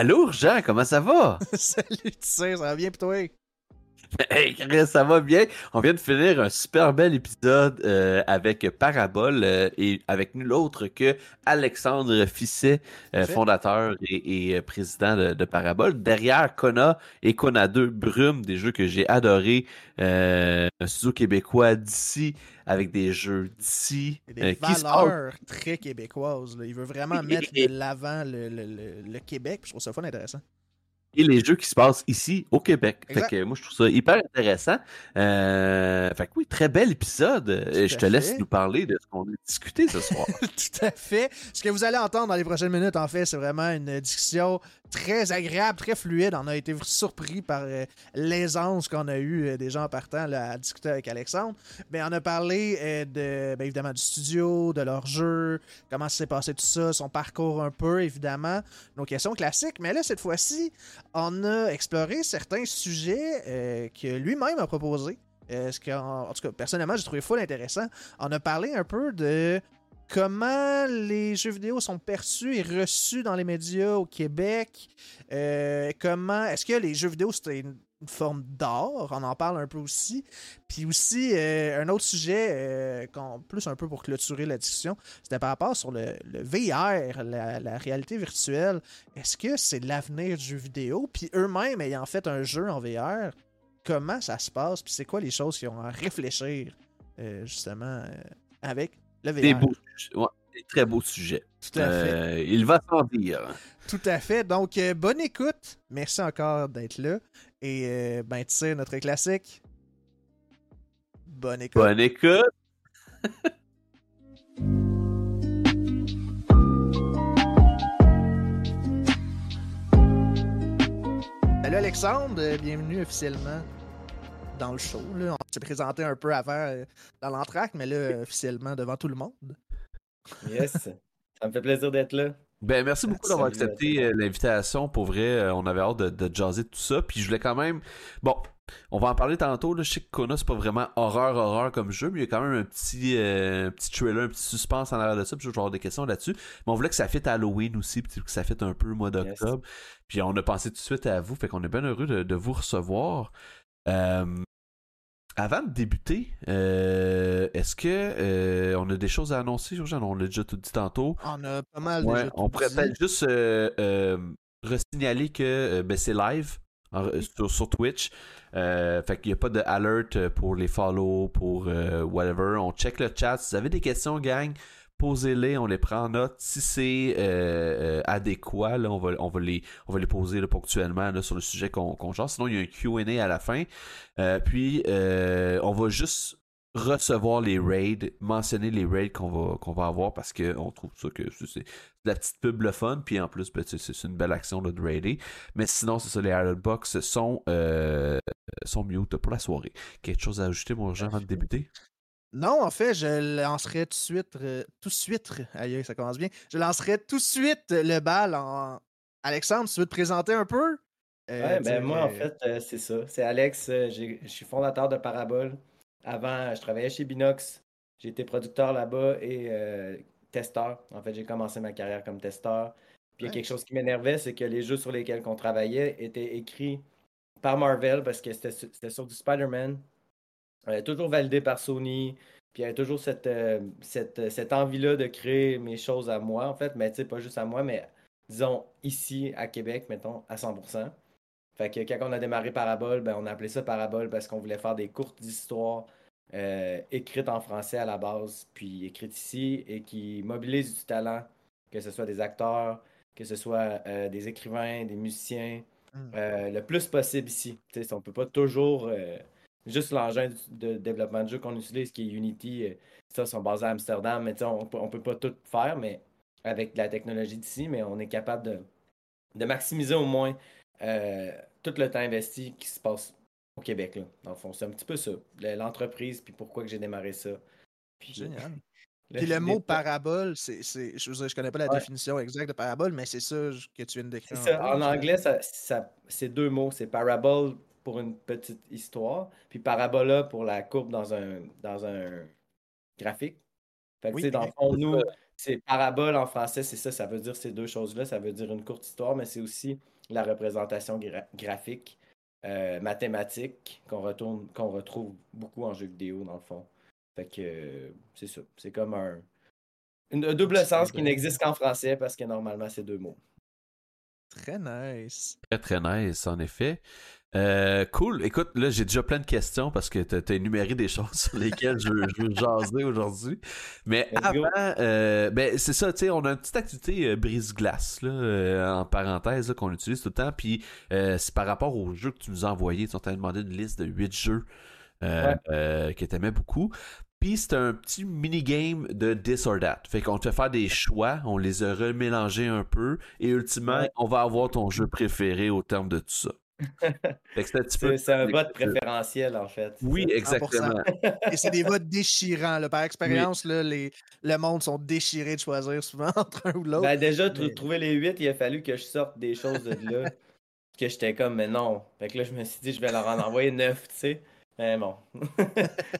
Allô, Jean, comment ça va? Salut, tu sais, ça va bien pour toi? Hey, Chris, ça va bien? On vient de finir un super bel épisode euh, avec Parabole euh, et avec nul autre que Alexandre Fisset, euh, fondateur et, et, président de, de Parabole. Derrière Kona et Kona 2, Brume, des jeux que j'ai adorés. Un studio québécois d'ici, avec des jeux d'ici. Des qui valeurs très québécoises. là. Il veut vraiment mettre de l'avant le, le- le- le Québec. puis Je trouve ça fun intéressant. Et les jeux qui se passent ici au Québec. Fait que moi je trouve ça hyper intéressant. Euh, fait que oui, très bel épisode. Euh, Je te laisse nous parler de ce qu'on a discuté ce soir. Tout à fait. Ce que vous allez entendre dans les prochaines minutes, en fait, c'est vraiment une discussion très agréable, très fluide. On a été surpris par euh, l'aisance qu'on a eue euh, des gens en partant là, à discuter avec Alexandre. Mais on a parlé euh, de, ben, évidemment du studio, de leur jeu, comment s'est passé tout ça, son parcours un peu, évidemment, nos questions classiques. Mais là, cette fois-ci, on a exploré certains sujets que lui-même a proposés. Ce en tout cas, personnellement, j'ai trouvé full intéressant. On a parlé un peu de comment les jeux vidéo sont perçus et reçus dans les médias au Québec. Euh, comment est-ce que les jeux vidéo c'était une, forme d'art? On en parle un peu aussi. Puis aussi euh, un autre sujet, euh, plus un peu pour clôturer la discussion, c'était par rapport sur le, VR, la, réalité virtuelle. Est-ce que c'est l'avenir du jeu vidéo? Puis eux-mêmes ayant fait un jeu en VR, comment ça se passe? Puis c'est quoi les choses qu'ils ont à réfléchir euh, justement avec le VR Des. Ouais, très beaux sujets. Tout à fait. Euh, il va s'en dire. Tout à fait. Donc, euh, bonne écoute. Merci encore d'être là. Et, euh, ben, tu sais, notre classique. Bonne écoute. Bonne écoute. Salut Alexandre, bienvenue officiellement dans le show. Là. On s'est présenté un peu avant euh, dans l'entracte, mais là, officiellement devant tout le monde. Yes. Ça me fait plaisir d'être là. Ben, merci beaucoup d'avoir accepté euh, l'invitation. Pour vrai, euh, on avait hâte de, de jaser tout ça. Puis je voulais quand même. Bon, on va en parler tantôt. Là. Je sais que Kona, c'est pas vraiment horreur-horreur comme jeu, mais il y a quand même un petit, euh, un petit thriller, un petit suspense en arrière de ça. Puis je vais avoir des questions là-dessus. Mais on voulait que ça fitte Halloween aussi, puis que ça fitte un peu le mois d'octobre. Puis on a pensé tout de suite à vous. Fait qu'on est bien heureux de, de vous recevoir. Euh, avant de débuter, euh, est-ce que euh, on a des choses à annoncer, Jean? On l'a déjà tout dit tantôt. On a pas mal Ouais, déjà on pourrait peut-être juste euh, euh, resignaler que ben, c'est live en- sur, sur Twitch. Fait qu'il n'y a pas de alert pour les follow, pour whatever. On check le chat. Si vous avez des questions, gang, posez-les, on les prend en note. Si c'est euh, euh, adéquat, on, va, on, va les, on va les poser ponctuellement sur le sujet qu'on qu'on genre. Sinon, il y a un QA à la fin. Euh, puis, on va juste recevoir les raids, mentionner les raids qu'on va, va avoir parce qu'on trouve ça que c'est de la petite pub le fun. Puis en plus, ben, c'est une belle action de raider. Mais sinon, c'est ça, les Box sont, euh, sont mute pour la soirée. Quelque chose à ajouter, mon Jean, avant de débuter? Non, en fait, je lancerai tout de suite, euh, tout de suite, aïe, ça commence bien. Je lancerai tout de suite le bal en. Alexandre, tu veux te présenter un peu? Euh, Ouais, ben moi, en euh, fait, euh, c'est ça. C'est Alex. Je suis fondateur de Parabole. Avant, je travaillais chez Binox. J'ai été producteur là-bas et testeur. En fait, j'ai commencé ma carrière comme testeur. Puis il y a Ouais. quelque chose qui m'énervait, c'est que les jeux sur lesquels on travaillait étaient écrits par Marvel parce que c'était sur du Spider-Man. Euh, toujours validé par Sony. Puis il y avait toujours cette, euh, cette, cette envie-là de créer mes choses à moi, en fait. Mais tu sais, pas juste à moi, mais disons ici à Québec, mettons, à 100%. Fait que quand on a démarré Parabole, ben, on a appelé ça Parabole parce qu'on voulait faire des courtes histoires euh, écrites en français à la base, puis écrites ici et qui mobilisent du talent, que ce soit des acteurs, que ce soit euh, des écrivains, des musiciens, Mm. euh, le plus possible ici. Tu sais, on peut pas toujours. Juste l'engin de développement de jeu qu'on utilise, qui est Unity, euh, ça, sont basés à Amsterdam, mais on, on peut pas tout faire, mais avec la technologie d'ici, mais on est capable de, de maximiser au moins euh, tout le temps investi qui se passe au Québec. Là. Dans le fond, c'est un petit peu ça. le- L'entreprise, puis pourquoi que j'ai démarré ça. Puis, Génial. le- Puis le mot parabole, c'est, c'est- je, je connais pas la Ouais. définition exacte de parabole, mais c'est ça que tu viens de décrire. peu, En je- anglais, ça, ça- c'est deux mots. C'est parabole pour une petite histoire, puis parabola pour la courbe dans un, dans un graphique. Fait que, Oui, tu sais, dans le fond, nous, c'est parabole en français, c'est ça, ça veut dire ces deux choses-là. Ça veut dire une courte histoire, mais c'est aussi la représentation gra- graphique, euh, mathématique, qu'on retourne, qu'on retrouve beaucoup en jeu vidéo, dans le fond. Fait que euh, c'est ça. C'est comme un, une- un double sens qui n'existe qu'en français parce que normalement, c'est deux mots. Très nice. Très, très nice, en effet. Euh, cool. Écoute, là, j'ai déjà plein de questions parce que t'as as énuméré des choses sur lesquelles je, veux- je veux jaser aujourd'hui. Mais avant, euh, ben, c'est ça, tu sais, on a une petite activité euh, brise-glace, là, euh, en parenthèse, qu'on utilise tout le temps. Puis, c'est par rapport aux jeux que tu nous as envoyés. Tu t'as demandé une liste de 8 jeux Ouais. que t'aimais beaucoup. Puis c'est un petit mini-game de this or that. Fait qu'on te fait faire des choix, on les a remélangés un peu, et ultimement, Ouais. on va avoir ton jeu préféré au terme de tout ça. c'est un vote préférentiel, en fait. Oui, exactement. Et c'est des votes déchirants. là. Par expérience, là, les... le monde sont déchirés de choisir souvent entre un ou l'autre. Ben, déjà, tr- Mais- trouver les 8, il a fallu que je sorte des choses de là. que j'étais comme, mais non. Fait que là, je me suis dit, je vais leur en envoyer 9, tu sais. Mais bon.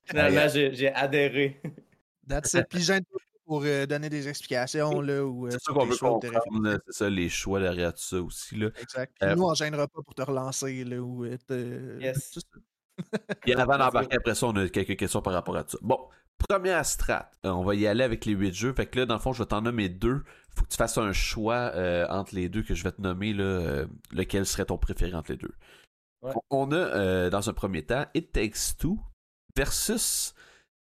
Finalement, j'ai j'ai adhéré. That's it. Puis pour euh, donner des explications. Là, ou, euh, C'est ça qu'on veut comprendre, là, c'est ça, les choix derrière tout ça aussi. Là. Exact. Puis Euh, nous, on ne gênera pas pour te relancer. Là, ou, euh, te- Yes. Et avant d'embarquer après ça, on a quelques questions par rapport à ça. Bon, première strat. Euh, on va y aller avec les 8 jeux. Fait que là, dans le fond, je vais t'en nommer deux. Faut que tu fasses un choix euh, entre les deux que je vais te nommer. Là, euh, lequel serait ton préféré entre les deux? Ouais. On a, euh, dans un premier temps, It Takes Two versus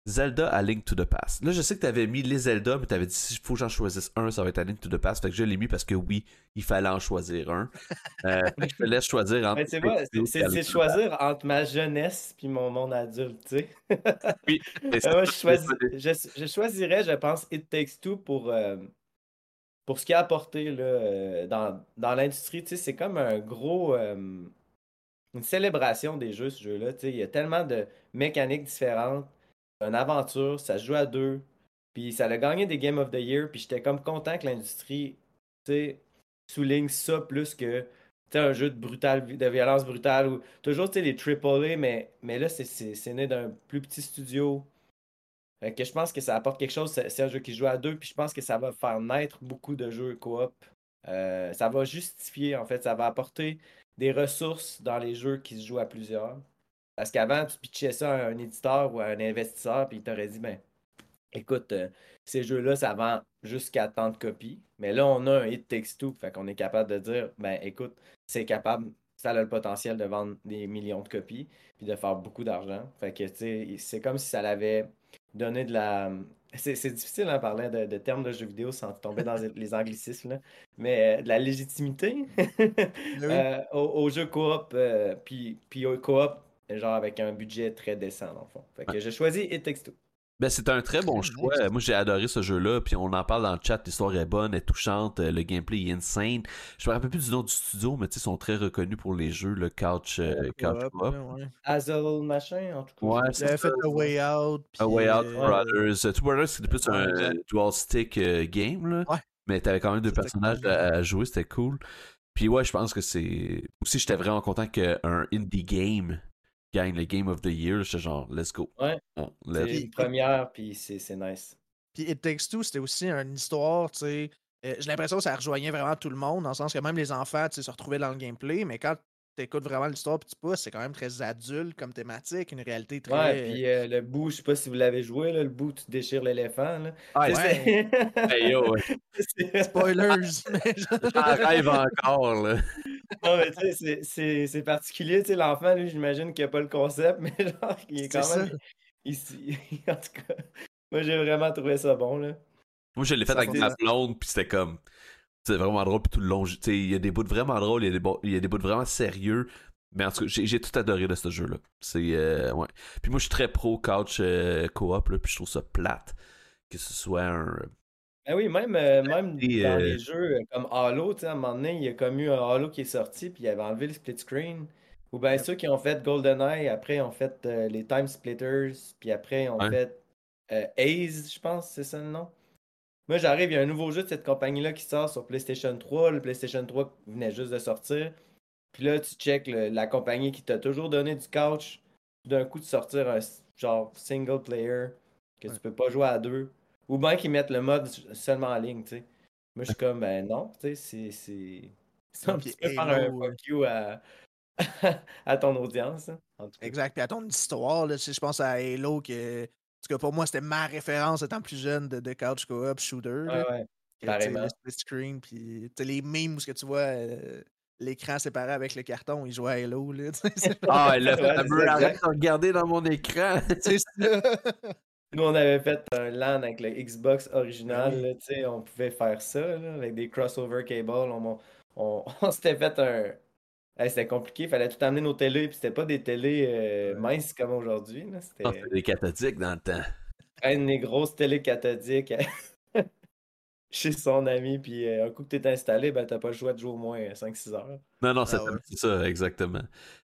Zelda à Link to the Past. Là, je sais que tu avais mis les Zelda, mais tu avais dit s'il faut que j'en choisisse un, ça va être à Link to the Past. Fait que je l'ai mis parce que oui, il fallait en choisir un. Euh, fait que je te laisse choisir entre. Mais c'est choisir entre ma jeunesse puis mon monde adulte, tu sais. Oui, mais Euh, moi, je, choisis- je, je choisirais, je pense, It Takes Two pour, euh, pour ce qu'il a apporté là, euh, dans, dans l'industrie. Tu sais, c'est comme un gros. euh, une célébration des jeux, ce jeu-là. Tu sais, il y a tellement de mécaniques différentes. Une aventure, ça se joue à deux. Puis ça a gagné des Game of the Year. Puis j'étais comme content que l'industrie souligne ça plus que un jeu de, violence brutale. Ou, toujours les AAA, mais, mais là, c'est- né d'un plus petit studio. Que je pense que ça apporte quelque chose. C'est un jeu qui joue à deux. Puis je pense que ça va faire naître beaucoup de jeux coop. Euh, ça va justifier, en fait, ça va apporter des ressources dans les jeux qui se jouent à plusieurs. Parce qu'avant, tu pitchais ça à un éditeur ou à un investisseur, puis il t'aurait dit, ben, écoute, euh, ces jeux-là, ça vend jusqu'à tant de copies. Mais là, on a un It Takes Two, fait qu'on est capable de dire, ben, écoute, c'est capable, ça a le potentiel de vendre des millions de copies, puis de faire beaucoup d'argent. Fait que, tu sais, c'est comme si ça l'avait donné de la. C'est c'est difficile en parlant de, de termes de jeux vidéo sans tomber dans les anglicismes, là. mais euh, de la légitimité Oui. euh, au, au jeu coop, euh, puis, puis au coop, genre avec un budget très décent, dans le fond. Fait que j'ai choisi It Takes Two. Ben, c'est un très bon choix. Moi, j'ai adoré ce jeu-là. Puis on en parle dans le chat. L'histoire est bonne, elle est touchante. euh, Le gameplay est insane. Je me rappelle plus du nom du studio, mais tu sais, ils sont très reconnus pour les jeux, le Couch, euh, couch ouais. Hazel machin, en tout cas. Ouais, c'est fait ça. A Way Out. A Way Out euh, Brothers. Euh, Two Brothers, c'était plus un Ouais. euh, dual stick euh, game, là. Ouais. Mais t'avais quand même deux personnages cool. à, à jouer, c'était cool. Puis ouais, je pense que c'est. Aussi, j'étais vraiment content qu'un indie game gagne le Game of the Year. J'étais genre, let's go. Ouais. Bon, C'est une première, puis c'est c'est nice. Puis It Takes Two, c'était aussi une histoire, tu sais. euh, J'ai l'impression que ça rejoignait vraiment tout le monde, dans le sens que même les enfants, tu sais, se retrouvaient dans le gameplay, mais quand tu écoutes vraiment l'histoire puis tu pousses, c'est quand même très adulte comme thématique, une réalité très. Ouais, puis euh, le bout, je sais pas si vous l'avez joué, là, le bout tu déchires l'éléphant. Ah, c'est- hey, yo, ouais. c'est- Spoilers! mais je- J'en rêve encore, là. Non, mais tu sais, c'est- particulier, tu sais, l'enfant, lui, j'imagine qu'il a pas le concept, mais genre, il est C'est quand même... Ici, en tout cas, moi, j'ai vraiment trouvé ça bon, là. Moi, je l'ai fait Ça avec ma blonde, puis c'était comme. C'est vraiment drôle, puis tout le long, tu sais, il y a des bouts de vraiment drôles, il y a des, il y a des bouts vraiment sérieux. Mais en tout cas, j'ai j'ai tout adoré de ce jeu-là. C'est. euh, ouais. Puis moi, je suis très pro couch euh, co-op, là, puis je trouve ça plate que ce soit un. Ben oui, même, euh, même Et, dans euh, les jeux euh, comme Halo, tu sais, à un moment donné, il y a comme eu un Halo qui est sorti, puis il avait enlevé le split screen. Ou bien ceux qui ont fait GoldenEye, après, ont fait euh, les Time Splitters, puis après, ont fait euh, Aze, je pense, c'est ça le nom. Moi, j'arrive, il y a un nouveau jeu de cette compagnie-là qui sort sur PlayStation 3. Le PlayStation 3 venait juste de sortir. Puis là, tu check le- la compagnie qui t'a toujours donné du couch, d'un coup, de sortir un genre single player que tu peux pas jouer à deux. Ou bien qu'ils mettent le mode seulement en ligne, tu sais. Moi, je suis comme, ben non, tu sais, c'est. C'est un petit peu faire un fuck you à, à ton audience. Hein, exact. Puis à ton histoire, là, si je pense à Halo, que, en tout cas, pour moi, c'était ma référence étant plus jeune de, de couch co-op shooter. Ouais, ouais. Carrément. Le split screen, puis les memes où ce que tu vois euh, l'écran séparé avec le carton, il joue à Halo. Là, ah, le fameux arrête de regarder dans mon écran. C'est ça. Nous, on avait fait un LAN avec le Xbox original. sais on pouvait faire ça avec des crossover cables. On, on, s'était fait un. c'était compliqué, il fallait tout amener nos télés, puis c'était pas des télés euh, minces comme aujourd'hui. C'était des cathodiques dans le temps. Une des grosses télés cathodiques chez son ami, puis euh, un coup que tu es installé, ben t'as pas le choix de jouer au moins 5-6 heures. Non, non, c'est ah ça, exactement.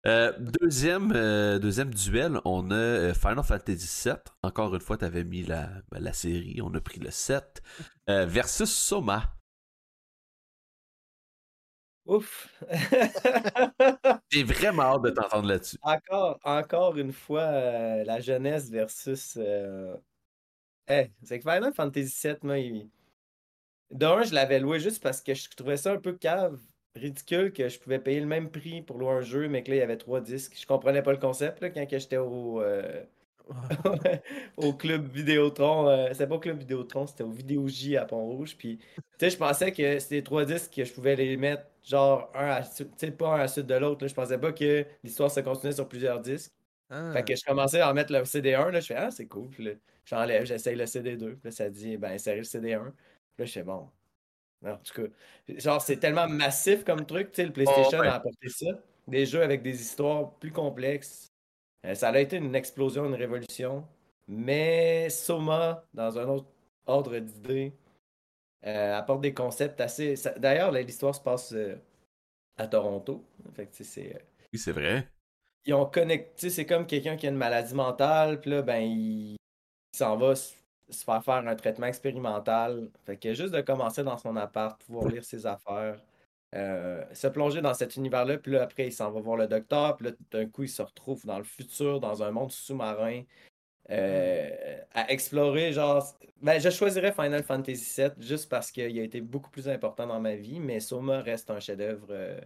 Euh, deuxième, deuxième duel, on a Final Fantasy VII. Encore une fois, tu avais mis la, ben, la série, on a pris le 7. versus Soma. Ouf! J'ai vraiment hâte de t'entendre là-dessus. Encore, encore une fois, euh, la jeunesse versus. Euh... c'est que Final Fantasy VII, moi, il... d'un, je l'avais loué juste parce que je trouvais ça un peu cave, ridicule, que je pouvais payer le même prix pour louer un jeu, mais que là, il y avait trois disques. Je comprenais pas le concept là, quand j'étais au. Euh, au club Vidéotron. Euh, c'était pas au club Vidéotron, c'était au Vidéo J à Pont-Rouge. Puis, tu sais, je pensais que c'était trois disques que je pouvais les mettre, genre, un à, pas un à la suite de l'autre. Je pensais pas que l'histoire se continuait sur plusieurs disques. Fait ah. que je commençais à en mettre le CD1. Là, je fais, ah, c'est cool. Puis j'enlève, j'essaye le CD2. Puis là, ça dit, ben, insérer le CD1. Puis là, je fais, bon. En tout cas, genre, c'est tellement massif comme truc. Tu sais, le PlayStation a apporté ça. Des jeux avec des histoires plus complexes, euh, ça a été une explosion, une révolution. Mais Soma, dans un autre ordre d'idées, euh, apporte des concepts assez. D'ailleurs, l'histoire se passe euh, à Toronto. Fait c'est. Oui, c'est vrai. Ils ont connecté. C'est comme quelqu'un qui a une maladie mentale, puis là, ben, il, s'en va se faire faire un traitement expérimental. Fait que juste de commencer dans son appart, pouvoir lire ses affaires, euh, se plonger dans cet univers-là, puis là, après, il s'en va voir le docteur, puis là, d'un coup, il se retrouve dans le futur, dans un monde sous-marin, euh, à explorer, genre... Ben, je choisirais Final Fantasy VII juste parce qu'il a été beaucoup plus important dans ma vie, mais Soma reste un chef-d'œuvre... Euh,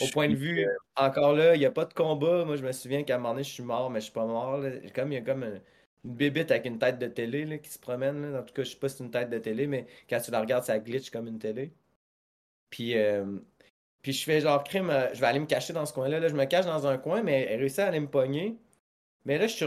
au point de vue, encore là, il n'y a pas de combat. Moi, je me souviens qu'à un moment donné, je suis mort, mais je suis pas mort. Comme il y a comme une bébite avec une tête de télé là, qui se promène. En tout cas, je sais pas si c'est une tête de télé, mais quand tu la regardes, ça glitch comme une télé. Puis, euh, puis je fais genre crime, euh, je vais aller me cacher dans ce coin-là. Là, je me cache dans un coin, mais elle réussit à aller me pogner. Mais là, je suis.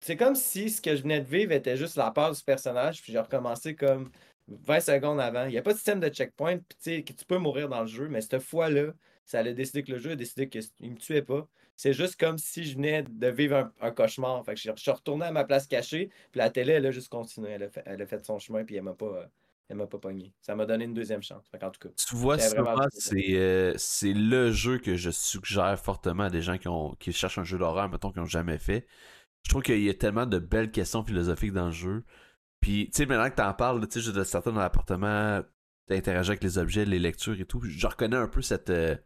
C'est comme si ce que je venais de vivre était juste la part du personnage, puis j'ai recommencé comme 20 secondes avant. Il n'y a pas de système de checkpoint, puis tu sais, que tu peux mourir dans le jeu, mais cette fois-là, ça allait décider que le jeu a décidé qu'il ne me tuait pas. C'est juste comme si je venais de vivre un, cauchemar. Fait que je, suis retourné à ma place cachée, puis la télé, elle a juste continué. Elle a fait, elle a fait son chemin, puis elle m'a pas elle m'a pas pogné. Ça m'a donné une deuxième chance. en tout cas, tu vois, euh, c'est le jeu que je suggère fortement à des gens qui, ont, qui cherchent un jeu d'horreur, mettons, qui n'ont jamais fait. Je trouve qu'il y a tellement de belles questions philosophiques dans le jeu. Puis, tu sais, maintenant que tu en parles, tu sais, de certains dans l'appartement, d'interagir avec les objets, les lectures et tout, je reconnais un peu cette, euh,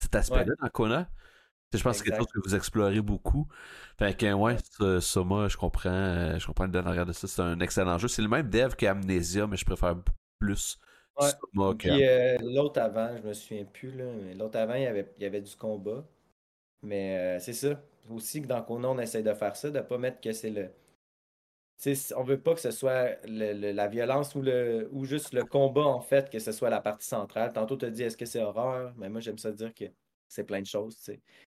cet aspect-là dans Kona. Je pense que c'est quelque chose que vous explorez beaucoup. Fait que, ouais, Soma, je comprends, euh, je comprends le dernier de ça. C'est un excellent jeu. C'est le même dev qu'Amnesia, mais je préfère beaucoup plus Soma Puis euh, l'autre avant, je me souviens plus, là. L'autre avant, il y, avait, il y avait du combat. Mais euh, c'est ça. Aussi que dans Kona, on essaye de faire ça, de pas mettre que c'est le. on veut pas que ce soit la violence ou, le, ou juste le combat, en fait, que ce soit la partie centrale. Tantôt, tu as dit, est-ce que c'est horreur? Mais moi, j'aime ça dire que c'est plein de choses.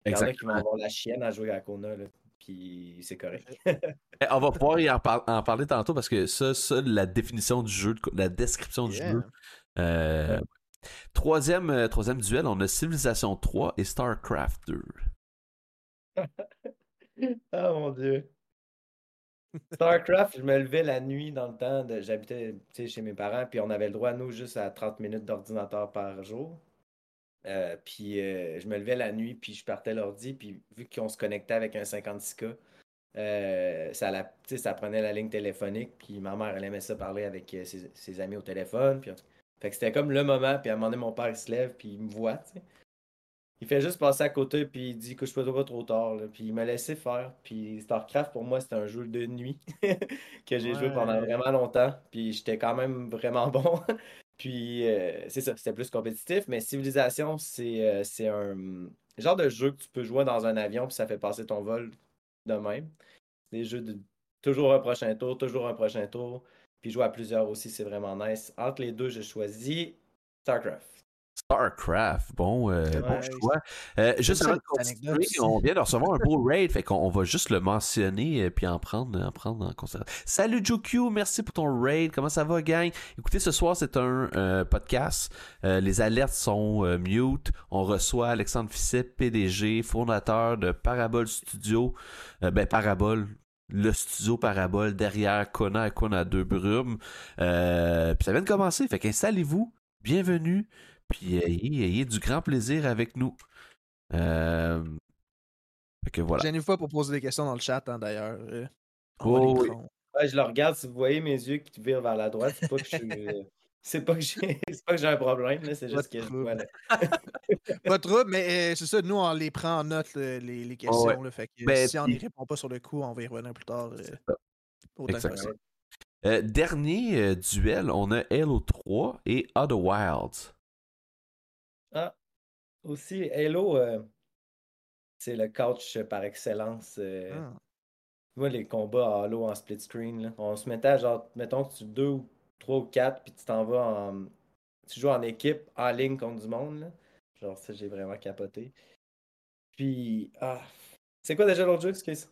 Il y en a qui vont avoir la chienne à jouer à Kona, puis c'est correct. Eh, on va pouvoir y en, parler tantôt parce que ça, ça, la définition du jeu, la description du jeu. Euh, troisième, euh, troisième duel, on a Civilization 3 et StarCraft 2. oh mon dieu. StarCraft, je me levais la nuit dans le temps, j'habitais chez mes parents, puis on avait le droit, nous, juste à 30 minutes d'ordinateur par jour. Euh, puis euh, je me levais la nuit, puis je partais l'ordi, puis vu qu'on se connectait avec un 56K, euh, ça, la, ça prenait la ligne téléphonique, puis ma mère, elle aimait ça parler avec ses, amis au téléphone. Puis, fait que c'était comme le moment, puis à un moment donné, mon père, il se lève, puis il me voit, il fait juste passer à côté, puis il dit couche-toi pas trop tard. là. Puis il m'a laissé faire. Puis StarCraft, pour moi, c'était un jeu de nuit que j'ai joué pendant vraiment longtemps. Puis j'étais quand même vraiment bon. Puis euh, c'est ça, c'était plus compétitif. Mais Civilisation, c'est euh, c'est un genre de jeu que tu peux jouer dans un avion, puis ça fait passer ton vol de même. Des jeux de toujours un prochain tour, toujours un prochain tour. Puis jouer à plusieurs aussi, c'est vraiment nice. Entre les deux, j'ai choisi StarCraft. StarCraft, bon, euh, bon choix. Euh, juste avant de continuer, on vient de recevoir un beau raid, fait qu'on on va juste le mentionner et puis en prendre, en prendre en considération. Salut JoQ, merci pour ton raid. Comment ça va, gang? Écoutez, ce soir, c'est un euh, podcast. Euh, les alertes sont euh, mute. On reçoit Alexandre Fisset, PDG, fondateur de Parabole Studio. Euh, ben, Parabole, le studio Parabole derrière Kona et Kona 2 Brume. Euh, puis ça vient de commencer, fait qu'installez-vous. Bienvenue. Puis ayez, ayez du grand plaisir avec nous. Euh... Que voilà. Gênez-vous pas pour poser des questions dans le chat, hein, d'ailleurs. euh, Oh, oui. Ouais, je le regarde, si vous voyez mes yeux qui virent vers la droite, c'est pas que je suis. euh, C'est pas que j'ai c'est pas que j'ai un problème, c'est Pas juste que voilà. Pas de trouble, mais euh, c'est ça, nous, on les prend en note, les, les questions. ouais. là, fait que Ben, si on n'y répond pas sur le coup, on va y revenir plus tard. euh. Euh, dernier euh, duel, on a Halo 3 et Other Wilds. Ah, aussi, Halo, euh, c'est le couch par excellence. euh, Ah. Moi, les combats à Halo en split screen, là, on se mettait à genre, mettons, tu deux ou trois ou quatre, puis tu t'en vas en. Tu joues en équipe, en ligne contre du monde, là. Genre, ça, j'ai vraiment capoté. Puis, ah. C'est quoi déjà l'autre jeu, excuse?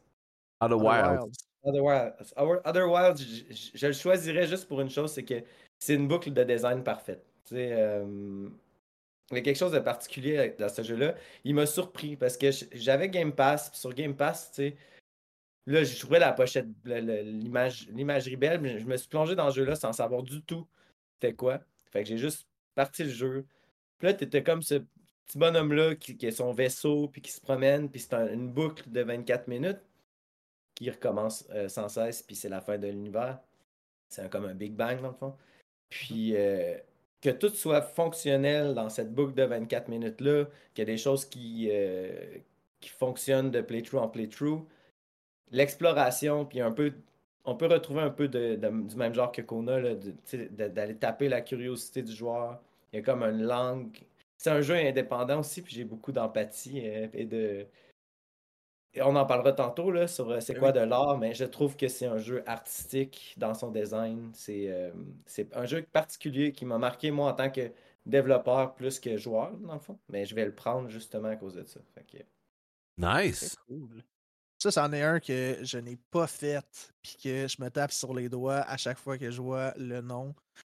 Wilds. Wilds. Other Wilds, Our- Other Wilds, je, je- je le choisirais juste pour une chose, c'est que c'est une boucle de design parfaite. Tu sais, euh, il y a quelque chose de particulier dans ce jeu-là. Il m'a surpris parce que j'avais Game Pass, sur Game Pass, tu sais, là, je trouvais la pochette, le- le- l'image, l'imagerie belle, mais je me suis plongé dans ce jeu-là sans savoir du tout c'était quoi. Fait que j'ai juste parti le jeu. Puis là, t'étais comme ce petit bonhomme-là qui, qui a son vaisseau, puis qui se promène, puis c'est un- une boucle de 24 minutes qui recommence euh, sans cesse, puis c'est la fin de l'univers. C'est comme un Big Bang, dans le fond. Puis euh, que tout soit fonctionnel dans cette boucle de 24 minutes-là, qu'il y a des choses qui, euh, qui fonctionnent de playthrough en playthrough, l'exploration, puis un peu. On peut retrouver un peu de, du même genre que Kona, d'aller taper la curiosité du joueur. Il y a comme une langue. C'est un jeu indépendant aussi, puis j'ai beaucoup d'empathie euh, et de. On en parlera tantôt là, sur euh, c'est Ben quoi oui. de l'art, mais je trouve que c'est un jeu artistique dans son design. C'est euh, c'est un jeu particulier qui m'a marqué moi en tant que développeur plus que joueur, dans le fond. Mais je vais le prendre justement à cause de ça. Fait que- Nice. Cool. Ça, c'en est un que je n'ai pas fait, puis que je me tape sur les doigts à chaque fois que je vois le nom,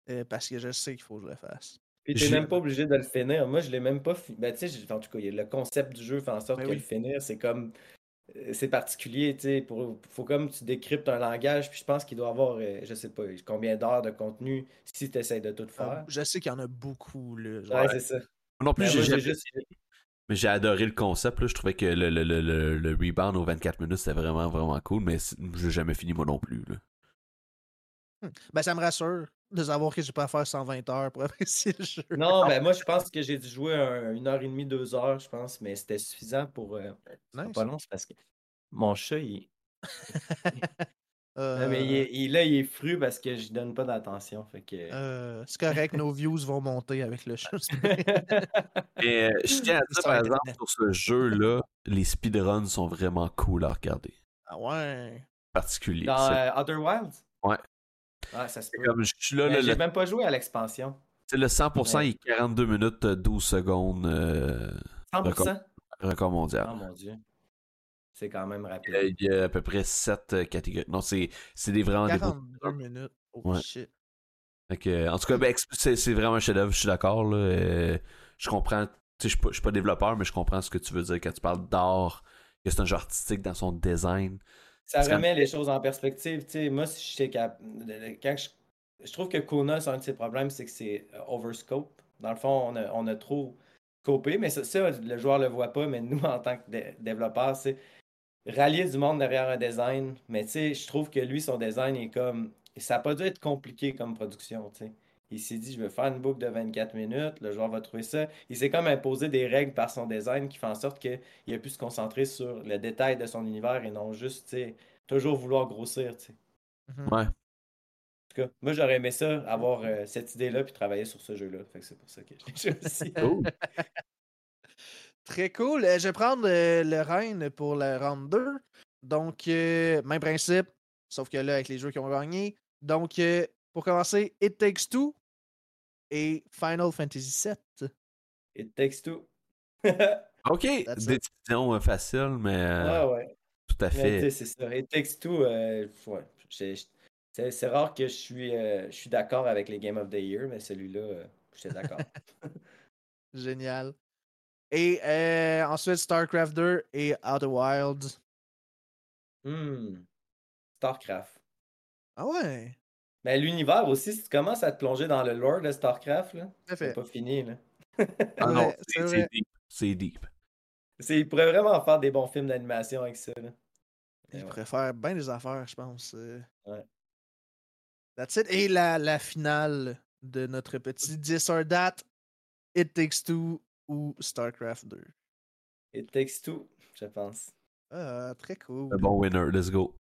euh, parce que je sais qu'il faut que je le fasse. Puis t'es même pas obligé de le finir. Moi, je l'ai même pas fini. Ben, tu sais, en tout cas, le concept du jeu fait en sorte Ben que oui. le finir, c'est comme. Euh, C'est particulier, tu sais. Pour... Faut comme tu décryptes un langage, puis je pense qu'il doit avoir, euh, je sais pas, combien d'heures de contenu si tu essaies de tout Euh, faire. je sais qu'il y en a beaucoup, là. genre, Ouais, c'est ça. Moi non plus, Ben, j'ai j'ai juste. adoré le concept. Là. Je trouvais que le, le, le, le, le rebound aux 24 minutes, c'était vraiment, vraiment cool, mais j'ai jamais fini moi non plus. Là. Ben, ça me rassure de savoir que j'ai pas à faire 120 heures pour apprécier le jeu. Non, ben moi, je pense que j'ai dû jouer un- une heure et demie, deux heures, je pense, mais c'était suffisant pour. euh, Nice. Pas long, c'est parce que mon chat, il. Euh, Non, mais il est- il- là, il est fru parce que je donne pas d'attention. Fait que. euh, c'est correct, nos views vont monter avec le jeu. Mais euh, je tiens à dire, par exemple, Internet. sur ce jeu-là, les speedruns sont vraiment cool à regarder. ah ouais. Particulier. Dans C'est- euh, Other Wilds? Ouais. Ah, ça se c'est peut. comme je suis là, le, j'ai le, même pas joué à l'expansion. c'est le 100%, Ouais. il est 42 minutes, euh, 12 secondes, euh, 100%? record mondial. Oh mon dieu. C'est quand même rapide. Euh, Il y a à peu près 7 catégories. Non, c'est c'est des vraiment des beaux 42 minutes. Oh Ouais. shit. Que, en tout cas, ben, c'est vraiment un chef-d'œuvre, je suis d'accord. là. Euh, je comprends. Je suis pas- je suis pas développeur, mais je comprends ce que tu veux dire quand tu parles d'art, que c'est un jeu artistique dans son design. Ça remet les choses en perspective. Tu sais, moi, si j'étais cap... quand je... je trouve que Kona, c'est un de ses problèmes, c'est que c'est euh, overscope. Dans le fond, on a, on a trop scopé, mais ça, ça, le joueur le voit pas, mais nous, en tant que dé- développeurs, c'est rallier du monde derrière un design. Mais tu sais, je trouve que lui, son design est comme. Ça n'a pas dû être compliqué comme production, tu sais. Il s'est dit, je vais faire une boucle de 24 minutes, le joueur va trouver ça. Il s'est comme imposé des règles par son design qui font en sorte qu'il a pu se concentrer sur le détail de son univers et non juste, tu sais, toujours vouloir grossir, tu sais. Mhm. Ouais. En tout cas, moi, j'aurais aimé ça, avoir euh, cette idée-là, puis travailler sur ce jeu-là. Fait que c'est pour ça que je l'ai choisi. Cool. Très cool. Euh, je vais prendre euh, le Reign pour le round 2. Donc, euh, même principe, sauf que là, avec les jeux qui ont gagné. Donc, euh, pour commencer, It Takes Two et Final Fantasy VII. It takes two. Ok, décision euh, facile, mais euh, Ah ouais. tout à fait. c'est ça. It takes two, euh, ouais. C'est rare que je suis, euh, je suis d'accord avec les Game of the Year, mais celui-là, euh, j'étais d'accord. Génial. Et euh, ensuite, StarCraft 2 et Outer Wilds. Hmm. StarCraft. Ah ouais, Mais l'univers aussi, si tu commences à te plonger dans le lore de StarCraft, c'est pas fini. Là. Ah non, c'est deep. C'est deep. C'est- Il pourrait vraiment faire des bons films d'animation avec ça. Là. Mais Il ouais. pourrait faire bien des affaires, je pense. euh. Ouais. That's it. Et la, la finale de notre petit 10 or That, It Takes Two ou StarCraft 2. It takes two, je pense. Ah, très cool. Un bon winner, let's go.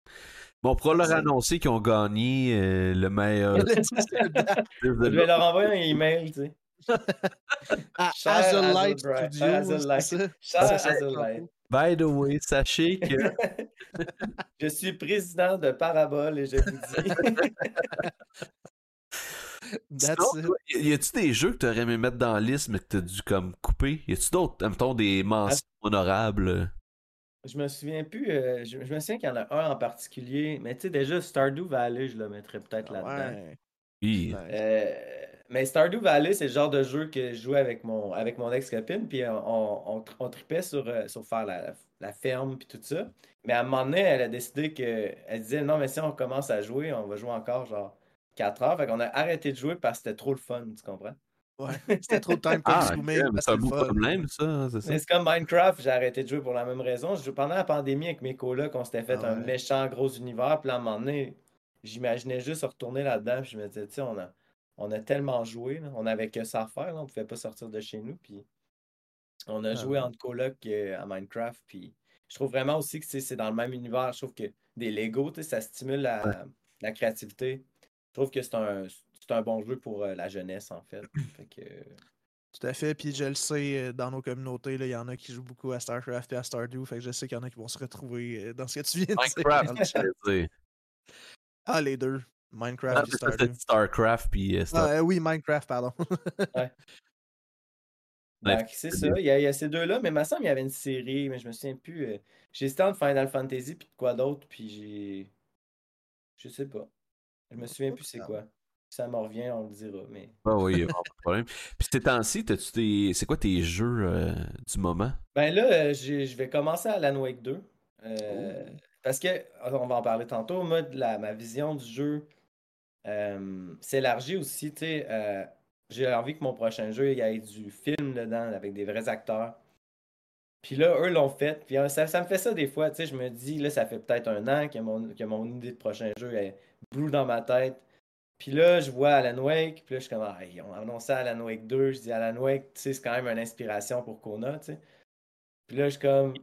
Bon, on pourra leur annoncer qu'ils ont gagné euh, le meilleur. Le 10 or That Je vais leur envoyer un email, tu sais. à Azulite Studios, Azulite. Azulite. By the way, sachez que je suis président de Parabole et je vous dis. Sinon, y y a-tu des jeux que t'aurais aimé mettre dans la liste mais que t'as dû comme couper? Y a-tu d'autres, mettons, des mentions honorables? Je me souviens plus. euh, je, je me souviens qu'il y en a un en particulier. Mais tu sais, déjà, Stardew Valley, je le mettrais peut-être Ah là-dedans. ouais. Oui. Nice. Euh, mais Stardew Valley, c'est le genre de jeu que je jouais avec mon, avec mon ex-copine, puis on, on, on, on tripait sur, euh, sur faire la, la ferme, puis tout ça. Mais à un moment donné, elle a décidé que. Elle disait non, mais si on commence à jouer, on va jouer encore genre 4 heures. Fait qu'on a arrêté de jouer parce que c'était trop le fun, tu comprends? Ouais. C'était trop de time Ah, parce c'est un beau problème, ça, c'est ça? Mais c'est comme Minecraft, j'ai arrêté de jouer pour la même raison. Je jouais pendant la pandémie avec mes colocs, on s'était fait Ah un ouais. méchant gros univers, puis à un moment donné, j'imaginais juste retourner là-dedans, puis je me disais, tu sais, on a, on a tellement joué, là, on avait que ça à faire, là, on pouvait pas sortir de chez nous, puis on a Ah joué ouais. entre colocs euh, à Minecraft, puis je trouve vraiment aussi que c'est dans le même univers. Je trouve que des Lego, tu sais, ça stimule la, la créativité. Je trouve que c'est un, c'est un bon jeu pour euh, la jeunesse, en fait. Fait que, Tout à fait. Puis je le sais, euh, dans nos communautés, il y en a qui jouent beaucoup à StarCraft et à Stardew. Fait que je sais qu'il y en a qui vont se retrouver euh, dans ce que tu viens de dire. Minecraft. Ah, les deux. Ah, Minecraft et c'est ça, Stardew. Starcraft puis euh, Star- Ah, oui, Minecraft, pardon. Ouais, Donc, c'est ça. Il y, a, il y a ces deux-là, mais il me semble qu'il y avait une série, mais je me souviens plus. euh, J'ai hésité entre Final Fantasy puis de quoi d'autre, puis j'ai. Je sais pas. Je me souviens plus c'est quoi. Ça me revient, on le dira, mais. Ah oui, y a pas de problème. Puis ces temps-ci, tes... c'est quoi tes jeux euh, du moment? Ben là, euh, je vais commencer à Alan Wake 2. euh, Oh. Parce que, on va en parler tantôt, moi, la, ma vision du jeu euh, s'élargit aussi. j'ai envie que mon prochain jeu, il y ait du film dedans, avec des vrais acteurs. Puis là, eux l'ont fait. Puis ça, ça me fait ça des fois. Tu sais, je me dis, là, ça fait peut-être un an que mon, que mon idée de prochain jeu est brûle dans ma tête. Puis là, je vois Alan Wake. Puis là, je suis comme, ah, ils ont annoncé Alan Wake 2. Je dis, Alan Wake, tu sais, c'est quand même une inspiration pour Kona, tu sais. Puis là, je suis comme,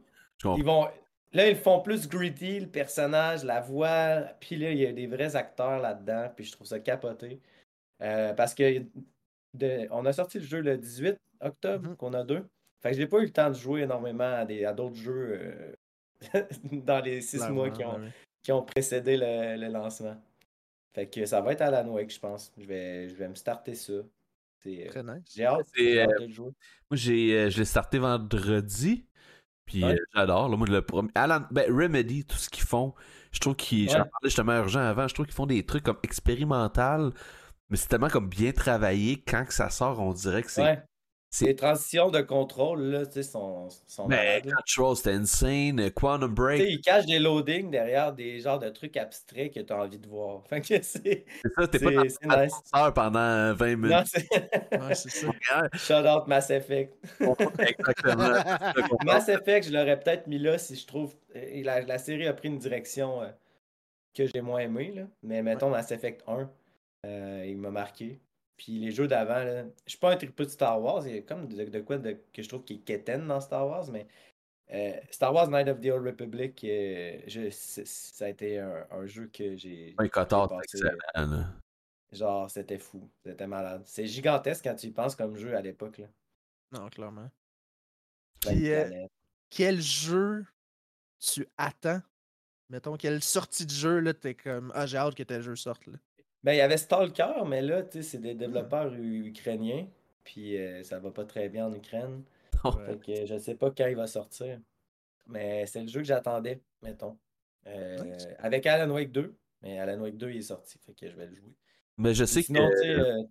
ils vont. Là, ils font plus gritty, le personnage, la voix. Puis là, il y a des vrais acteurs là-dedans. Puis je trouve ça capoté. Euh, parce que de- on a sorti le jeu le 18 octobre, Mhm. qu'on a deux. Fait que j'ai pas eu le temps de jouer énormément à des- à d'autres jeux euh, dans les six mois qui ont, ouais. qui ont précédé le, le lancement. Fait que ça va être à la Wake, je pense. Je vais, je vais me starter ça. C'est, euh, Très nice. J'ai hâte, euh, de le jouer. Moi, j'ai, euh, je l'ai starté vendredi. Puis Ouais. euh, j'adore. là. Moi, le premier. Alan, ben, Remedy, tout ce qu'ils font, je trouve qu'ils. J'en parlais justement à Urgent avant. Je trouve qu'ils font des trucs comme expérimental. Mais c'est tellement comme bien travaillé. Quand que ça sort, on dirait que c'est. Ouais. C'est- Les transitions de contrôle, là, tu sais, sont, sont Ben, malades. Control, c'était insane. Quantum Tu sais, Break, ils cachent des loadings derrière des genres de trucs abstraits que tu as envie de voir. Fait que c'est. c'est ça. T'es pas dans c'est- c'est nice. pendant 20 minutes. Non, c'est. Ouais, c'est ça. Shout out Mass Effect. Exactement. Mass Effect, je l'aurais peut-être mis là si je trouve. La, la série a pris une direction euh, que j'ai moins aimée, là. Mais mettons Mass Effect 1, euh, il m'a marqué. Puis les jeux d'avant, là, je suis pas un tripeux de Star Wars, il y a comme de, de quoi de- que je trouve qui est quétaine dans Star Wars, mais euh, Star Wars Night of the Old Republic, euh, je- ça a été un, un jeu que j'ai. Ouais, Cotard, excellent. là. Genre, c'était fou, c'était malade. C'est gigantesque quand tu y penses comme jeu à l'époque. là. Non, clairement. Puis, euh. Quel jeu tu attends? Mettons, quelle sortie de jeu, là, t'es comme, ah, j'ai hâte que tel jeu sorte, là. Ben, il y avait Stalker, mais là, tu sais, c'est des développeurs u- ukrainiens. Puis euh, ça va pas très bien en Ukraine. Ouais. Fait que je sais pas quand il va sortir. Mais c'est le jeu que j'attendais, mettons. Euh, Nice. Avec Alan Wake 2. Mais Alan Wake 2, il est sorti. Fait que je vais le jouer. Mais je sais Sinon, que. euh,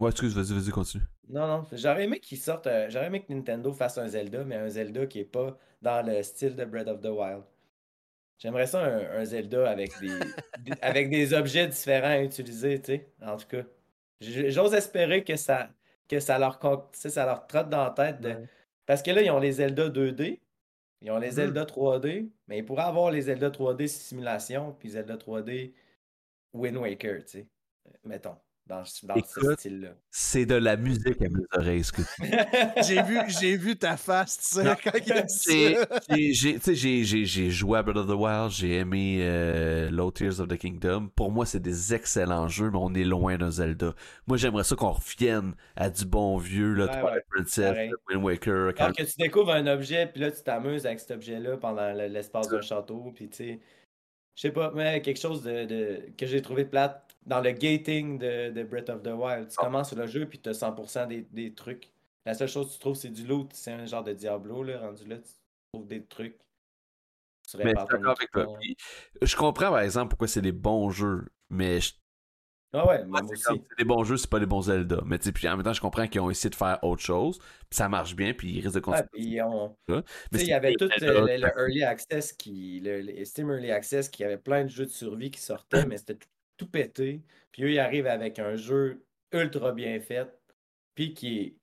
Ouais, excuse, vas-y, vas-y, continue. non, non. J'aurais aimé qu'il sorte. euh, J'aurais aimé que Nintendo fasse un Zelda, mais un Zelda qui est pas dans le style de Breath of the Wild. J'aimerais ça un, un Zelda avec des, des- avec des objets différents à utiliser, tu sais. En tout cas. J'ose espérer que ça, que ça leur, ça leur trotte dans la tête. de- Ouais. Parce que là, ils ont les Zelda 2D, ils ont les Mhm. Zelda 3D, mais ils pourraient avoir les Zelda 3D simulation, puis Zelda 3D Wind Waker, tu sais. Mettons, dans, dans ce Écoute, style-là. C'est de la musique à mes oreilles, ce que tu J'ai vu, j'ai vu ta face, tu sais, Non, quand il a dit J'ai- ça. j'ai- j'ai- tu sais, j'ai- j'ai j'ai joué à Breath of the Wild, j'ai aimé euh, Low Tears of the Kingdom. Pour moi, c'est des excellents jeux, mais on est loin d'un Zelda. Moi, j'aimerais ça qu'on revienne à du bon vieux, là, Ouais, Princess. Wind Waker. quand- que tu découvres un objet, puis là, tu t'amuses avec cet objet-là pendant le- l'espace d'un château, puis tu sais, je sais pas, mais quelque chose de, de- que j'ai trouvé plate dans le gating de, de Breath of the Wild. Tu Ah. commences le jeu, puis tu as 100% des, des trucs. La seule chose que tu trouves, c'est du loot. C'est un genre de Diablo, là, rendu là, tu trouves des trucs. Tu Mais je ton avec toi. comprends, par exemple, pourquoi c'est des bons jeux, mais je- Ah ouais, moi, c'est comme, aussi. c'est des bons jeux, c'est pas des bons Zelda. Mais tu sais, puis en même temps, je comprends qu'ils ont essayé de faire autre chose, puis ça marche bien, puis ils risquent de continuer. on... C'est il y avait tout euh, le, le Early Access qui. Le, le Steam Early Access qui avait plein de jeux de survie qui sortaient, mais c'était tout, tout pété. Puis eux, ils arrivent avec un jeu ultra bien fait, puis qui, est-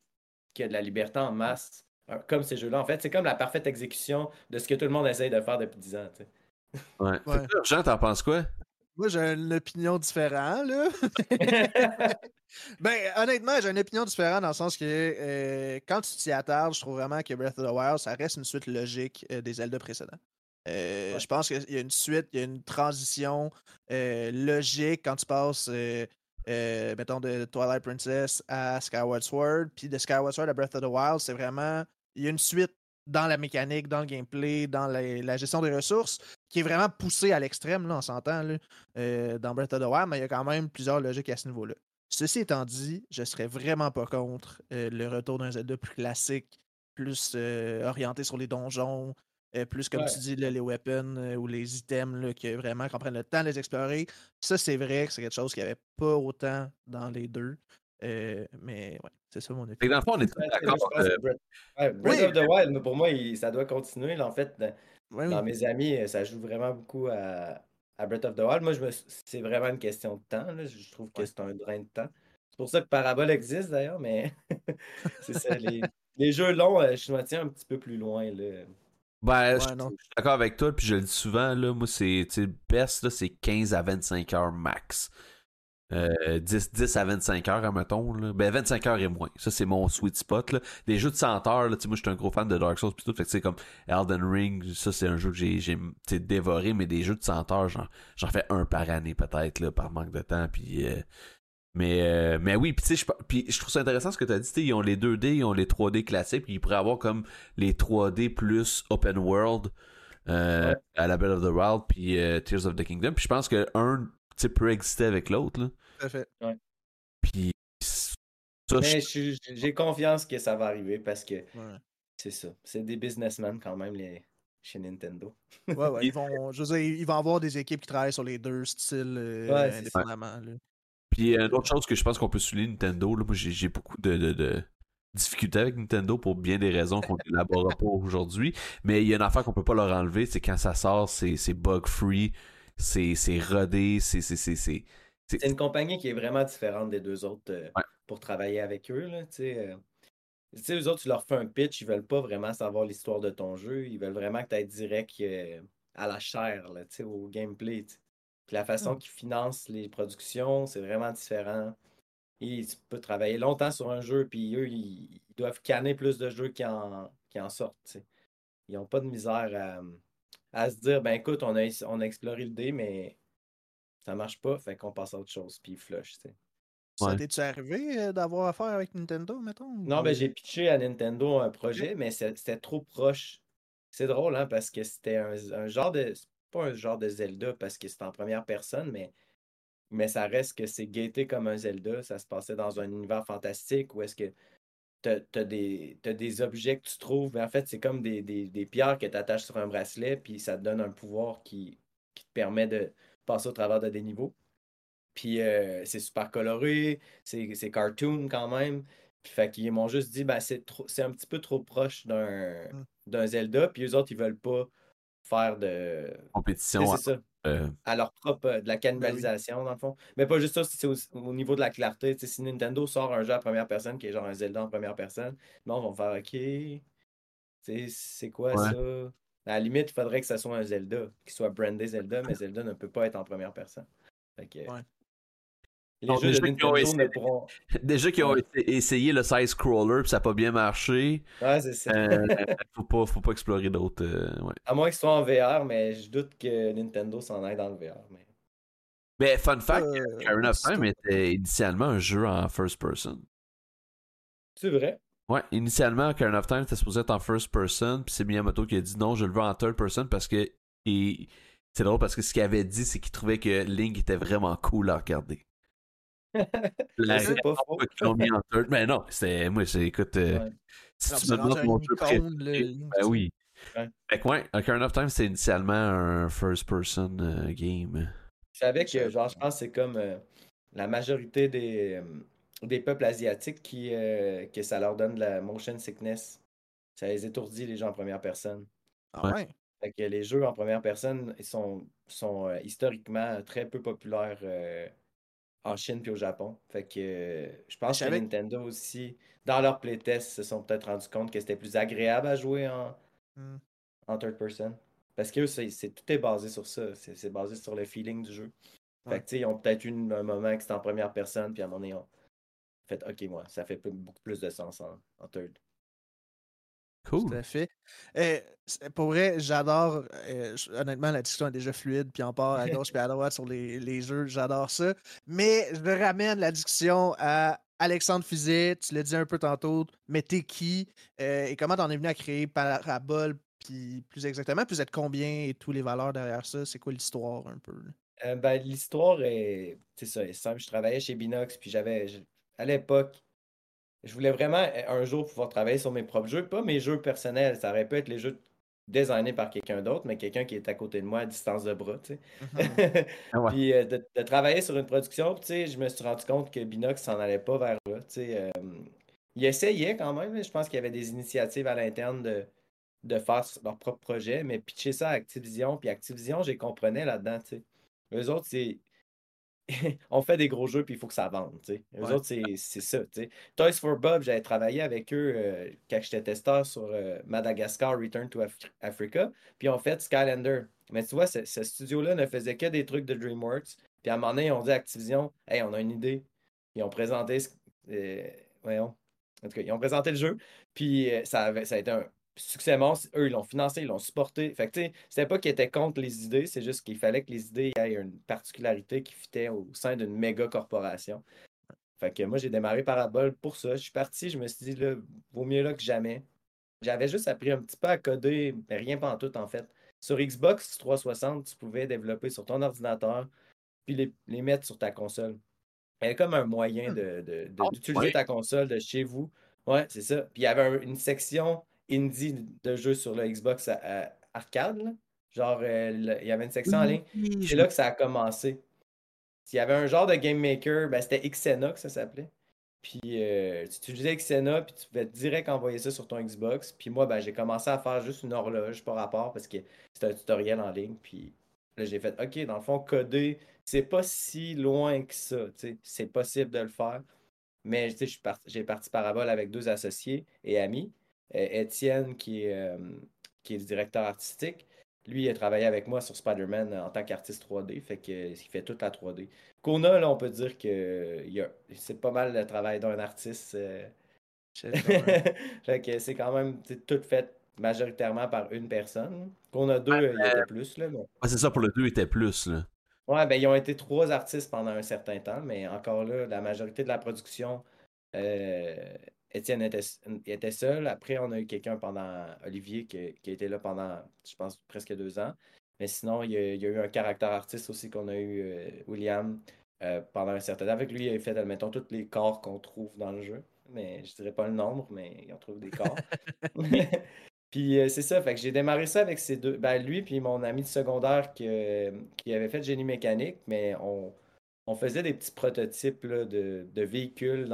qui a de la liberté en masse. Euh, Comme ces jeux-là, en fait, c'est comme la parfaite exécution de ce que tout le monde essaye de faire depuis 10 ans. tu sais. Ouais. Ouais. Jean, t'en penses quoi? Moi, j'ai une opinion différente, là. Ben, honnêtement, j'ai une opinion différente dans le sens que euh, quand tu t'y attardes, je trouve vraiment que Breath of the Wild, ça reste une suite logique euh, des Zelda précédents. Euh, Ouais. Je pense qu'il y a une suite, il y a une transition euh, logique quand tu passes, euh, mettons, de Twilight Princess à Skyward Sword, puis de Skyward Sword à Breath of the Wild, c'est vraiment. Il y a une suite dans la mécanique, dans le gameplay, dans la, la gestion des ressources, qui est vraiment poussée à l'extrême, là, on s'entend, là, dans Breath of the Wild, mais il y a quand même plusieurs logiques à ce niveau-là. Ceci étant dit, je serais vraiment pas contre le retour d'un Zelda plus classique, plus orienté sur les donjons, euh, plus comme Ouais. tu dis, là, les weapons euh, ou les items, là, que vraiment qu'on prenne le temps de les explorer. Ça, c'est vrai que c'est quelque chose qu'il n'y avait pas autant dans les deux. Euh, mais ouais, c'est ça mon opinion. dans le fond, on est je d'accord. euh, Breath, ouais, Breath Oui. of the Wild, mais pour moi, il- ça doit continuer. là, en fait, dans, Ouais, dans oui. mes amis, ça joue vraiment beaucoup à, à Breath of the Wild. Moi, je me, c'est vraiment une question de temps. là. Je trouve que Ouais. c'est un drain de temps. C'est pour ça que Parabole existe d'ailleurs, mais c'est ça. Les, les jeux longs, je me tiens un petit peu plus loin. Là. Ben, Ouais, je non. je suis d'accord avec toi, puis je le dis souvent, là, moi, c'est, sais, best, c'est 15 à 25 heures max. Euh, 10, 10 à 25 heures, admettons, là. Ben, 25 heures et moins. Ça, c'est mon sweet spot, là. Des jeux de 100 heures, là, moi, je suis un gros fan de Dark Souls, pis tout, fait que, c'est comme Elden Ring, ça, c'est un jeu que j'ai, dévoré, mais des jeux de 100 heures, j'en, j'en fais un par année, peut-être, là, par manque de temps, puis euh, mais, euh, mais oui, puis tu sais, je, puis je trouve ça intéressant ce que tu as dit. tu sais, Ils ont les 2D, ils ont les 3D classiques, puis ils pourraient avoir comme les 3D plus open world euh, Ouais. à la Breath of the Wild, puis euh, Tears of the Kingdom. Puis je pense que un peut exister avec l'autre. là. Tout à fait. Puis ça, je- Mais je j'ai confiance que ça va arriver parce que Ouais. c'est ça. C'est des businessmen quand même les... chez Nintendo. Ouais, ouais, ils vont, je veux dire, ils vont avoir des équipes qui travaillent sur les deux styles euh, Ouais, indépendamment. Puis euh, une autre chose que je pense qu'on peut souligner Nintendo, là, moi j'ai beaucoup de, de, de difficultés avec Nintendo pour bien des raisons qu'on n'élaborera pas aujourd'hui. Mais il y a une affaire qu'on peut pas leur enlever, c'est quand ça sort, c'est c'est bug free, c'est c'est rodé, c'est c'est c'est c'est C'est une compagnie qui est vraiment différente des deux autres euh, Ouais. pour travailler avec eux. Là, tu sais, euh. Tu sais, eux autres, tu leur fais un pitch, ils veulent pas vraiment savoir l'histoire de ton jeu. Ils veulent vraiment que tu ailles direct euh, à la chair, là, tu sais, au gameplay. Puis la façon qu'ils financent les productions, c'est vraiment différent. ils, tu peux travailler longtemps sur un jeu, puis eux, ils, doivent canner plus de jeux qui en, qui en sortent. Ils n'ont pas de misère à, se dire ben écoute, on a, on a exploré le dé, mais ça marche pas, fait qu'on passe à autre chose, puis ils flush. Ça t'es-tu arrivé euh, d'avoir affaire avec Nintendo, mettons? Non, ben j'ai pitché à Nintendo un projet, mais c'était trop proche. C'est drôle, hein, parce que c'était un, genre de. Pas un genre de Zelda parce que c'est en première personne, mais, mais ça reste que c'est gaité comme un Zelda. Ça se passait dans un univers fantastique où est-ce que t'as as des, des objets que tu trouves, mais en fait, c'est comme des, pierres que tu attaches sur un bracelet, puis ça te donne un pouvoir qui, qui te permet de passer au travers de des niveaux. Puis euh, c'est super coloré, c'est cartoon quand même. Puis fait qu'ils m'ont juste dit, ben, c'est un petit peu trop proche mmh. d'un Zelda. Puis eux autres, ils veulent pas faire de compétition. C'est ça. Euh, à leur propre, de la ben cannibalisation, dans le fond. Mais pas juste ça, c'est au, niveau de la clarté. si Nintendo sort un jeu à première personne qui est genre un Zelda en première personne, non, on va faire OK. C'est quoi ça? À la limite, il faudrait que ça soit un Zelda, qu'il soit brandé Zelda, mais Zelda ne peut pas être en première personne. Fait que, les jeux de Nintendo essayé, pourront... Déjà qui ont essayé le side scroller puis ça n'a pas bien marché. Ouais, c'est ça. Euh, faut, pas, faut pas explorer d'autres. Euh, ouais. À moins qu'ils soient en VR, mais je doute que Nintendo s'en aille dans le VR. Mais, mais fun fact, euh, of Time était initialement un jeu en first person. C'est vrai? Ouais, initialement, Karen of Time était supposé être en first person, puis c'est Miyamoto qui a dit non, je le veux en third person parce que. C'est drôle parce que ce qu'il avait dit, c'est qu'il trouvait que Link était vraiment cool à regarder. La c'est pas faux. Qu'ils ont mis en third. Mais non, c'est. Moi, c'est. Écoute. Euh, si tu me demandes mon jeu préféré. Ben oui. Ouais. Fait que ouais, Ocarina of Time, c'est initialement un first-person euh, game. Je savais que, genre, je pense que c'est comme euh, la majorité des, euh, des peuples asiatiques qui, que ça leur donne de la motion sickness. Ça les étourdit, les gens en première personne. Ah ouais. Fait que les jeux en première personne ils sont, sont historiquement très peu populaires en Chine puis au Japon. Fait que euh, je pense que Nintendo aussi, dans leur playtest, se sont peut-être rendus compte que c'était plus agréable à jouer en, hmm. en third person. Parce que c'est tout est basé sur ça. C'est basé sur le feeling du jeu. Fait que, ils ont peut-être eu un moment que c'était en première personne, puis à un moment donné, on fait OK, moi, ça fait beaucoup plus de sens en, en third. Cool. Tout à fait. Eh, pour vrai, j'adore. Eh, honnêtement, la discussion est déjà fluide, puis on part à gauche puis à droite sur les, les jeux. J'adore ça. Mais je ramène la discussion à Alexandre Fizet. Tu l'as dit un peu tantôt, mais t'es qui eh, et comment t'en es venu à créer Parabole, puis plus exactement, puis vous êtes combien et tous les valeurs derrière ça? C'est quoi l'histoire un peu? Euh, ben, l'histoire est. C'est ça, simple. Je travaillais chez Binox, puis j'avais. À l'époque, je voulais vraiment euh, un jour pouvoir travailler sur mes propres jeux, pas mes jeux personnels. Ça aurait pu être les jeux designés par quelqu'un d'autre, mais quelqu'un qui est à côté de moi à distance de bras, tu sais. Mm-hmm. Ah puis euh, de, travailler sur une production, tu sais, je me suis rendu compte que Binox s'en allait pas vers là, tu sais. Euh, il essayait quand même, je pense qu'il y avait des initiatives à l'interne de, de faire leur propre projet, mais pitcher ça à Activision, puis Activision, j'ai comprenais là-dedans, tu sais. Eux autres, c'est on fait des gros jeux puis il faut que ça vende. Eux autres, c'est ça. Toys for Bob, j'avais travaillé avec eux euh, quand j'étais testeur sur euh, Madagascar Return to Africa. Puis on fait Skylander. Mais tu vois, ce, studio-là ne faisait que des trucs de DreamWorks. Puis à un moment donné, ils ont dit à Activision Hey, on a une idée. Ils ont présenté. Euh, voyons. En tout cas, ils ont présenté le jeu. Puis ça, avait, ça a été un succèdement, eux, ils l'ont financé, ils l'ont supporté. Fait que, tu sais, c'était pas qu'ils étaient contre les idées, c'est juste qu'il fallait que les idées aient une particularité qui fitait au sein d'une méga corporation. Fait que moi, j'ai démarré Parabole pour ça. Je suis parti, je me suis dit, là, vaut mieux là que jamais. J'avais juste appris un petit peu à coder, mais rien pas en tout, en fait. Sur Xbox 360, tu pouvais développer sur ton ordinateur, puis les, les mettre sur ta console. Il y avait comme un moyen hmm. d'utiliser de, de, ta console de chez vous. Ouais, c'est ça. Puis il y avait une section indie de jeux sur le Xbox arcade. Genre, euh, il y avait une section en ligne. C'est là que ça a commencé. S'il y avait un genre de Game Maker, ben, c'était Xena que ça s'appelait. Puis euh, tu utilisais Xena, puis tu pouvais direct envoyer ça sur ton Xbox. Puis moi, ben, j'ai commencé à faire juste une horloge par rapport parce que c'était un tutoriel en ligne. Puis là, j'ai fait, OK, dans le fond, coder, c'est pas si loin que ça. C'est possible de le faire. Mais j'ai parti, parti parabole avec deux associés et amis. Étienne, qui est, euh, qui est le directeur artistique, lui, il a travaillé avec moi sur Spider-Man en tant qu'artiste 3D, fait qu'il fait toute la 3D. Kona, là, on peut dire que c'est pas mal le travail d'un artiste. Euh. fait que c'est quand même tout fait majoritairement par une personne. Kona 2, il était plus. Là, c'est ça, pour le 2, il était plus. Là. Ouais, ben ils ont été trois artistes pendant un certain temps, mais encore là, la majorité de la production, euh, Étienne était, seul. Après, on a eu quelqu'un pendant Olivier qui, qui, a été là pendant, je pense, presque deux ans. Mais sinon, il y a, eu un caractère artiste aussi qu'on a eu, euh, William, euh, pendant un certain temps. Avec lui, il a fait, admettons, tous les corps qu'on trouve dans le jeu. Mais je dirais pas le nombre, mais il en trouve des corps. puis euh, c'est ça, fait que j'ai démarré ça avec ces deux. Ben, lui, puis mon ami de secondaire qui, qui avait fait génie mécanique, mais on on faisait des petits prototypes de, véhicules,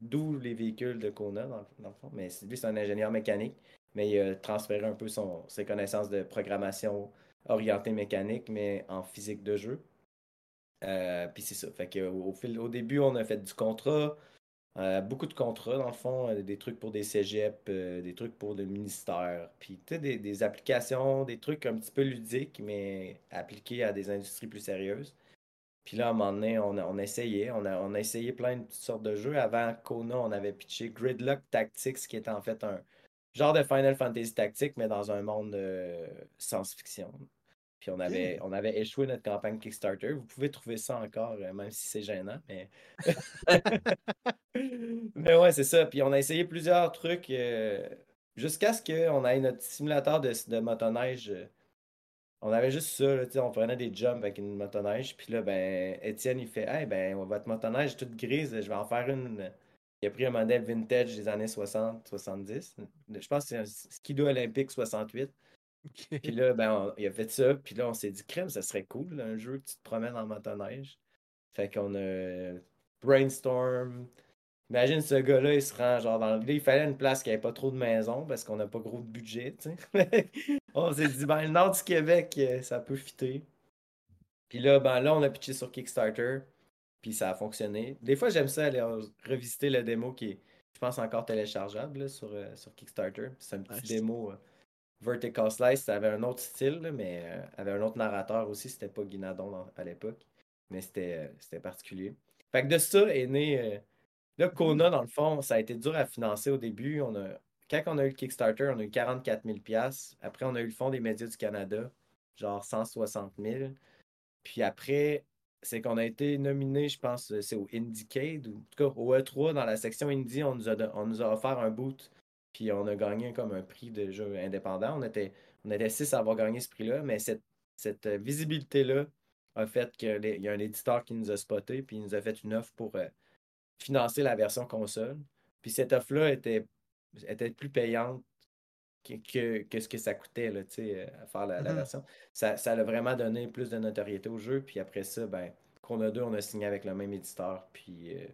d'où les véhicules de Kona, dans, le fond. Mais lui, c'est un ingénieur mécanique, mais il a transféré un peu ses connaissances de programmation orientée mécanique, mais en physique de jeu. Euh, puis c'est ça. Fait que, au, fil, au début, on a fait du contrat, euh, beaucoup de contrats, dans le fond, euh, des trucs pour des cégep, des trucs pour le ministère, puis des, des applications, des trucs un petit peu ludiques, mais appliqués à des industries plus sérieuses. Puis là, à un moment donné, on a, on essayé. On a, on a essayé plein de sortes de jeux. Avant Kona, on avait pitché Gridlock Tactics, qui est en fait un genre de Final Fantasy Tactics, mais dans un monde de science-fiction. Puis on avait, on avait échoué notre campagne Kickstarter. Vous pouvez trouver ça encore, euh, même si c'est gênant, mais. mais ouais, c'est ça. Puis on a essayé plusieurs trucs euh, jusqu'à ce qu'on ait notre simulateur de, de motoneige. On avait juste ça, là, on prenait des jumps avec une motoneige. Puis là, ben, Étienne, il fait Hey, ben, votre motoneige est toute grise, je vais en faire une. Il a pris un modèle vintage des années 60-70. Je pense que c'est un skido olympique 68. Puis là, ben, il a fait ça. Puis là, on s'est dit Crème, ça serait cool, un jeu que tu te promènes en motoneige. Fait qu'on a brainstorm. Imagine ce gars-là, il se rend genre dans le. il fallait une place qui n'avait pas trop de maisons parce qu'on n'a pas gros de budget, on s'est dit, ben, le nord du Québec, euh, ça peut fitter. Puis là, ben, là, on a pitché sur Kickstarter, puis ça a fonctionné. Des fois, j'aime ça aller revisiter le démo qui est, je pense, encore téléchargeable sur, euh, sur Kickstarter. C'est un petit démo euh, Vertical Slice. Ça avait un autre style, mais avait un autre narrateur aussi. C'était pas Guinadon à l'époque, mais c'était particulier. Fait que de ça est né. Là, Kona, dans le fond, ça a été dur à financer au début. On a, quand on a eu le Kickstarter, on a eu 44 000 Après, on a eu le Fonds des médias du Canada, genre 160 000 Puis après, c'est qu'on a été nominé, je pense, c'est au Indiecade, ou en tout cas au E3, dans la section Indie, on nous a, on nous a offert un boot, puis on a gagné comme un prix de jeu indépendant. On était, on était six à avoir gagné ce prix-là, mais cette, cette visibilité-là a fait qu'il y a un éditeur qui nous a spoté, puis il nous a fait une offre pour euh, financer la version console. Puis cette offre-là était était plus payante que, que, ce que ça coûtait là, euh, à faire la, mm-hmm. version. Ça, ça a vraiment donné plus de notoriété au jeu. Puis après ça, ben, a deux, on a signé avec le même éditeur, puis euh,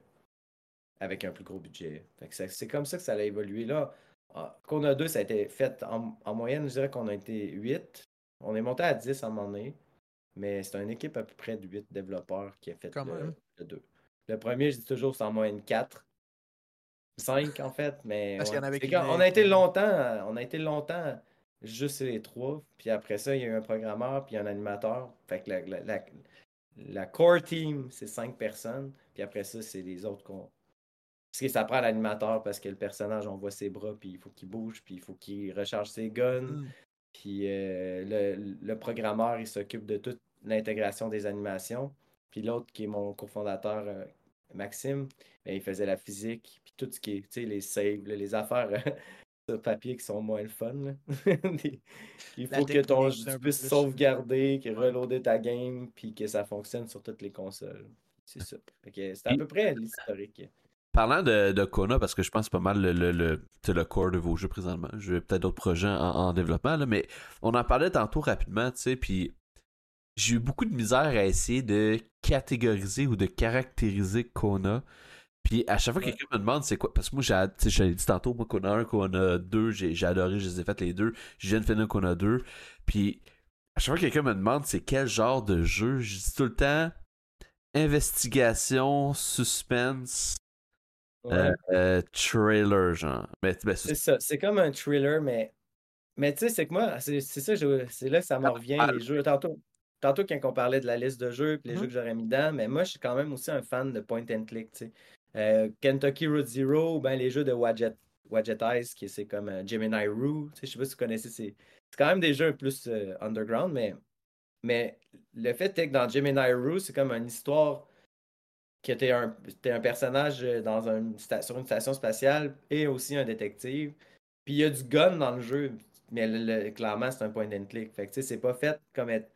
avec un plus gros budget. C'est comme ça que ça a évolué. Là, a deux, ça a été fait en, moyenne, je dirais qu'on a été 8. On est monté à 10 à un moment donné. Mais c'est une équipe à peu près de 8 développeurs qui a fait le, le 2. Le premier, je dis toujours, c'est en moyenne 4. 5 en fait, mais on a été longtemps, on a été longtemps juste les trois, puis après ça, il y a eu un programmeur, puis un animateur. Fait que la, la, core team, c'est cinq personnes, puis après ça, c'est les autres qu'on. Parce que ça prend l'animateur parce que le personnage, on voit ses bras, puis il faut qu'il bouge, puis il faut qu'il recharge ses guns. Hmm. Puis euh, le, le, programmeur, il s'occupe de toute l'intégration des animations. Puis l'autre, qui est mon cofondateur, euh, Maxime, ben, il faisait la physique, puis tout ce qui est, tu sais, les saves, les affaires sur papier qui sont moins le fun. il faut que ton tu puisses sauvegarder, que reloader ta game, puis que ça fonctionne sur toutes les consoles. C'est ça. C'est à peu près l'historique. Parlant de, de, Kona, parce que je pense que c'est pas mal le, le, le, core de vos jeux présentement. J'ai peut-être d'autres projets en, en développement, là, mais on en parlait tantôt rapidement, tu sais, puis j'ai eu beaucoup de misère à essayer de catégoriser ou de caractériser Kona. Puis à chaque fois que quelqu'un me demande c'est quoi, parce que moi j'ai, je dit tantôt, moi Kona 1, Kona 2, j'ai, adoré, je les ai fait les deux. Je viens de finir Kona 2. Puis à chaque fois que quelqu'un me demande c'est quel genre de jeu, je dis tout le temps investigation, suspense, euh, euh, trailer, genre. c'est ça, c'est comme un thriller, mais mais tu sais, c'est que moi, c'est ça, c'est là que ça me revient, les jeux. Tantôt, tantôt, quand on parlait de la liste de jeux et les mm-hmm. jeux que j'aurais mis dedans, mais moi, je suis quand même aussi un fan de point and click, tu sais. Euh, Kentucky Road Zero, ben, les jeux de Wadget, Eyes, qui c'est comme euh, Gemini tu sais, je sais pas si vous connaissez, c'est quand même des jeux plus euh, underground, mais, mais le fait est que dans Gemini Rue, c'est comme une histoire que tu es, un personnage dans une sur une station spatiale et aussi un détective. Puis il y a du gun dans le jeu, mais clairement, c'est un point and click. Fait que c'est pas fait comme être.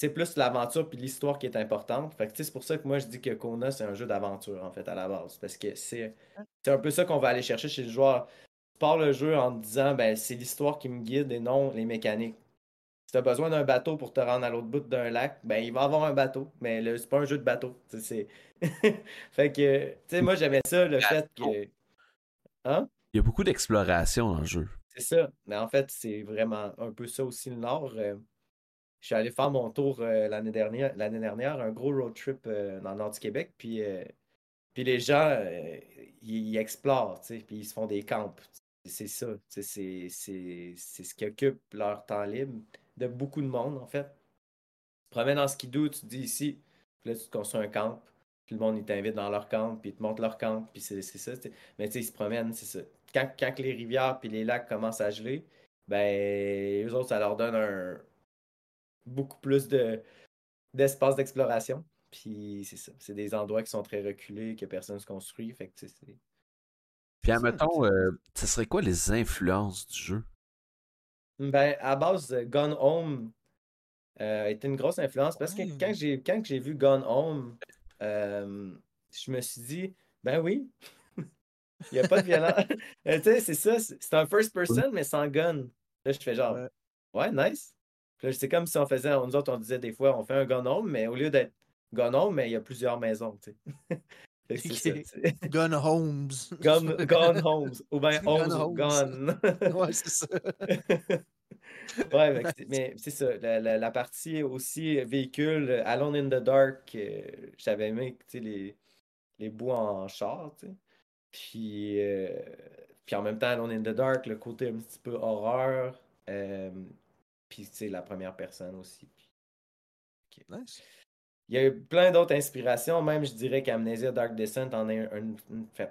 C'est plus l'aventure puis l'histoire qui est importante. Fait que c'est pour ça que moi je dis que Kona, c'est un jeu d'aventure, en fait, à la base. Parce que c'est un peu ça qu'on va aller chercher chez le joueur. Tu pars le jeu en te disant, ben, c'est l'histoire qui me guide et non les mécaniques. Si tu as besoin d'un bateau pour te rendre à l'autre bout d'un lac, ben, il va avoir un bateau. Mais c'est pas un jeu de bateau. fait que, tu sais, moi, j'aimais ça, le fait que. Hein? Il y a beaucoup d'exploration dans le jeu. C'est ça. Mais en fait, c'est vraiment un peu ça aussi le Nord. Euh, je suis allé faire mon tour euh, l'année dernière, l'année dernière, un gros road trip euh, dans le nord du Québec. Puis, puis les gens, ils, explorent, puis ils se font des camps. C'est ça. C'est, c'est, ce qui occupe leur temps libre de beaucoup de monde, en fait. Tu te promènes dans skidoo, tu te dis ici, puis là, tu te construis un camp. Puis le monde, il t'invite dans leur camp, puis ils te montrent leur camp, puis c'est, ça. Mais tu sais, ils se promènent, c'est ça quand, quand les rivières puis les lacs commencent à geler, ben, eux autres, ça leur donne un beaucoup plus de d'espace d'exploration. Puis c'est ça. C'est des endroits qui sont très reculés, que personne ne se construit. Fait que c'est. Puis admettons, euh, ce serait quoi les influences du jeu? Ben, à base, Gone Home euh, a été une grosse influence parce que quand j'ai quand j'ai vu Gone Home, euh, je me suis dit, ben oui, il n'y a pas de violence. Euh, tu sais, c'est ça. C'est un first person, mais sans gun. Là, je fais genre, ouais, nice. C'est comme si on faisait, nous autres, on disait des fois, on fait un gun home, mais au lieu d'être gun home, mais il y a plusieurs maisons, tu sais. gun homes. Gun, gun homes. Ou bien homes gun. ouais, c'est ça. ouais, mais c'est ça. La, la, partie aussi véhicule, Alone in the Dark, euh, j'avais aimé les, les bouts en char. Puis, euh, puis en même temps, Alone in the Dark, le côté un petit peu horreur. Euh, puis, tu sais, la première personne aussi. Nice. Il y a eu plein d'autres inspirations, même je dirais qu'Amnesia Dark Descent en est une,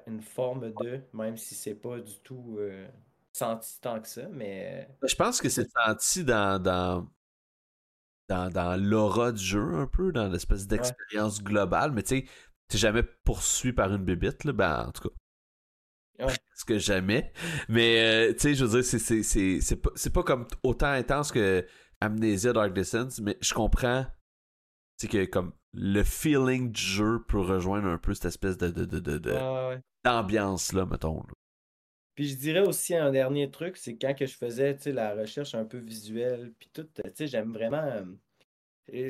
une, forme de, même si c'est pas du tout euh, senti tant que ça, mais... Je pense que c'est senti dans, dans, dans, dans l'aura du jeu un peu, dans l'espèce d'expérience globale, mais tu sais, t'es jamais poursuivi par une bébite, là, ben en tout cas, ce que jamais. Mais, euh, tu sais, je veux dire, c'est, pas, pas comme autant intense que Amnesia Dark Descent, mais je comprends. C'est que, comme, le feeling du jeu peut rejoindre un peu cette espèce de, de, de, d'ambiance-là, mettons. Puis je dirais aussi un dernier truc, c'est quand que je faisais, la recherche un peu visuelle, puis tout, tu sais, j'aime vraiment...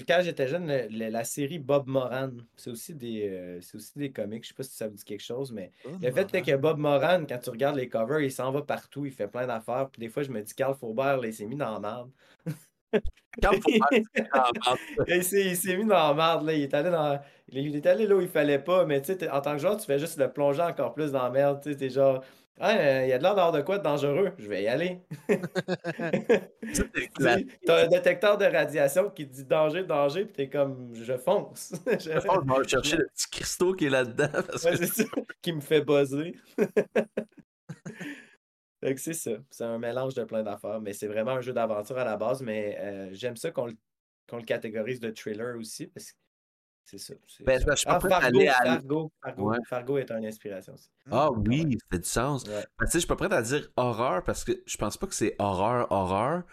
Quand j'étais jeune, la série Bob Moran, c'est aussi des euh, aussi des comics. Je sais pas si ça vous dit quelque chose, mais le fait est que Bob Moran, quand tu regardes les covers, il s'en va partout, il fait plein d'affaires. Puis des fois, je me dis Carl Faubert, il s'est mis dans la merde. Carl Faubert, il s'est mis dans la merde. Là. Il, est allé dans... il est allé là où il fallait pas, mais tu sais, en tant que joueur, tu fais juste le plonger encore plus dans la merde. Tu sais, genre. Ah, il y a de l'air d'avoir de quoi de dangereux. Je vais y aller. T'as un détecteur de radiation qui dit danger, danger, puis t'es comme je fonce. je fonce, je vais chercher le petit cristaux qui est là-dedans. C'est ça qui me fait buzzer. Donc c'est ça. C'est un mélange de plein d'affaires, mais c'est vraiment un jeu d'aventure à la base. Mais euh, j'aime ça qu'on le, le catégorise de thriller aussi, parce que c'est ça. Ben, je ah, Fargo, à... Fargo, Fargo, Fargo, est une inspiration aussi. Ah oui, ça fait du sens. Ben, je suis pas prêt à dire horreur parce que je pense pas que c'est horreur, horreur.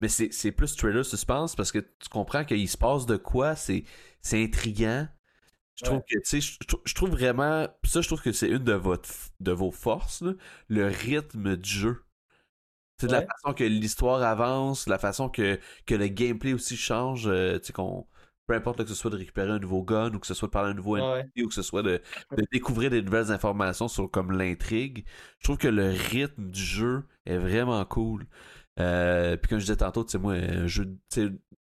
Mais c'est plus thriller suspense parce que tu comprends qu'il se passe de quoi, c'est intriguant. Je trouve que, tu sais, je, trouve vraiment. Ça, je trouve que c'est une de, votre, de vos forces, le rythme du jeu. C'est de la façon que l'histoire avance, la façon que, que le gameplay aussi change. Euh, tu sais, qu'on peu importe que ce soit de récupérer un nouveau gun ou que ce soit de parler un nouveau NPC ou que ce soit de, découvrir des nouvelles informations sur comme l'intrigue, je trouve que le rythme du jeu est vraiment cool. Euh, puis comme je disais tantôt, tu sais, moi, un jeu,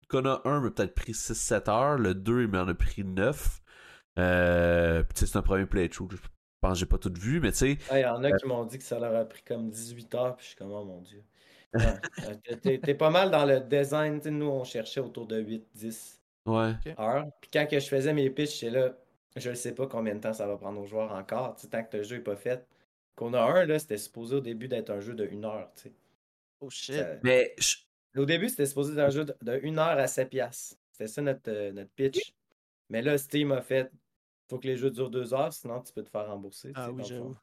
Kona 1 m'a peut-être pris 6-7 heures, le 2 il m'en a pris 9. Euh, puis c'est un premier playthrough. Je pense que j'ai pas tout vu, mais tu sais. Il y en a qui m'ont dit que ça leur a pris comme 18 heures, puis je suis comme, oh mon dieu. Ouais. T'es pas mal dans le design. nous, on cherchait autour de 8-10 ouais. heures. Puis quand que je faisais mes pitches, c'est là, je ne sais pas combien de temps ça va prendre aux joueurs encore. tant que le jeu n'est pas fait. Qu'on a un, là, c'était supposé au début d'être un jeu de 1 heure. sais. Oh shit. Mais Au début, c'était supposé être un jeu de 1 heure à 7 piastres. C'était ça notre, euh, notre pitch. Mais là, Steam a fait faut que les jeux durent deux heures, sinon tu peux te faire rembourser. Ah oui, j'avoue.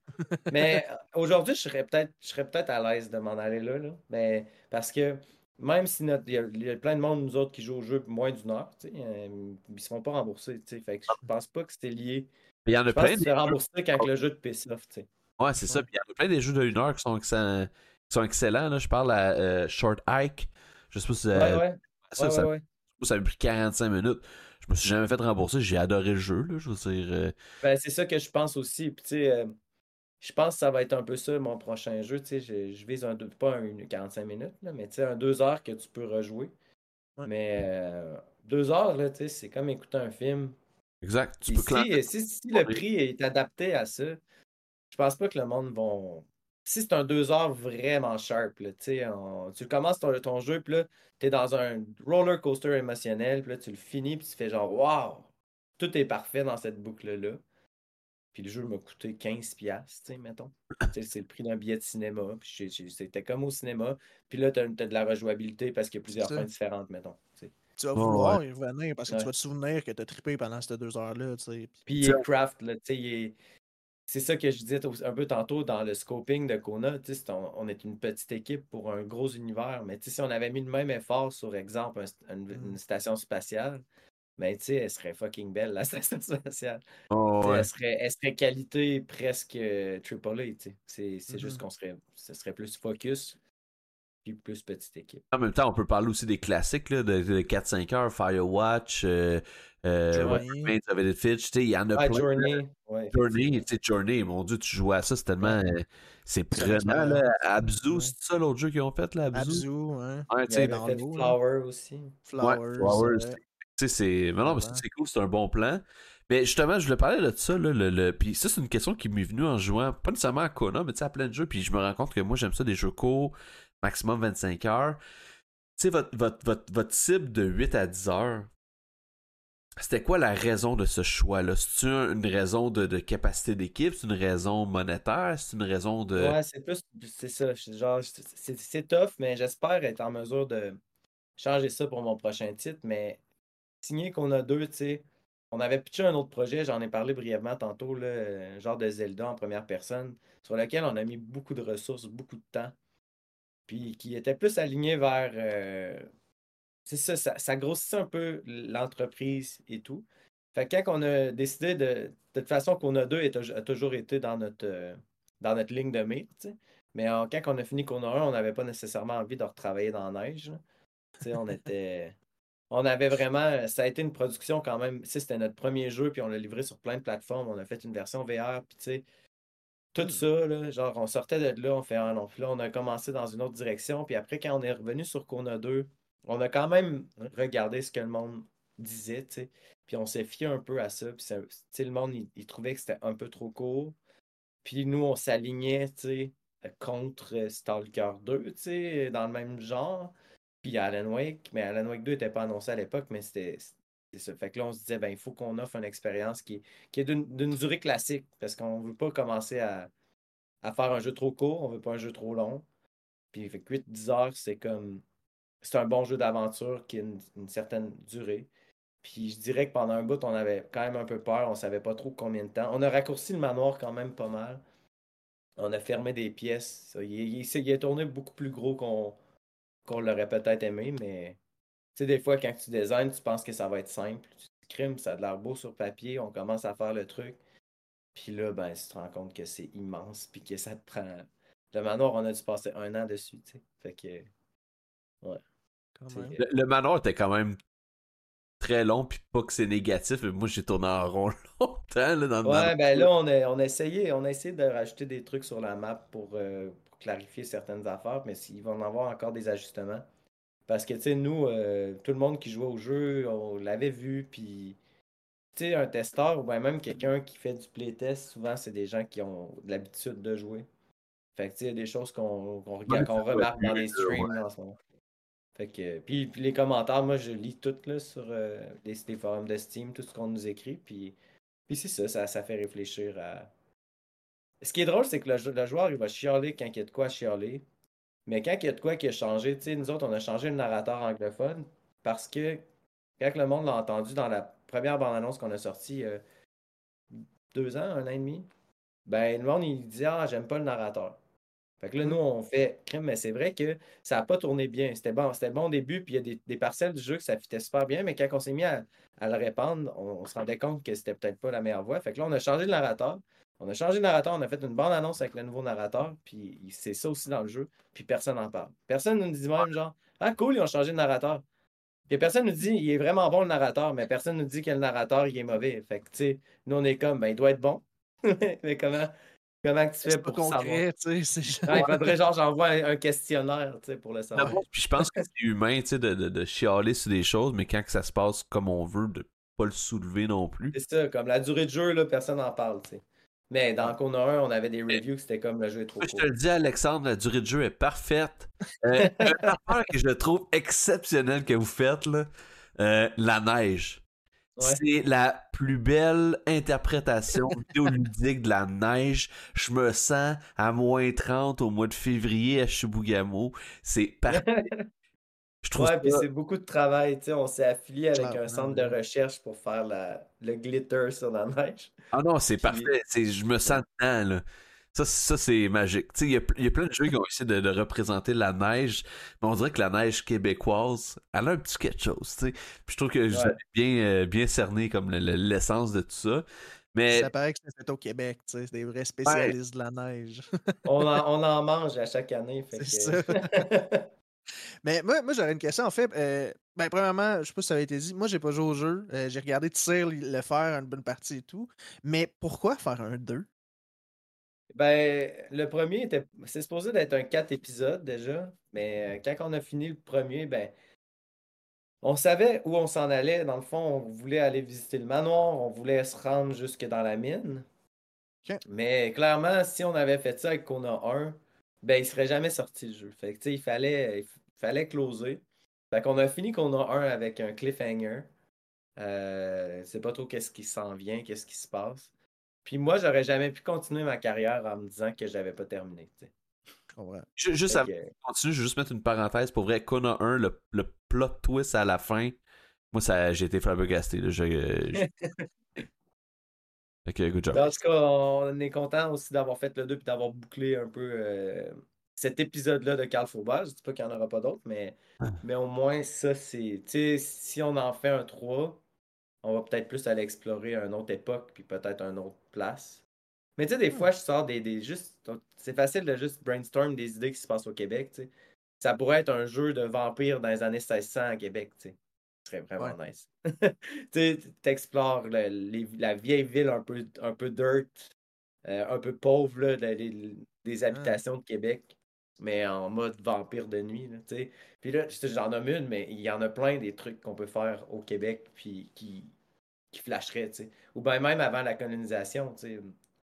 Mais aujourd'hui, je serais peut-être je serais peut-être à l'aise de m'en aller là, là. Mais parce que même si il, y a, plein de monde, nous autres, qui jouent au jeu moins d'une heure, euh, ils ne seront pas remboursés. Tu sais, fait que je pense pas que c'était lié. Il y en a plein. Tu remboursé quand le jeu te pisse off, tu sais. Ouais, c'est ça. Puis il y en a plein des jeux de une heure qui sont, qui sont excellents. Là. Je parle à euh, Short Hike. Je sais pas si. ouais, ouais. Ça, ça, ça, m'a pris 45 minutes. Je me suis jamais fait rembourser. J'ai adoré le jeu. Là, je veux dire. Euh. Ben, c'est ça que je pense aussi. Puis, tu sais, je pense que ça va être un peu ça, mon prochain jeu. Tu sais, je, je, vise un, pas un 45 minutes, là, mais tu sais, un 2 heures que tu peux rejouer. Mais euh, deux heures, là, tu sais, c'est comme écouter un film. Exact. Tu peux si, si, si, le prix est adapté à ça, je pense pas que le monde va. Si c'est un 2 heures vraiment sharp, là, on... tu commences ton, ton jeu, puis là, tu es dans un roller coaster émotionnel, puis là, tu le finis, puis tu fais genre, waouh, tout est parfait dans cette boucle-là. Puis le jeu m'a coûté 15$, tu sais, mettons. c'est le prix d'un billet de cinéma. Puis c'était comme au cinéma. Puis là, tu as, de la rejouabilité parce qu'il y a plusieurs fins différentes, mettons. Tu vas vouloir y revenir parce que tu vas te souvenir que tu as trippé pendant ces deux heures-là. Puis craft, là, tu sais, c'est ça que je disais un peu tantôt dans le scoping de Kona. On, on est une petite équipe pour un gros univers, mais si on avait mis le même effort sur, exemple, une, mm. station spatiale, ben, tu elle serait fucking belle, la station spatiale. Oh, elle, serait, elle, serait, qualité presque euh, AAA. C'est juste mm-hmm. qu'on serait, ce serait plus focus puis plus petite équipe. En même temps, on peut parler aussi des classiques là, de, 4-5 heures, Firewatch, euh, euh, Fitch, il y en a plein. Journey. Ouais, Journey, Journey, mon dieu, tu joues à ça, c'est tellement. Euh, c'est vraiment là. Abzu, c'est ça l'autre jeu qu'ils ont fait là, Abzu? Abzu, ouais. ouais tu dans fait Flower aussi. Flowers. Flowers. Tu sais, c'est. Mais non, mais c'est cool, c'est un bon plan. Mais justement, je voulais parler de ça, là, le, le... puis ça, c'est une question qui m'est venue en jouant, pas nécessairement à Kona, mais tu sais, à plein de jeux, puis je me rends compte que moi, j'aime ça des jeux courts, maximum 25 heures. Tu sais, votre, votre, votre, votre cible de 8 à 10 heures, c'était quoi la raison de ce choix-là? C'est une raison de, capacité d'équipe? C'est une raison monétaire? C'est une raison de. Ouais, c'est plus. C'est ça. Genre, c'est tough, mais j'espère être en mesure de changer ça pour mon prochain titre. Mais signer qu'on a deux, tu sais. On avait pitché un autre projet, j'en ai parlé brièvement tantôt, là, genre de Zelda en première personne, sur lequel on a mis beaucoup de ressources, beaucoup de temps. Puis qui était plus aligné vers. Euh, c'est ça, ça, grossissait un peu l'entreprise et tout. Fait que quand on a décidé de. De toute façon, qu'on a deux a toujours été dans notre, euh, dans notre ligne de mire, Mais quand on a fini qu'on a un, on n'avait pas nécessairement envie de retravailler dans la neige. on était. On avait vraiment. Ça a été une production quand même. C'était notre premier jeu, puis on l'a livré sur plein de plateformes. On a fait une version VR, puis tu sais. Tout hmm. ça, là, genre, on sortait de là, on fait un long. là, on a commencé dans une autre direction. Puis après, quand on est revenu sur Kona 2, on a quand même regardé ce que le monde disait, tu sais. Puis on s'est fié un peu à ça. Puis le monde, il, trouvait que c'était un peu trop court. Puis nous, on s'alignait, tu sais, contre Stalker 2, tu sais, dans le même genre. Puis Alan Wake, mais Alan Wake 2 n'était pas annoncé à l'époque, mais c'était ça. Fait que là, on se disait, ben, il faut qu'on offre une expérience qui, est d'une durée classique, parce qu'on ne veut pas commencer à, faire un jeu trop court, on veut pas un jeu trop long. Puis fait 8-10 heures, c'est comme c'est un bon jeu d'aventure qui a une, certaine durée. Puis je dirais que pendant un bout, on avait quand même un peu peur, on savait pas trop combien de temps. On a raccourci le manoir quand même pas mal. On a fermé des pièces. Il, est tourné beaucoup plus gros qu'on l'aurait peut-être aimé, mais tu sais, des fois, quand tu designs, tu penses que ça va être simple. Tu crimes, ça a de l'air beau sur papier, on commence à faire le truc. Puis là, ben, tu te rends compte que c'est immense, puis que ça te prend. Le manoir, on a dû passer un an dessus, tu sais. Fait que. Ouais. Le, manoir était quand même très long, puis pas que c'est négatif, mais moi j'ai tourné en rond longtemps là, dans le Ouais, ben là, on a, on, a essayé, on a essayé de rajouter des trucs sur la map pour, euh, clarifier certaines affaires, mais il va en avoir encore des ajustements. Parce que, tu sais, nous, euh, tout le monde qui jouait au jeu, on l'avait vu, puis, tu sais, un testeur ou même quelqu'un qui fait du playtest, souvent, c'est des gens qui ont l'habitude de jouer. Fait que, il y a des choses qu'on regarde, qu'on remarque dans les streams en ce moment. Fait que, puis, les commentaires, moi, je lis tout là, sur euh, les, forums de Steam, tout ce qu'on nous écrit. Puis, puis c'est ça, ça, ça, fait réfléchir à. Ce qui est drôle, c'est que le, joueur, il va chialer quand il y a de quoi chialer. Mais quand il y a de quoi qui a changé, tu sais, nous autres, on a changé le narrateur anglophone parce que quand le monde l'a entendu dans la première bande-annonce qu'on a sortie euh, deux ans, un an et demi, ben le monde il dit Ah, j'aime pas le narrateur. Fait que là, nous, on fait mais c'est vrai que ça n'a pas tourné bien. C'était bon, c'était bon au début, puis il y a des, parcelles du jeu que ça fitait super bien, mais quand on s'est mis à, le répandre, on, se rendait compte que c'était peut-être pas la meilleure voie. Fait que là, on a changé le narrateur. On a changé le narrateur, on a fait une bonne annonce avec le nouveau narrateur, puis c'est ça aussi dans le jeu, puis personne n'en parle. Personne ne nous dit même genre Ah cool, ils ont changé de narrateur. Puis personne nous dit il est vraiment bon le narrateur, mais personne nous dit que le narrateur il est mauvais. Fait que tu sais, nous on est comme ben il doit être bon. mais comment Comment tu fais pour concret, savoir? il faudrait genre j'envoie un, questionnaire pour le savoir. Puis je pense que c'est humain de, de, de, chialer sur des choses, mais quand que ça se passe comme on veut, de pas le soulever non plus. C'est ça, comme la durée de jeu, là, personne n'en parle. sais. Mais dans Kona 1, on avait des reviews c'était comme le jeu est trop court. Je te le dis, Alexandre, la durée de jeu est parfaite. Euh, une affaire que je trouve exceptionnelle que vous faites, là, euh, la neige. C'est la plus belle interprétation vidéoludique de la neige. Je me sens à moins 30 au mois de février à Chibougamau. C'est parfait. Je trouve ouais, puis c'est beaucoup de travail. On s'est affilié avec un centre de recherche pour faire la... le glitter sur la neige. Ah non, c'est parfait. Je me sens dedans. Là. Ça, ça c'est magique. Il y, a, y a plein de jeux qui ont essayé de, représenter la neige, mais on dirait que la neige québécoise, elle a un petit quelque chose. Puis je trouve que j'ai bien, euh, bien cerné comme l'essence de tout ça. Mais... Ça paraît que c'est au Québec, c'est des vrais spécialistes de la neige. on, en, on, en, mange à chaque année. C'est ça. Mais moi, moi j'aurais une question. En fait, euh, ben, premièrement, je sais pas si ça avait été dit, moi, j'ai pas joué au jeu. Euh, j'ai regardé Tire le faire une bonne partie et tout. Mais pourquoi faire un 2 ben, le premier était. C'est supposé d'être un 4 épisodes déjà, mais euh, quand on a fini le premier, ben. On savait où on s'en allait. Dans le fond, on voulait aller visiter le manoir, on voulait se rendre jusque dans la mine. Mais clairement, si on avait fait ça avec Kona 1, ben, il serait jamais sorti le jeu. Fait que, il fallait, il fallait closer. Fait qu'on a fini Kona 1 avec un cliffhanger. Euh, c'est pas trop qu'est-ce qui s'en vient, qu'est-ce qui se passe. Puis moi, j'aurais jamais pu continuer ma carrière en me disant que j'avais pas terminé. juste avant continuer, je vais juste mettre une parenthèse. Pour vrai, Kona 1, le, plot twist à la fin, moi, ça, j'ai été flabbergasté. Là. Ok, good job. En tout cas, on est content aussi d'avoir fait le 2 et d'avoir bouclé un peu euh, cet épisode-là de Carl Faubert. Je dis pas qu'il n'y en aura pas d'autres, mais, ah. mais au moins, ça, c'est. Tu sais, si on en fait un 3, on va peut-être plus aller explorer une autre époque, puis peut-être une autre place. Mais tu sais, des hmm. fois, je sors des, des juste. C'est facile de juste brainstorm des idées qui se passent au Québec, tu sais. Ça pourrait être un jeu de vampire dans les années 1600 à Québec, tu sais. Ce serait vraiment nice. tu explores la vieille ville un peu, un peu dirt, euh, un peu pauvre, là, des ah. habitations de Québec, mais en mode vampire de nuit. Puis là, j'en nomme une, mais il y en a plein des trucs qu'on peut faire au Québec, puis qui, qui flasheraient. Ou bien même avant la colonisation, tu sais.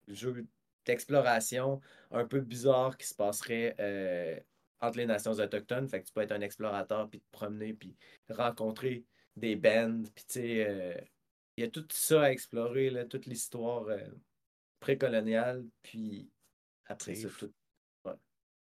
Jeu d'exploration un peu bizarre qui se passerait euh, entre les nations autochtones. Fait que tu peux être un explorateur, puis te promener, puis rencontrer des bands, puis tu sais, euh, il y a tout ça à explorer, là, toute l'histoire euh, précoloniale, puis après ça, tout.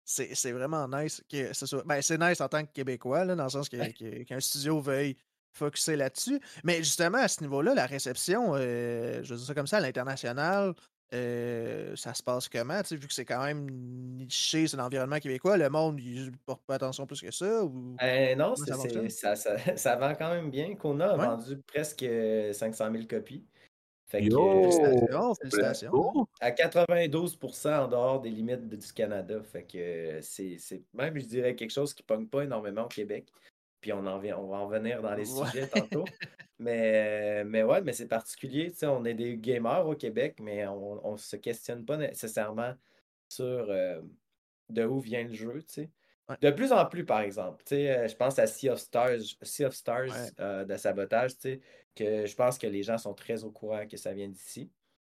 C'est vraiment nice que ce soit. Ben, c'est nice en tant que Québécois, là, dans le sens qu'un studio veuille focuser là-dessus. Mais justement, à ce niveau-là, la réception, euh, je veux dire ça comme ça, à l'international, euh, ça se passe comment? Vu que c'est quand même niché, c'est l'environnement québécois, le monde, il porte pas attention plus que ça? Ou... Euh, non, ça, ça, ça, vend quand même bien. Qu'on a vendu presque 500 000 copies. Fait que, félicitations, À 92% en dehors des limites du Canada. Fait que c'est même, je dirais, quelque chose qui ne pogne pas énormément au Québec. Puis on, en vient, on va en venir dans les sujets tantôt. Mais, mais ouais, mais c'est particulier. On est des gamers au Québec, mais on ne se questionne pas nécessairement sur euh, de où vient le jeu. De plus en plus, par exemple. Euh, je pense à Sea of Stars, sea of Stars euh, de sabotage, que je pense que les gens sont très au courant que ça vient d'ici.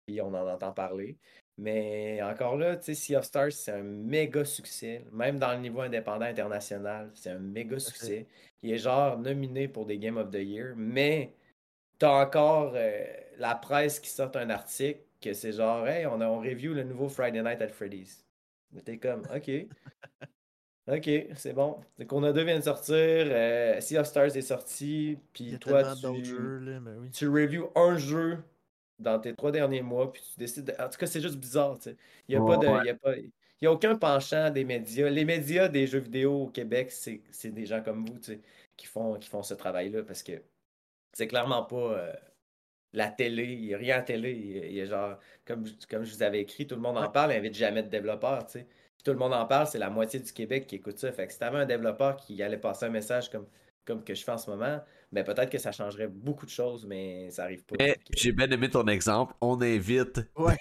Puis on en entend parler. Mais encore là, tu sais, Sea of Stars, c'est un méga succès. Même dans le niveau indépendant international, c'est un méga succès. Il est genre nominé pour des Game of the Year, mais t'as encore euh, la presse qui sort un article que c'est genre, hey, on, a, on review le nouveau Friday Night at Freddy's. T'es comme, ok. Ok, c'est bon. Donc, on a deux vient de sortir. Euh, sea of Stars est sorti. Puis toi, tu, jeux, là, oui. tu reviews un jeu dans tes trois derniers mois. Puis tu décides. En tout cas, c'est juste bizarre. Tu sais. Il n'y a, pas de, il y a, pas... y a aucun penchant des médias. Les médias des jeux vidéo au Québec, c'est des gens comme vous tu sais, qui, font, qui font ce travail-là. Parce que c'est clairement pas. Euh, la télé, il n'y a rien à télé. Il y a, genre, comme, comme je vous avais écrit, tout le monde en parle, il invite jamais de développeurs, tu sais tout le monde en parle, c'est la moitié du Québec qui écoute ça. Fait que si t'avais un développeur qui allait passer un message comme, comme que je fais en ce moment, ben peut-être que ça changerait beaucoup de choses, mais ça arrive pas. J'ai bien aimé ton exemple. On invite ouais.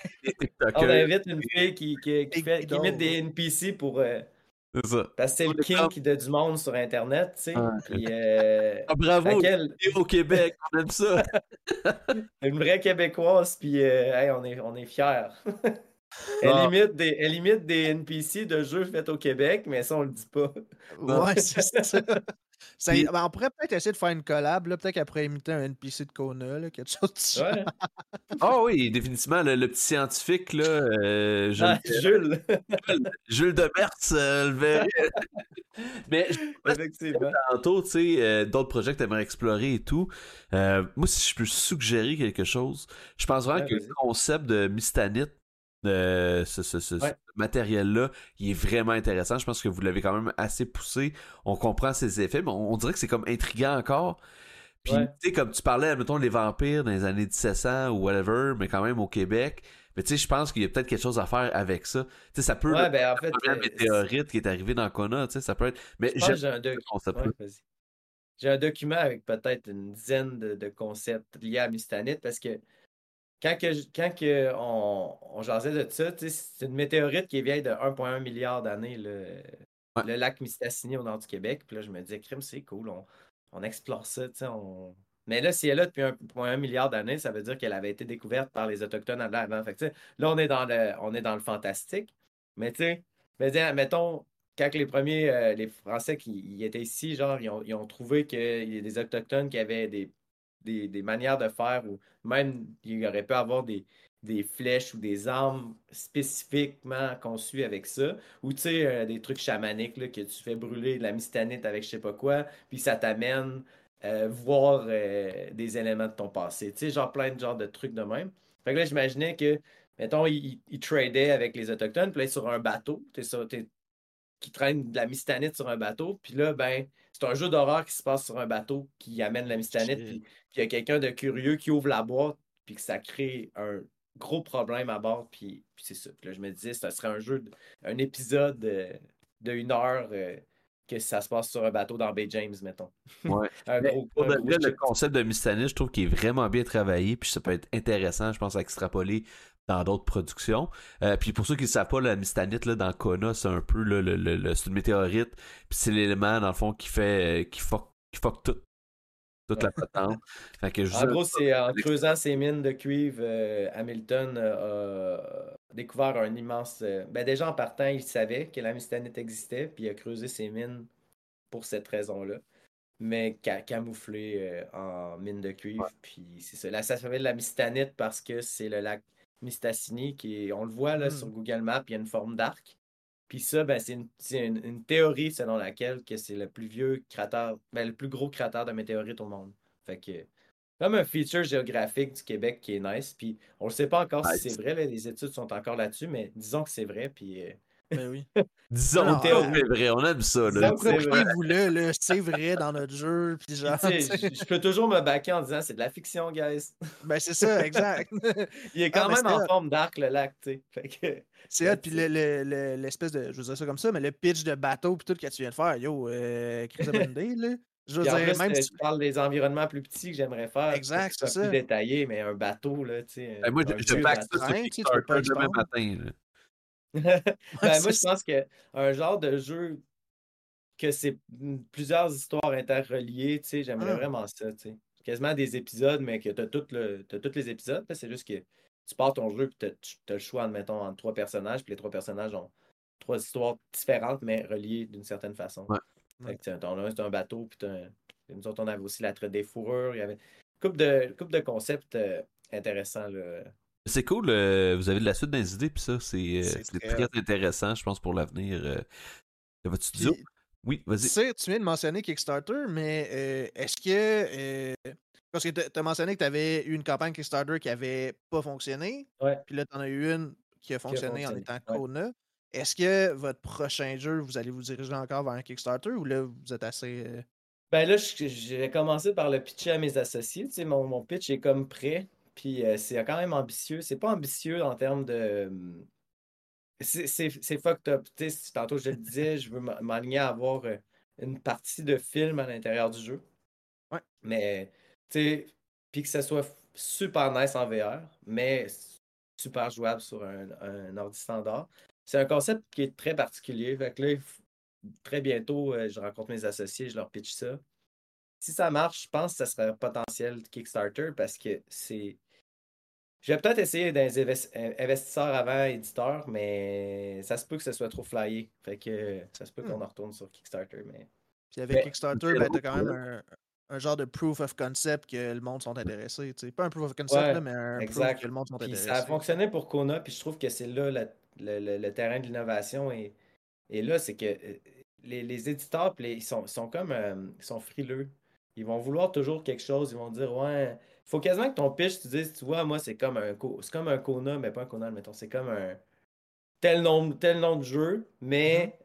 On invite une fille qui, qui, qui, fait, qui imite des NPC pour. Euh, c'est ça. Parce que c'est le king de, du monde sur Internet, tu sais. Euh, ah, bravo! Au Québec, on aime ça! une vraie Québécoise, puis euh, on est, on est fiers. Elle, ah. limite des, elle limite des NPC de jeux faits au Québec, mais ça, on le dit pas. Ouais, c'est ça. ça ben, on pourrait peut-être essayer de faire une collab, peut-être qu'elle pourrait imiter un NPC de Kona, là, quelque chose de ouais. Ah oui, définitivement, le, petit scientifique, là, euh, ah, Jules. Jules de Mertz, euh, le verrait. Mais Effectivement. tantôt, tu sais, euh, d'autres projets que tu aimerais explorer et tout. moi, si je peux suggérer quelque chose, je pense vraiment que le concept de Mistanite ce, matériel-là, il est vraiment intéressant. Je pense que vous l'avez quand même assez poussé. On comprend ses effets, mais on, dirait que c'est comme intriguant encore. Puis, tu sais, comme tu parlais, mettons, les vampires dans les années 1700 ou whatever, mais quand même au Québec. Mais tu sais, je pense qu'il y a peut-être quelque chose à faire avec ça. Tu sais, ça peut ouais, ben, en fait, un euh, météorite qui est arrivé dans Kona, tu sais, ça peut être. Mais j'ai un, j'ai un document avec peut-être une dizaine de, de, concepts liés à Mustanite parce que quand, que, on, on jasait de ça, c'est une météorite qui est vieille de 1,1 milliard d'années, le, le, lac Mistassini au nord du Québec. Puis là, je me disais, crime, c'est cool, on, on explore ça. On... Mais là, si elle est là depuis 1,1 milliard d'années, ça veut dire qu'elle avait été découverte par les Autochtones avant. Fait que, là, on est, dans le, on est dans le fantastique. Mais tu sais, mettons, quand les premiers, euh, les Français qui étaient ici, genre, ils ont, ils ont trouvé qu'il y a des Autochtones qui avaient des des, manières de faire ou même il aurait pu avoir des, des flèches ou des armes spécifiquement conçues avec ça. Ou tu sais, euh, des trucs chamaniques là, que tu fais brûler de la mystanite avec je sais pas quoi, puis ça t'amène euh, voir euh, des éléments de ton passé. Tu sais, genre plein de genres de trucs de même. Fait que là, j'imaginais que, mettons, il, il, tradait avec les Autochtones, puis là, sur un bateau, tu es, qui traîne de la mystanite sur un bateau, puis là, ben, c'est un jeu d'horreur qui se passe sur un bateau qui amène la mystanite, puis il y a quelqu'un de curieux qui ouvre la boîte, puis que ça crée un gros problème à bord, puis, c'est ça. Puis là, je me disais, ce serait un jeu, un épisode de, une heure euh, que ça se passe sur un bateau dans Bay James, mettons. Ouais. le concept de mystanite, je trouve qu'il est vraiment bien travaillé, puis ça peut être intéressant, je pense, à extrapoler dans d'autres productions. Euh, puis pour ceux qui ne savent pas, la mystanite là, dans Kona, c'est un peu le, le, le c'est une météorite, puis c'est l'élément dans le fond qui fait euh, qui fuck, qui fuck tout. Toute la patente. fait que en gros, c'est en creusant ces mines de cuivre, euh, Hamilton a découvert un immense. ben déjà en partant, il savait que la mystanite existait, puis il a creusé ces mines pour cette raison-là mais camouflé en mine de cuivre. Puis c'est ça. Là, ça s'appelle la mystanite parce que c'est le lac Mistassini, qui on le voit là, sur hmm. Google Maps, il y a une forme d'arc. Puis ça, ben, c'est une, théorie selon laquelle que c'est le plus vieux cratère, ben, le plus gros cratère de météorite au monde. Fait que comme un feature géographique du Québec qui est nice. Puis on ne sait pas encore si c'est vrai, les études sont encore là-dessus, mais disons que c'est vrai. Puis euh, ben oui. Disons que c'est vrai, on aime ça. Là. vous le c'est vrai dans notre jeu. Puis genre, je, peux toujours me baquer en disant c'est de la fiction, guys. Ben c'est ça, exact. Il est quand ah, même en forme d'arc, le lac, tu sais. C'est hot, puis l'espèce de, je veux dire ça comme ça, mais le pitch de bateau puis tout que tu viens de faire, yo, euh, Chris là. Je veux dire, même si tu parles des environnements plus petits que j'aimerais faire. Exact, c'est ça. Plus détaillé, mais un bateau, là, tu sais. Ben, moi, je, je back ça sur Kickstarter demain matin. Là. ben, moi, je pense qu'un genre de jeu que c'est plusieurs histoires interreliées, tu sais, j'aimerais ah. vraiment ça, tu sais. Quasiment des épisodes, mais que tu as, le, as tous les épisodes. C'est juste que tu pars ton jeu, puis tu as le choix, admettons, entre trois personnages, puis les trois personnages ont trois histoires différentes, mais reliées d'une certaine façon. Ouais. Fait que, ton un, c'est un bateau, puis nous autres, on avait aussi la traite des fourrures. Il y avait une couple de, couple de concepts euh, intéressants. Là. C'est cool, euh, vous avez de la suite dans les idées, puis ça, c'est euh, très très intéressant, je pense, pour l'avenir euh, de votre studio. Puis, Oui, tu vas-y. sais, tu viens de mentionner Kickstarter, mais euh, est-ce que. euh, parce que tu as mentionné que tu avais eu une campagne Kickstarter qui avait pas fonctionné, Ouais. puis là, tu en as eu une qui a fonctionné en fonctionné, étant ouais. Kona. Est-ce que votre prochain jeu, vous allez vous diriger encore vers un Kickstarter ou là, vous êtes assez. euh, Ben là, je- j'ai commencé par le pitcher à mes associés. Tu sais, mon, mon pitch est comme prêt. Puis euh, c'est quand même ambitieux. C'est pas ambitieux en termes de. C'est fucked up. Tu sais, tantôt, je le disais, je veux m'aligner à avoir euh, une partie de film à l'intérieur du jeu. Ouais. Mais, tu sais, puis que ça soit super nice en VR, mais super jouable sur un, un ordi standard. C'est un concept qui est très particulier. Fait que là, très bientôt, euh, je rencontre mes associés, je leur pitch ça. Si ça marche, je pense que ça serait un potentiel de Kickstarter parce que c'est. Je vais peut-être essayer d'un investisseur avant éditeur, mais ça se peut que ce soit trop flyé. Fait que ça se peut qu'on Hmm. en retourne sur Kickstarter. Mais Puis avec Ben, Kickstarter, ben, t'as quand même un, un genre de proof of concept que le monde sont intéressés. tu sais. Pas un proof of concept, Ouais, là, mais un exact. proof que le monde sont Puis intéressés. ça a fonctionné pour Kona, puis je trouve que c'est là la- le, le- le terrain de l'innovation. Et, et là, c'est que euh, les, les éditeurs, les- ils, sont, ils sont comme euh, ils sont frileux. Ils vont vouloir toujours quelque chose. Ils vont dire Ouais, faut quasiment que ton pitch, tu dises, tu vois, moi, c'est comme un co- c'est comme un Kona, mais pas un Kona, mettons. C'est comme un tel nombre, tel nom de jeu, mais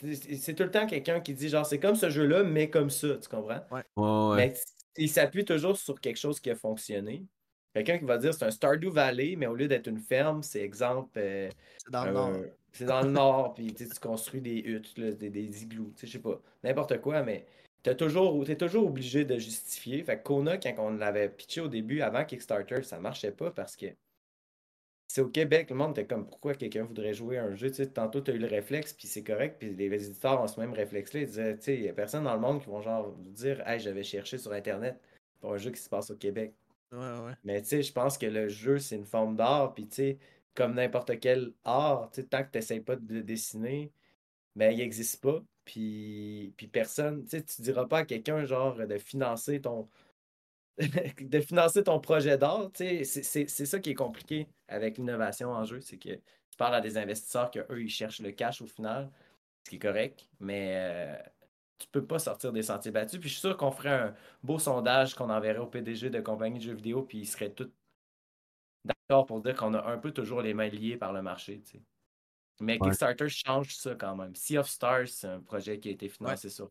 c'est c'est tout le temps quelqu'un qui dit genre c'est comme ce jeu-là, mais comme ça, tu comprends? Ouais, ouais. Mais il s'appuie toujours sur quelque chose qui a fonctionné. Quelqu'un qui va dire c'est un Stardew Valley, mais au lieu d'être une ferme, c'est exemple. euh, C'est dans le nord. C'est dans le nord, puis tu construis des huttes, là, des, des igloos, tu sais, je sais pas, n'importe quoi, mais t'as toujours, t'es toujours obligé de justifier. Fait que Kona, quand on l'avait pitché au début, avant Kickstarter, ça marchait pas parce que c'est au Québec, le monde était comme pourquoi quelqu'un voudrait jouer à un jeu? Tu sais, tantôt, tu as eu le réflexe, puis c'est correct, puis les éditeurs ont ce même réflexe-là. Ils disaient, tu sais, il y a personne dans le monde qui vont genre vous dire, hey, j'avais cherché sur Internet pour un jeu qui se passe au Québec. Ouais, ouais. Mais tu sais, je pense que le jeu, c'est une forme d'art, puis tu sais, comme n'importe quel art, tu sais, tant que tu n'essayes pas de le dessiner, ben, il n'existe pas. Puis, personne, tu sais, tu diras pas à quelqu'un, genre, de financer ton. financer ton projet d'art, c'est- ça qui est compliqué avec l'innovation en jeu, c'est que tu parles à des investisseurs que eux ils cherchent le cash au final, ce qui est correct, mais euh, tu peux pas sortir des sentiers battus. Puis je suis sûr qu'on ferait un beau sondage qu'on enverrait au PDG de compagnie de jeux vidéo, puis ils seraient tous d'accord pour dire qu'on a un peu toujours les mains liées par le marché. Mais Ouais. Kickstarter change ça quand même. Sea of Stars, c'est un projet qui a été financé sur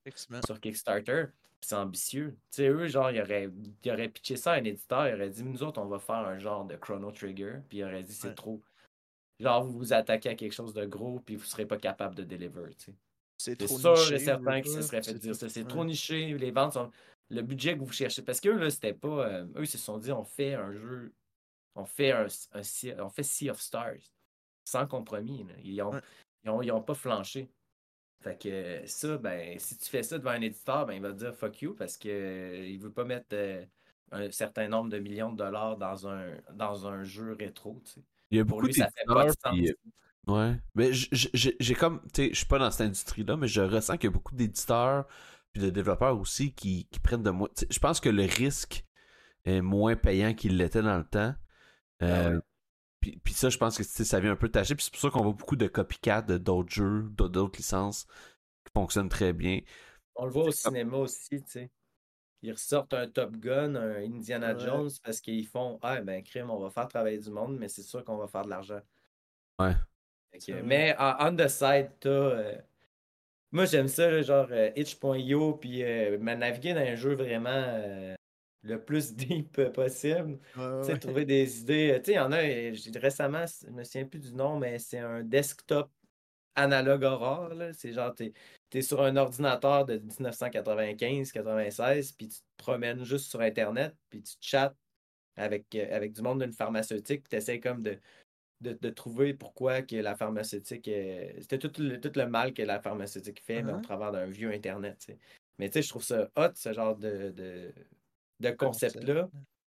Kickstarter. C'est ambitieux. Tu sais, eux, genre, ils auraient, ils auraient pitché ça à un éditeur, ils auraient dit, nous autres, on va faire un genre de Chrono Trigger, puis ils auraient dit, c'est Ouais. trop. Genre, vous vous attaquez à quelque chose de gros, puis vous serez pas capable de deliver, tu sais. C'est sûr niché, et certain veux qu'ils se pas, seraient fait dire ça. C'est trop niché, les ventes sont. Le budget que vous cherchez. Parce qu'eux, là, c'était pas. euh, eux, ils se sont dit, on fait un jeu. On fait un, on fait Sea of Stars. Sans compromis. là. Ils, ont, Ouais. ils, ont, ils ont pas flanché. Fait que euh, ça, ben, si tu fais ça devant un éditeur, ben, il va te dire fuck you parce que euh, il veut pas mettre euh, un certain nombre de millions de dollars dans un, dans un jeu rétro. tu sais. Il y a Pour beaucoup lui, ça fait pas de d'éditeurs, sens. puis, euh, Ouais. Mais j'ai comme. Tu sais, je suis pas dans cette industrie-là, mais je ressens qu'il y a beaucoup d'éditeurs puis de développeurs aussi qui, qui prennent de moi. Je pense que le risque est moins payant qu'il l'était dans le temps. Euh, Ah ouais. Puis, puis ça, je pense que ça vient un peu tâcher. Puis c'est pour ça qu'on voit beaucoup de copycat de d'autres jeux, de- d'autres licences qui fonctionnent très bien. On le voit au cinéma aussi, tu sais. Ils ressortent un Top Gun, un Indiana Ouais. Jones parce qu'ils font Ah, ben, crime, on va faire travailler du monde, mais c'est sûr qu'on va faire de l'argent. Ouais. Mais on the side, t'as. euh, Moi, j'aime ça, là, genre euh, itch.io, puis euh, naviguer dans un jeu vraiment euh, le plus deep euh, possible. Tu sais, ouais. trouver des idées. Tu sais, il y en a, euh, récemment, je me souviens plus du nom, mais c'est un desktop analogue horror. C'est genre, t'es es sur un ordinateur de 1995-96, puis tu te promènes juste sur Internet, puis tu chattes avec, euh, avec du monde d'une pharmaceutique, puis tu essaies comme de, de, de trouver pourquoi que la pharmaceutique. euh, C'était tout le, tout le mal que la pharmaceutique fait, mais au Mhm. travers d'un vieux Internet. tu. Mais tu sais, je trouve ça hot, ce genre de, de, de concept-là.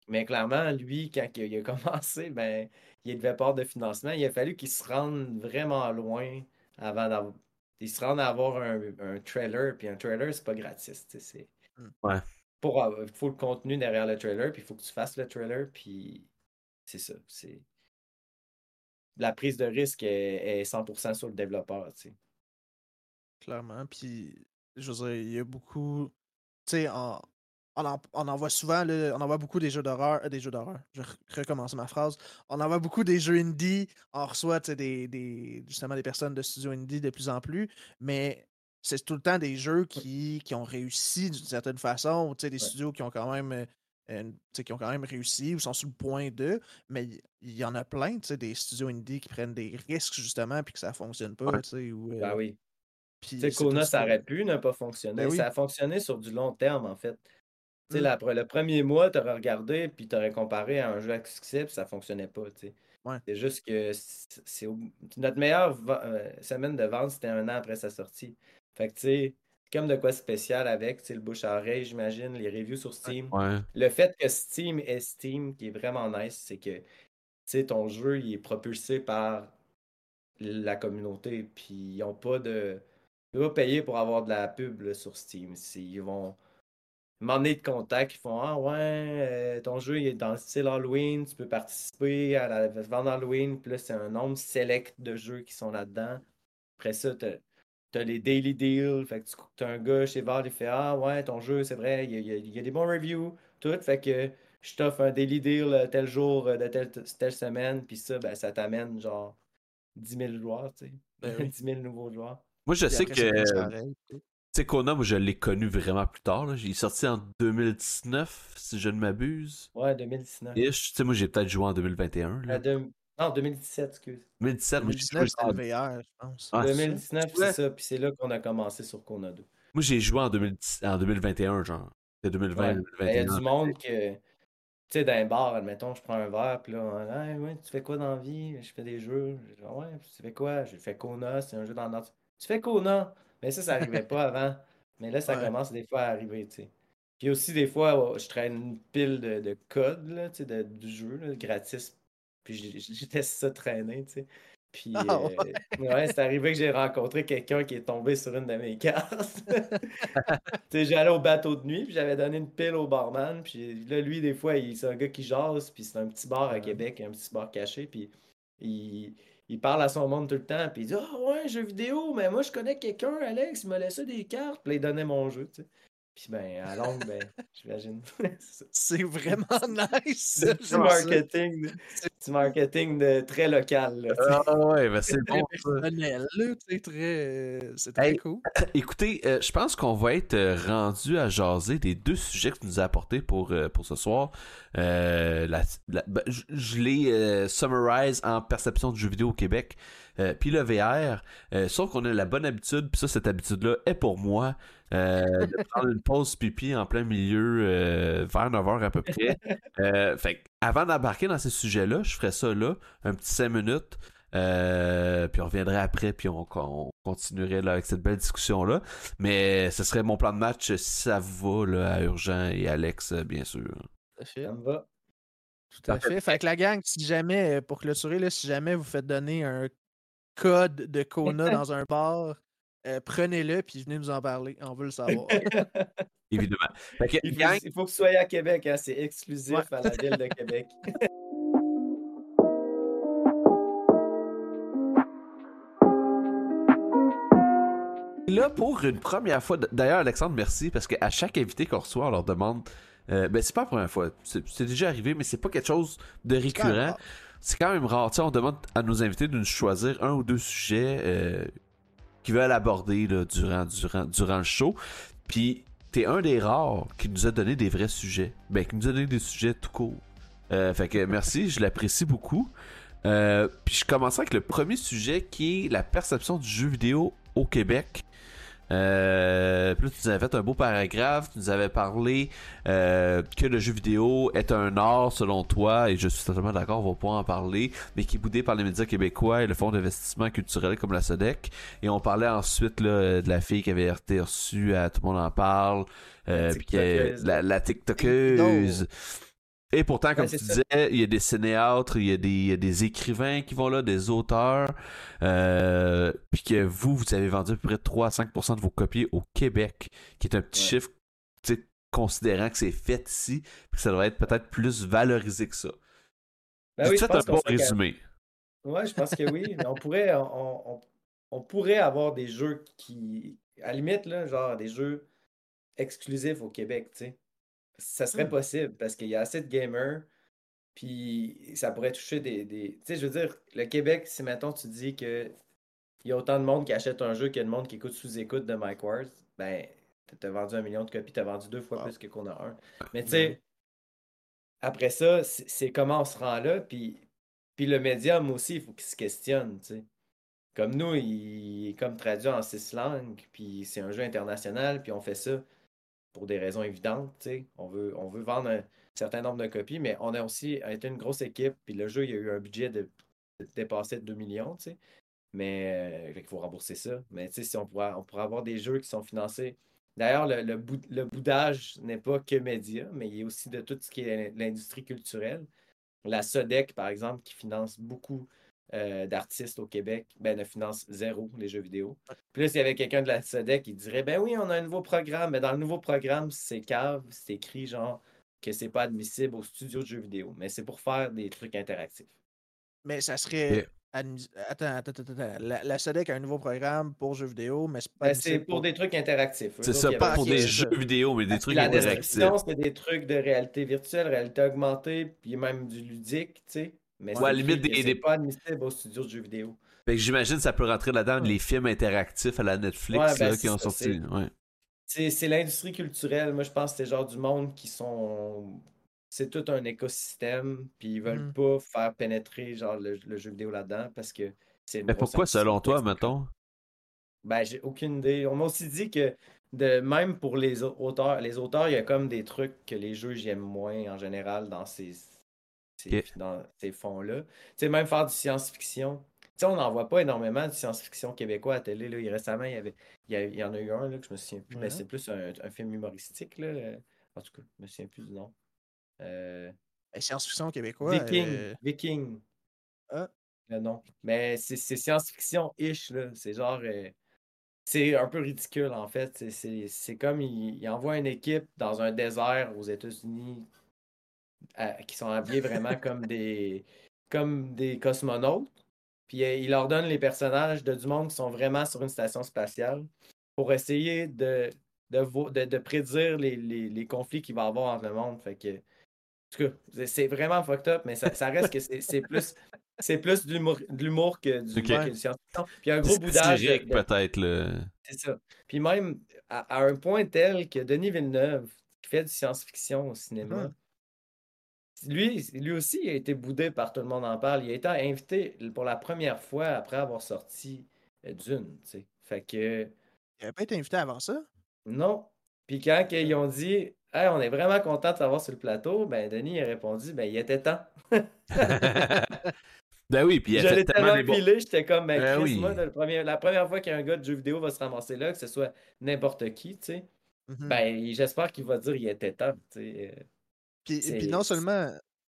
Mais clairement, lui, quand il a commencé, ben, il devait pas de financement. Il a fallu qu'il se rende vraiment loin avant d'avoir. Il se rende à avoir un, trailer, puis un trailer, c'est pas gratis. C'est... Hmm. Ouais. Pour, il faut le contenu derrière le trailer, puis il faut que tu fasses le trailer, puis c'est ça. C'est... La prise de risque est, 100% sur le développeur. Tu sais. Clairement. Puis, je veux dire, il y a beaucoup. Tu sais, on, en, voit souvent, on en voit beaucoup des jeux d'horreur. Euh, des jeux d'horreur. Je recommence ma phrase. On en voit beaucoup des jeux indie. On reçoit des, des, justement des personnes de studio indie de plus en plus. Mais c'est tout le temps des jeux qui, qui ont réussi d'une certaine façon. Des studios qui ont quand même. Euh, qui ont quand même réussi ou sont sur le point de, mais il y en a plein, des studios indie qui prennent des risques justement puis que ça fonctionne pas. Ou, ben oui. Puis Kona, ça aurait pu ne pas fonctionner. Ben ça a fonctionné sur du long terme, en fait. Tu sais, mmh. le premier mois, tu aurais regardé, puis tu aurais comparé à un jeu à succès, puis ça fonctionnait pas, C'est juste que c'est notre meilleure euh, semaine de vente, c'était un an après sa sortie. Fait que, tu sais, comme de quoi spécial avec, le bouche à oreille, j'imagine, les reviews sur Steam. Le fait que Steam est Steam, qui est vraiment nice, c'est que, tu sais, ton jeu, il est propulsé par la communauté, puis ils n'ont pas de... Ils vont payer pour avoir de la pub sur Steam. Ils vont m'emmener de contact, ils font Ah ouais, euh, ton jeu il est dans le style Halloween, tu peux participer à la vente Halloween, puis là c'est un nombre select de jeux qui sont là-dedans. Après ça, tu as, les daily deals, fait que tu as un gars chez Valve, il fait Ah ouais, ton jeu, c'est vrai, il y, a, des bons reviews, tout, fait que je t'offre un daily deal euh, tel jour euh, de telle, telle semaine, puis ça, ben, ça t'amène genre 10 000 joueurs, tu sais. 10 000 ben nouveaux joueurs. Moi, je sais que. Tu sais, Kona, moi, je l'ai connu vraiment plus tard. Il est sorti en 2019, si je ne m'abuse. Ouais, 2019. Tu sais, moi, j'ai peut-être joué en 2021. Là. Non, 2017, excuse. 2017, 2019, c'est en VR, je pense. 2019, ah, c'est ça. Puis c'est là qu'on a commencé sur Kona 2. Moi, j'ai joué en, 2021, genre. C'est 2020, 2021. Il y a du monde que. Tu sais, dans un bar, admettons, je prends un verre, puis là, hey, ouais, tu fais quoi dans la vie? Je fais des jeux. Je dis, ouais, tu fais quoi? Je fais Kona, c'est un jeu dans le Tu fais Kona? Mais ça, ça n'arrivait pas avant. Mais là, ça commence des fois à arriver, tu sais. Puis aussi, des fois, je traîne une pile de, de code, là, tu sais, de, du jeu, là, gratis. Puis j'étais ça traîner, tu sais. Puis, ah, euh, ouais, c'est arrivé que j'ai rencontré quelqu'un qui est tombé sur une de mes cartes. tu sais, j'allais au bateau de nuit, puis j'avais donné une pile au barman. Puis là, lui, des fois, c'est un gars qui jase, puis c'est un petit bar à Québec, un petit bar caché. Puis il, il parle à son monde tout le temps, puis il dit Ah ouais, jeu vidéo, mais moi je connais quelqu'un, Alex, il m'a laissé des cartes, puis il donnait mon jeu. Puis ben, à longue, ben, j'imagine. c'est vraiment nice. C'est du marketing, du marketing de, très local. Là, ah ouais, ben c'est bon. Personnel, c'est très, c'est très cool. Écoutez, euh, je pense qu'on va être euh, rendu à jaser des deux sujets que tu nous as apportés pour, euh, pour ce soir. Euh, ben, je, les summarise en perception du jeu vidéo au Québec. Puis le VR, sauf qu'on a la bonne habitude, puis ça, cette habitude-là est pour moi, euh, de prendre une pause pipi en plein milieu euh, vers 9h à peu près. Euh, fait avant d'embarquer dans ces sujets-là, je ferais ça là, un petit 5 minutes. puis on reviendrait après, puis on, continuerait là, avec cette belle discussion-là. Mais ce serait mon plan de match si ça vous va là, à Urgent et Alex, bien sûr. Tout à fait. Ça me va. Tout à fait. Fait que la gang, si jamais, pour clôturer, là, si jamais vous faites donner un code de Kona dans un bar, euh, prenez-le puis venez nous en parler. On veut le savoir. Évidemment. il, faut, que vous soyez à Québec. Hein. C'est exclusif à la ville de Québec. Là, pour une première fois, d'ailleurs, Alexandre, merci, parce qu'à chaque invité qu'on reçoit, on leur demande. Euh, ben, c'est pas la première fois, c'est déjà arrivé, mais c'est pas quelque chose de récurrent. C'est quand même rare. on demande à nos invités de nous choisir un ou deux sujets euh, qui veulent aborder durant, durant, durant le show. Puis t'es un des rares qui nous a donné des vrais sujets. Ben, qui nous a donné des sujets tout court. Euh, fait que merci, je l'apprécie beaucoup. Euh, puis je commence avec le premier sujet qui est la perception du jeu vidéo au Québec. Euh, puis là, tu nous avais fait un beau paragraphe, tu nous avais parlé euh, que le jeu vidéo est un art selon toi, et je suis totalement d'accord, on va pas en parler, mais qui est boudé par les médias québécois et le fonds d'investissement culturel comme la SODEC. Et on parlait ensuite là, de la fille qui avait été reçue à Tout le monde en parle, euh, puis la, la TikTokeuse. Et pourtant, comme Ouais, tu disais, il y a des cinéastes, il y a des, il y a des écrivains qui vont là, des auteurs, euh, puis que vous, vous avez vendu à peu près 3 à 5% de vos copies au Québec, qui est un petit Ouais. chiffre, considérant que c'est fait ici, puis que ça devrait être peut-être plus valorisé que ça. Ben oui, je un bon résumé. Ouais, je pense que oui. on pourrait, on, on- on pourrait avoir des jeux qui, à la limite, là, genre des jeux exclusifs au Québec, tu sais. Ça serait Hmm. possible parce qu'il y a assez de gamers, puis ça pourrait toucher des, des... Tu sais, je veux dire, le Québec, si mettons tu dis que il y a autant de monde qui achète un jeu qu'il y a de monde qui écoute sous-écoute de Mike Ward, ben, t'as vendu un million de copies, t'as vendu deux fois Wow. plus que qu'on a un. Mais tu sais, après ça, c'est c'est comment on se rend là, puis, puis le médium aussi, il faut qu'il se questionne, tu sais. Comme nous, il est comme traduit en six langues, puis c'est un jeu international, puis on fait ça pour des raisons évidentes. On veut, on veut vendre un certain nombre de copies, mais on a aussi été une grosse équipe, puis le jeu, il y a eu un budget de, de dépasser de 2 millions. Mais euh, qu'il faut rembourser ça. Mais si on pourra, on pourra avoir des jeux qui sont financés. D'ailleurs, le, le, le boudage n'est pas que média, mais il y a aussi de tout ce qui est l'industrie culturelle. La SODEC, par exemple, qui finance beaucoup euh, d'artistes au Québec, ben, ne finance zéro les jeux vidéo. Puis là, s'il y avait quelqu'un de la SODEC qui dirait Ben oui, on a un nouveau programme, mais dans le nouveau programme, c'est cave, c'est écrit genre que c'est pas admissible au studio de jeux vidéo, mais c'est pour faire des trucs interactifs. Mais ça serait. Admis- Attends, attends, attends, attends. La, la SODEC a un nouveau programme pour jeux vidéo, mais c'est pas Ben, c'est pour des trucs interactifs. C'est ça, il pas pour des jeux vidéo, mais des trucs La interactifs. description, c'est des trucs de réalité virtuelle, réalité augmentée, puis même du ludique, tu sais. Mais Ouais, à limite, des- des- pas admissible au studio de jeux vidéo. Fait que j'imagine que ça peut rentrer là-dedans Ouais. les films interactifs à la Netflix Ouais, ben, là, c'est qui ont ça, sorti. c'est- Ouais. C'est c'est l'industrie culturelle. Moi, je pense que c'est genre du monde qui sont. C'est tout un écosystème, puis ils veulent Mhm. pas faire pénétrer genre le, le jeu vidéo là-dedans parce que c'est Mais pourquoi, selon toi, mettons? Ben, j'ai aucune idée. On m'a aussi dit que de même pour les au- auteurs, les auteurs, il y a comme des trucs que les jeux j'aime moins en général dans ces, dans ces fonds-là. Tu sais, même faire du science-fiction. Tu sais, on n'en voit pas énormément de science-fiction québécois à la télé. Là. Il- Récemment, il y, avait, il y, a- il y en a eu un là, que je me souviens plus, mais c'est plus un, un film humoristique. Là. En tout cas, je me souviens plus du nom. Euh, Science-fiction québécois. Viking. euh, Viking. Ah. Le nom. Mais c'est science-fiction-ish, là. C'est genre. euh, c'est un peu ridicule, en fait. C'est- C'est c'est comme il, il envoie une équipe dans un désert aux États-Unis à- qui sont habillés vraiment comme des comme des cosmonautes. Puis euh, il leur donne les personnages de du monde qui sont vraiment sur une station spatiale pour essayer de, de, vo- de, de prédire les, les, les conflits qu'il va y avoir entre le monde. Fait que, en tout cas, c'est- vraiment fucked up, mais ça, ça reste que c'est c'est plus, c'est plus de l'humour que du, Ok. que du science-fiction. Puis un gros boudage. peut-être. là. c'est ça. Puis même à, à un point tel que Denis Villeneuve, qui fait du science-fiction au cinéma, Mhm. Lui, lui aussi il a été boudé par Tout le monde en parle. Il a été invité pour la première fois après avoir sorti euh, Dune. Fait que Il avait pas été invité avant ça? non. Puis quand ils ont dit Hey, on est vraiment content de t'avoir sur le plateau, ben Denis a répondu Ben il était temps. ben oui, puis il a Je fait l'ai tellement des pilé, j'étais comme ben, Ben Chris, oui. moi, le premier- la première fois qu'un gars de jeu vidéo va se ramasser là, que ce soit n'importe qui, tu sais. Mhm. Ben, j'espère qu'il va dire il était temps. tu sais. Puis, c'est- puis non seulement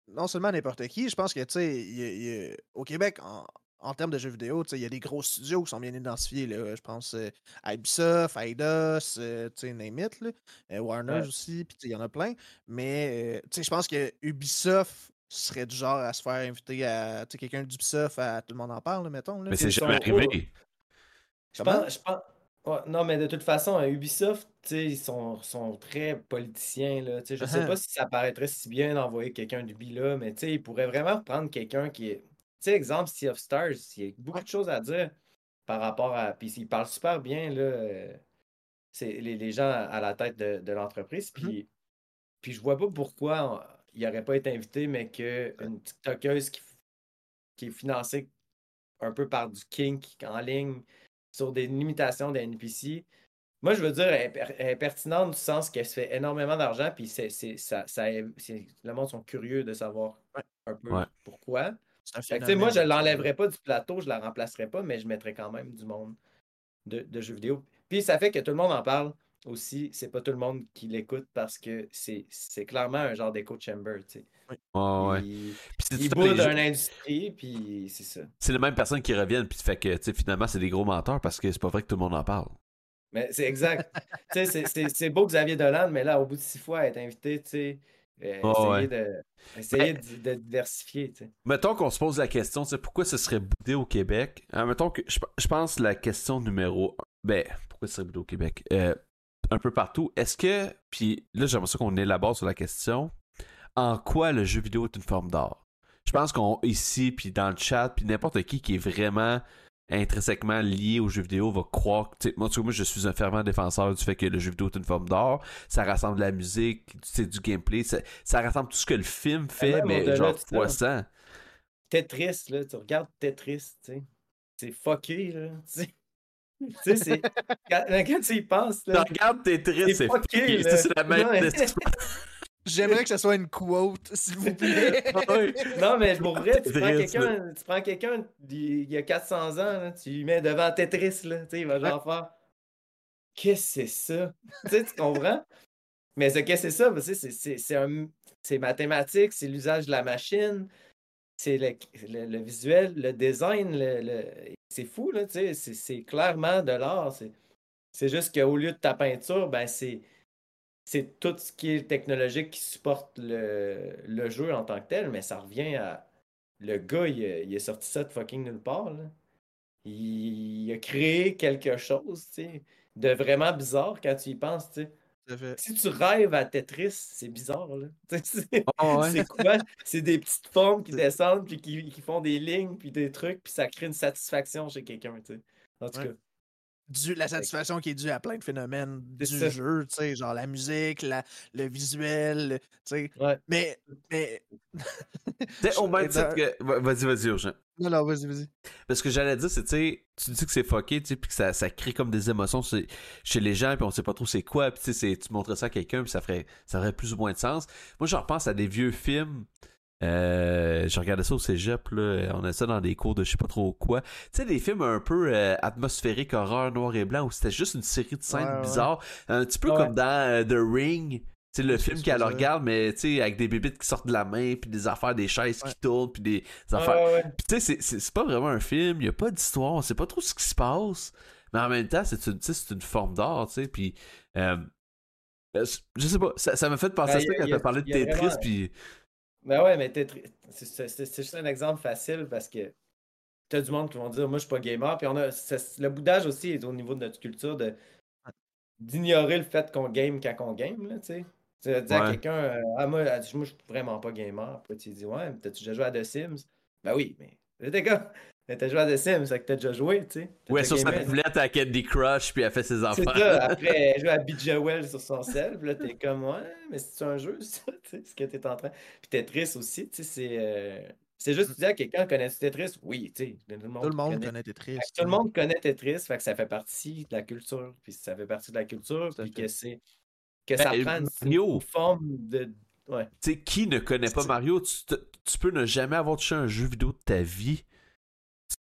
non seulement n'importe qui, je pense que tu sais, au Québec, en, en termes de jeux vidéo, tu sais, il y a des gros studios qui sont bien identifiés. Là. Je pense euh, à Ubisoft, Eidos, euh, tu sais, name it, là. Euh, Warner Ouais. aussi, puis tu sais, il y en a plein. Mais euh, tu sais, je pense que Ubisoft serait du genre à se faire inviter à tu sais, quelqu'un d'Ubisoft à tout le monde en parle, là, mettons. Là. Mais c'est jamais sont arrivé. Je Comment? pense, je pense- ouais, non, mais de toute façon, à Ubisoft, tu sais, ils sont, sont très politiciens. Là, tu sais, je sais Uh-huh. pas si ça paraîtrait si bien d'envoyer quelqu'un d'Ubi là, mais tu sais, ils pourraient vraiment prendre quelqu'un qui est. Tu sais, exemple, Sea of Stars, il y a beaucoup de choses à dire par rapport à. Puis ils parlent super bien, là. euh, C'est les, les gens à la tête de, de l'entreprise. Puis, puis je vois pas pourquoi on- il n'aurait pas été invité, mais qu'une TikTokeuse qui, qui est financée un peu par du kink en ligne sur des limitations des NPC. Moi, je veux dire, elle est, per- elle est pertinente du sens qu'elle se fait énormément d'argent, puis c'est, c'est- ça, ça, c'est- le monde sont curieux de savoir Ouais. un peu Ouais. pourquoi. Que, moi, je phénomène, l'enlèverais pas du plateau, je la remplacerais pas, mais je mettrais quand même du monde de, de jeux vidéo. Puis ça fait que tout le monde en parle. Aussi, c'est pas tout le monde qui l'écoute parce que c'est c'est clairement un genre d'écho chamber, tu sais. Ouais, ouais. Il, Puis c'est il industrie, puis c'est ça. c'est les mêmes personnes qui reviennent, puis fait que, tu sais, finalement, c'est des gros menteurs parce que c'est pas vrai que tout le monde en parle. Mais c'est exact. tu sais, c'est- beau Xavier Dolan, mais là, au bout de six fois, être invité, tu sais, euh, Oh, essayer, ouais. de, essayer de, de diversifier, tu sais. Mettons qu'on se pose la question, tu sais, pourquoi ce serait boudé au Québec? Euh, mettons que, je, je pense la question numéro un, ben, pourquoi ce serait boudé au Québec? Euh, un peu partout. Est-ce que, puis là, j'aimerais ça qu'on élabore sur la question, en quoi le jeu vidéo est une forme d'art? Je pense qu'on, ici, puis dans le chat, puis n'importe qui qui est vraiment intrinsèquement lié au jeu vidéo va croire moi, moi, je suis un fervent défenseur du fait que le jeu vidéo est une forme d'art. Ça rassemble de la musique, sais, du gameplay, ça, ça rassemble tout ce que le film fait, même mais genre de ça. fois 100. Tetris, là, tu regardes Tetris, tu sais. C'est fucké, là. Tu sais, Tu sais, c'est. Quand, quand tu y penses, Tu là. regardes Tetris, C'est c'est fucké, c'est la même. J'aimerais que ce soit une quote, s'il vous plaît. Non, mais pour vrai, tu prends quelqu'un, tu prends quelqu'un d'il y a 400 ans, là, tu lui mets devant Tetris, là, tu sais, il va genre faire Qu'est-ce que c'est ça? tu sais, tu comprends? Mais ce que c'est ça, c'est- c'est c'est un- c'est mathématique, c'est l'usage de la machine, c'est le, visuel, le design, c'est fou, c'est- clairement de l'art. C'est juste qu'au lieu de ta peinture, ben c'est c'est tout ce qui est technologique qui supporte le, jeu en tant que tel, mais ça revient à. Le gars, il, il est sorti ça de fucking nulle part. Il, il a créé quelque chose, de vraiment bizarre quand tu y penses, tu sais. Si tu rêves à Tetris, c'est bizarre, là. C'est Ah ouais. c'est quoi? C'est des petites formes qui descendent, puis qui, qui font des lignes, puis des trucs, puis ça crée une satisfaction chez quelqu'un. En tout Ouais. cas. La satisfaction qui est due à plein de phénomènes du ça. jeu, tu sais, genre la musique, la, le visuel, tu sais. Ouais. Mais, mais. Au même titre que. Va- Vas-y, vas-y, urgent. Non, non, vas-y, vas-y. Parce que j'allais dire, c'est, tu sais, tu dis que c'est fucké, tu sais, puis que ça, ça crée comme des émotions chez, chez les gens, puis on sait pas trop c'est quoi, puis tu sais, tu montrais ça à quelqu'un, puis ça ferait, ça aurait plus ou moins de sens. Moi, je repense à des vieux films. Euh, je regardais ça au cégep, là. On a ça dans des cours de je sais pas trop quoi. Tu sais, des films un peu euh, atmosphériques, horreur, noir et blanc, où c'était juste une série de scènes Ouais, ouais. bizarres. Un petit peu Ouais. comme dans euh, The Ring. Sais, le film qu'elle regarde, mais tu sais, avec des bébites qui sortent de la main, puis des affaires, des chaises qui tournent, puis des, affaires. Puis tu sais, c'est- c'est c'est pas vraiment un film, il y a pas d'histoire, on sait pas trop ce qui se passe, mais en même temps, c'est une, c'est une forme d'art, tu sais, puis euh, je sais pas, ça m'a fait penser Ben, à ça quand t'as parlé de Tetris, puis Ben ouais, mais c'est- juste un exemple facile parce que t'as du monde qui vont dire moi je suis pas gamer. Puis on a le boudage aussi est au niveau de notre culture de d'ignorer le fait qu'on game quand on game, là, tu sais. Tu vas dire à quelqu'un euh, Ah moi, moi je suis vraiment pas gamer. Puis tu dis Ouais, mais t'as-tu déjà joué à The Sims? Ben oui, mais t'es gars, t'as joué à The Sims, c'est que t'as déjà joué, tu sais. Ouais, déjà sur sa gamé. tablette à Candy Crush, puis elle fait ses C'est affaires. ça, après, elle joue à Bijawell sur son sel, puis là, t'es comme, ouais, mais c'est un jeu, ça, tu sais, ce que t'es en train. Puis Tetris aussi, tu sais, c'est. euh, C'est juste, tu dis à quelqu'un, connais-tu Tetris? Oui, tu sais, tout le monde, Tout le monde connaît. connaît Tetris. Tout le monde connaît Tetris, fait que ça fait partie de la culture, puis ça fait partie de la culture, puis fait. que c'est. Que ça Ben, prend une, Mario. une forme de. Ouais. Tu sais, qui ne connaît pas C'est- Mario? Tu, te- tu peux ne jamais avoir touché un jeu vidéo de ta vie.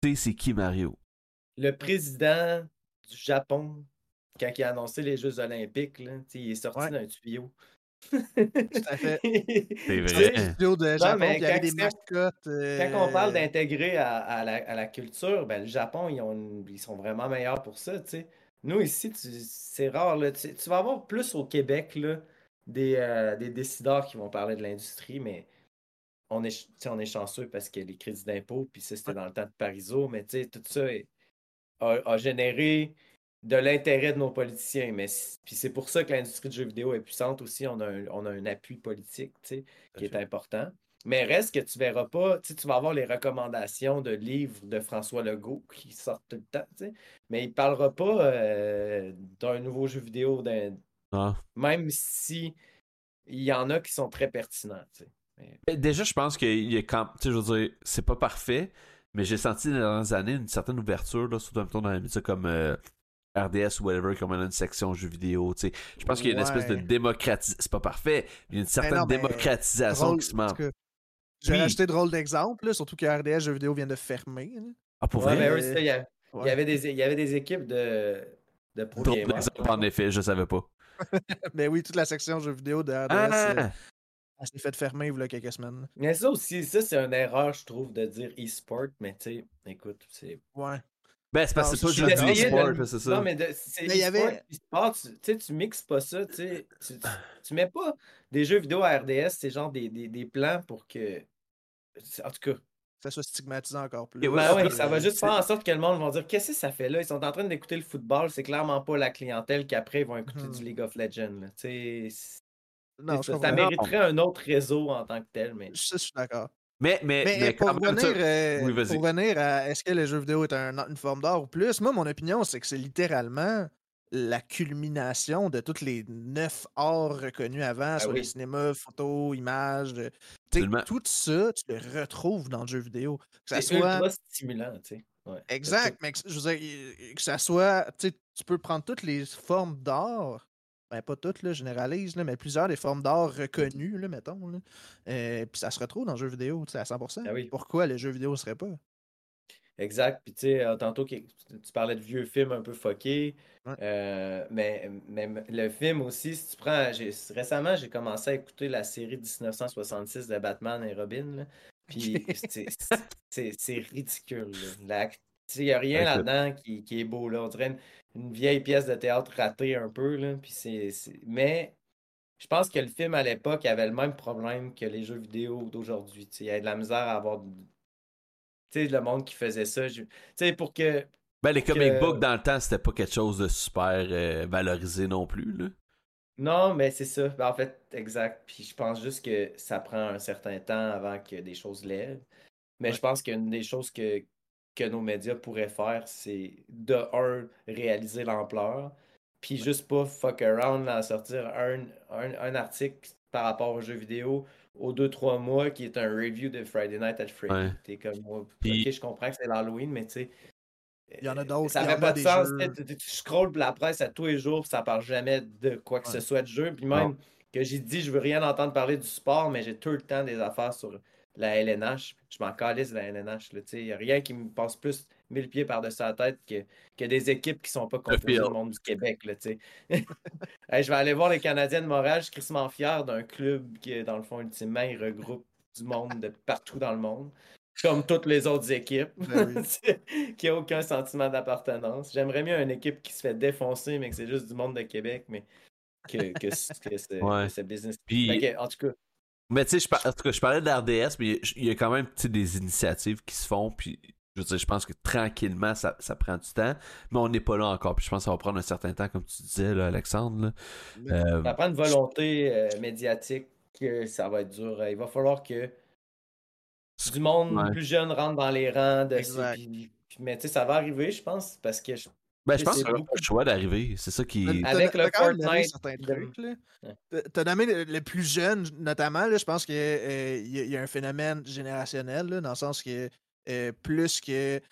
Tu sais, c'est qui Mario? Le président du Japon, quand il a annoncé les Jeux Olympiques, là, il est sorti Ouais. d'un tuyau. Tout à fait. C'est vrai. Studio de Japon, mais quand des c'est- mascottes. euh, Quand on parle d'intégrer à, à la, à la culture, ben, le Japon, ils, ont une- ils sont vraiment meilleurs pour ça. Nous, ici, c'est rare. là, tu, tu vas avoir plus au Québec là, des, euh, des décideurs qui vont parler de l'industrie, mais on est, on est chanceux parce que les crédits d'impôt, puis ça, c'était dans le temps de Parizeau, mais tu sais, tout ça a, a généré de l'intérêt de nos politiciens. Mais puis c'est pour ça que l'industrie du jeu vidéo est puissante aussi. On a un, on a un appui politique, tu sais, qui est important. Mais reste que tu verras pas, tu vas avoir les recommandations de livres de François Legault qui sortent tout le temps, mais il parlera pas euh, d'un nouveau jeu vidéo, d'un- Ah. même si il y en a qui sont très pertinents, Ben, Déjà, je pense qu'il y a quand. Tu sais, je veux dire, c'est pas parfait, mais j'ai senti dans les dernières années une certaine ouverture, là, surtout dans les médias comme euh, RDS ou whatever, comme on a une section jeux vidéo. Tu sais. Je pense qu'il y a une espèce de démocratisation. C'est pas parfait, mais il y a une certaine non, mais démocratisation drôle, qui se Je vais Oui. rajouter drôle d'exemple, surtout que RDS Jeux vidéo vient de fermer. là. Ah, pour Ouais, vrai? mais eux, ça, il y, a- il y Ouais. avait des, il y avait des équipes de, de Pro Drôle Gamer. d'exemple, en effet, je savais pas. Mais oui, toute la section jeux vidéo de RDS, Ah! Elle s'est fait fermer il y a quelques semaines. Mais ça aussi, ça c'est une erreur, je trouve, de dire e-sport, mais tu sais, écoute, c'est. Ouais. Ben, c'est parce que c'est pas juste essayé du de- sport, c'est ça. Non, mais de- c'est Mais il y e-sport, avait- e-sport, tu tu sais, tu mixes pas ça, tu sais. Tu, tu- tu mets pas des jeux vidéo à RDS, c'est genre des, des, des plans pour que. En tout cas, ça soit stigmatisé encore plus. Ben ouais, après, ça va juste faire en sorte que le monde va dire Qu'est-ce que ça fait là? Ils sont en train d'écouter le football, c'est clairement pas la clientèle qu'après ils vont écouter Mhm. du League of Legends. là. Non, ça, mériterait un autre réseau en tant que tel, mais. Je, je suis d'accord. Mais, mais, Mais, mais euh, pour revenir, ça- euh, Oui, pour revenir à est-ce que le jeu vidéo est un- une forme d'art ou plus, moi, mon opinion, c'est que c'est littéralement la culmination de tous les neuf arts reconnus avant, soit oui. le cinéma, photo, image. euh, tu sais, Absolument. tout ça, tu le retrouves dans le jeu vidéo. Que ça C'est soit. ultra stimulant, tu sais. Ouais. Exact, mais que, je veux dire, que ça soit. Tu peux prendre toutes les formes d'art. Ben, pas toutes, là, généralise, là, mais plusieurs des formes d'art reconnues, là, mettons. Là, euh, puis ça se retrouve dans le jeu vidéo, tu sais, à 100%. Ah oui. Pourquoi le jeu vidéo ne serait pas? Exact. Puis tu sais, euh, tantôt que- tu parlais de vieux films un peu. Ouais. euh, mais, mais le film aussi, si tu prends. Récemment, j'ai commencé à écouter la série 1966 de Batman et Robin. là. Puis c'est- ridicule. là. La- Il n'y a rien là-dedans qui, qui est beau. Là. On dirait une, une vieille pièce de théâtre ratée un peu. Là. Puis c'est, Mais je pense que le film à l'époque avait le même problème que les jeux vidéo d'aujourd'hui. Il y avait de la misère à avoir. sais, le monde qui faisait ça. je- pour que. Ben, les comic que- books, dans le temps, c'était pas quelque chose de super euh, valorisé non plus, là. Non, mais c'est ça. Ben, en fait, exact. Puis je pense juste que ça prend un certain temps avant que des choses lèvent. Mais Ouais. je pense qu'une des choses que, que nos médias pourraient faire, c'est de un, réaliser l'ampleur. Puis juste pas fuck around là, à sortir un, un, un article par rapport aux jeux vidéo aux deux, trois mois qui est un review de Friday Night at Freddy. Ouais. T'es comme moi. Puis- Ok, je comprends que c'est l'Halloween, mais tu sais. Il y en a euh, d'autres, Ça y fait en pas de sens. Tu, scrolles la presse à tous les jours, puis ça parle jamais de quoi que Ouais. ce soit de jeu. Puis même que j'ai dit, je veux rien entendre parler du sport, mais j'ai tout le temps des affaires sur la LNH. Je m'en calisse de la LNH. Il n'y a rien qui me passe plus mille pieds par-dessus la tête que, que des équipes qui sont pas composées du monde du Québec. Là, tu sais. Hey, je vais aller voir les Canadiens de Montréal. Je suis crissement fier d'un club qui, dans le fond, ultimement, il regroupe du monde de partout dans le monde. Comme toutes les autres équipes, Ben oui. qui n'a aucun sentiment d'appartenance. J'aimerais mieux une équipe qui se fait défoncer, mais que c'est juste du monde de Québec, mais que, que, c'est Ouais. business. Puis, que, en tout cas, mais tu sais, je, par- en tout cas, je parlais de l'RDS, mais il y a quand même des initiatives qui se font, puis je veux dire, je pense que tranquillement, ça, ça prend du temps, mais on n'est pas là encore, puis je pense que ça va prendre un certain temps, comme tu disais, là, Alexandre. là. Euh, ça prend une volonté euh, médiatique que ça va être dur. Il va falloir que du monde Ouais. plus jeune rentre dans les rangs. De puis- mais tu sais, ça va arriver, je pense, parce que je- ben, je pense qu'il n'y aura beaucoup- pas le choix d'arriver, c'est ça qui... Avec le Fortnite certains de- trucs, là. Ouais. T'as- T'as nommé le, le plus jeune, notamment, là, je pense qu'il y, a- il y a un phénomène générationnel, là, dans le sens que euh, plus que. Tu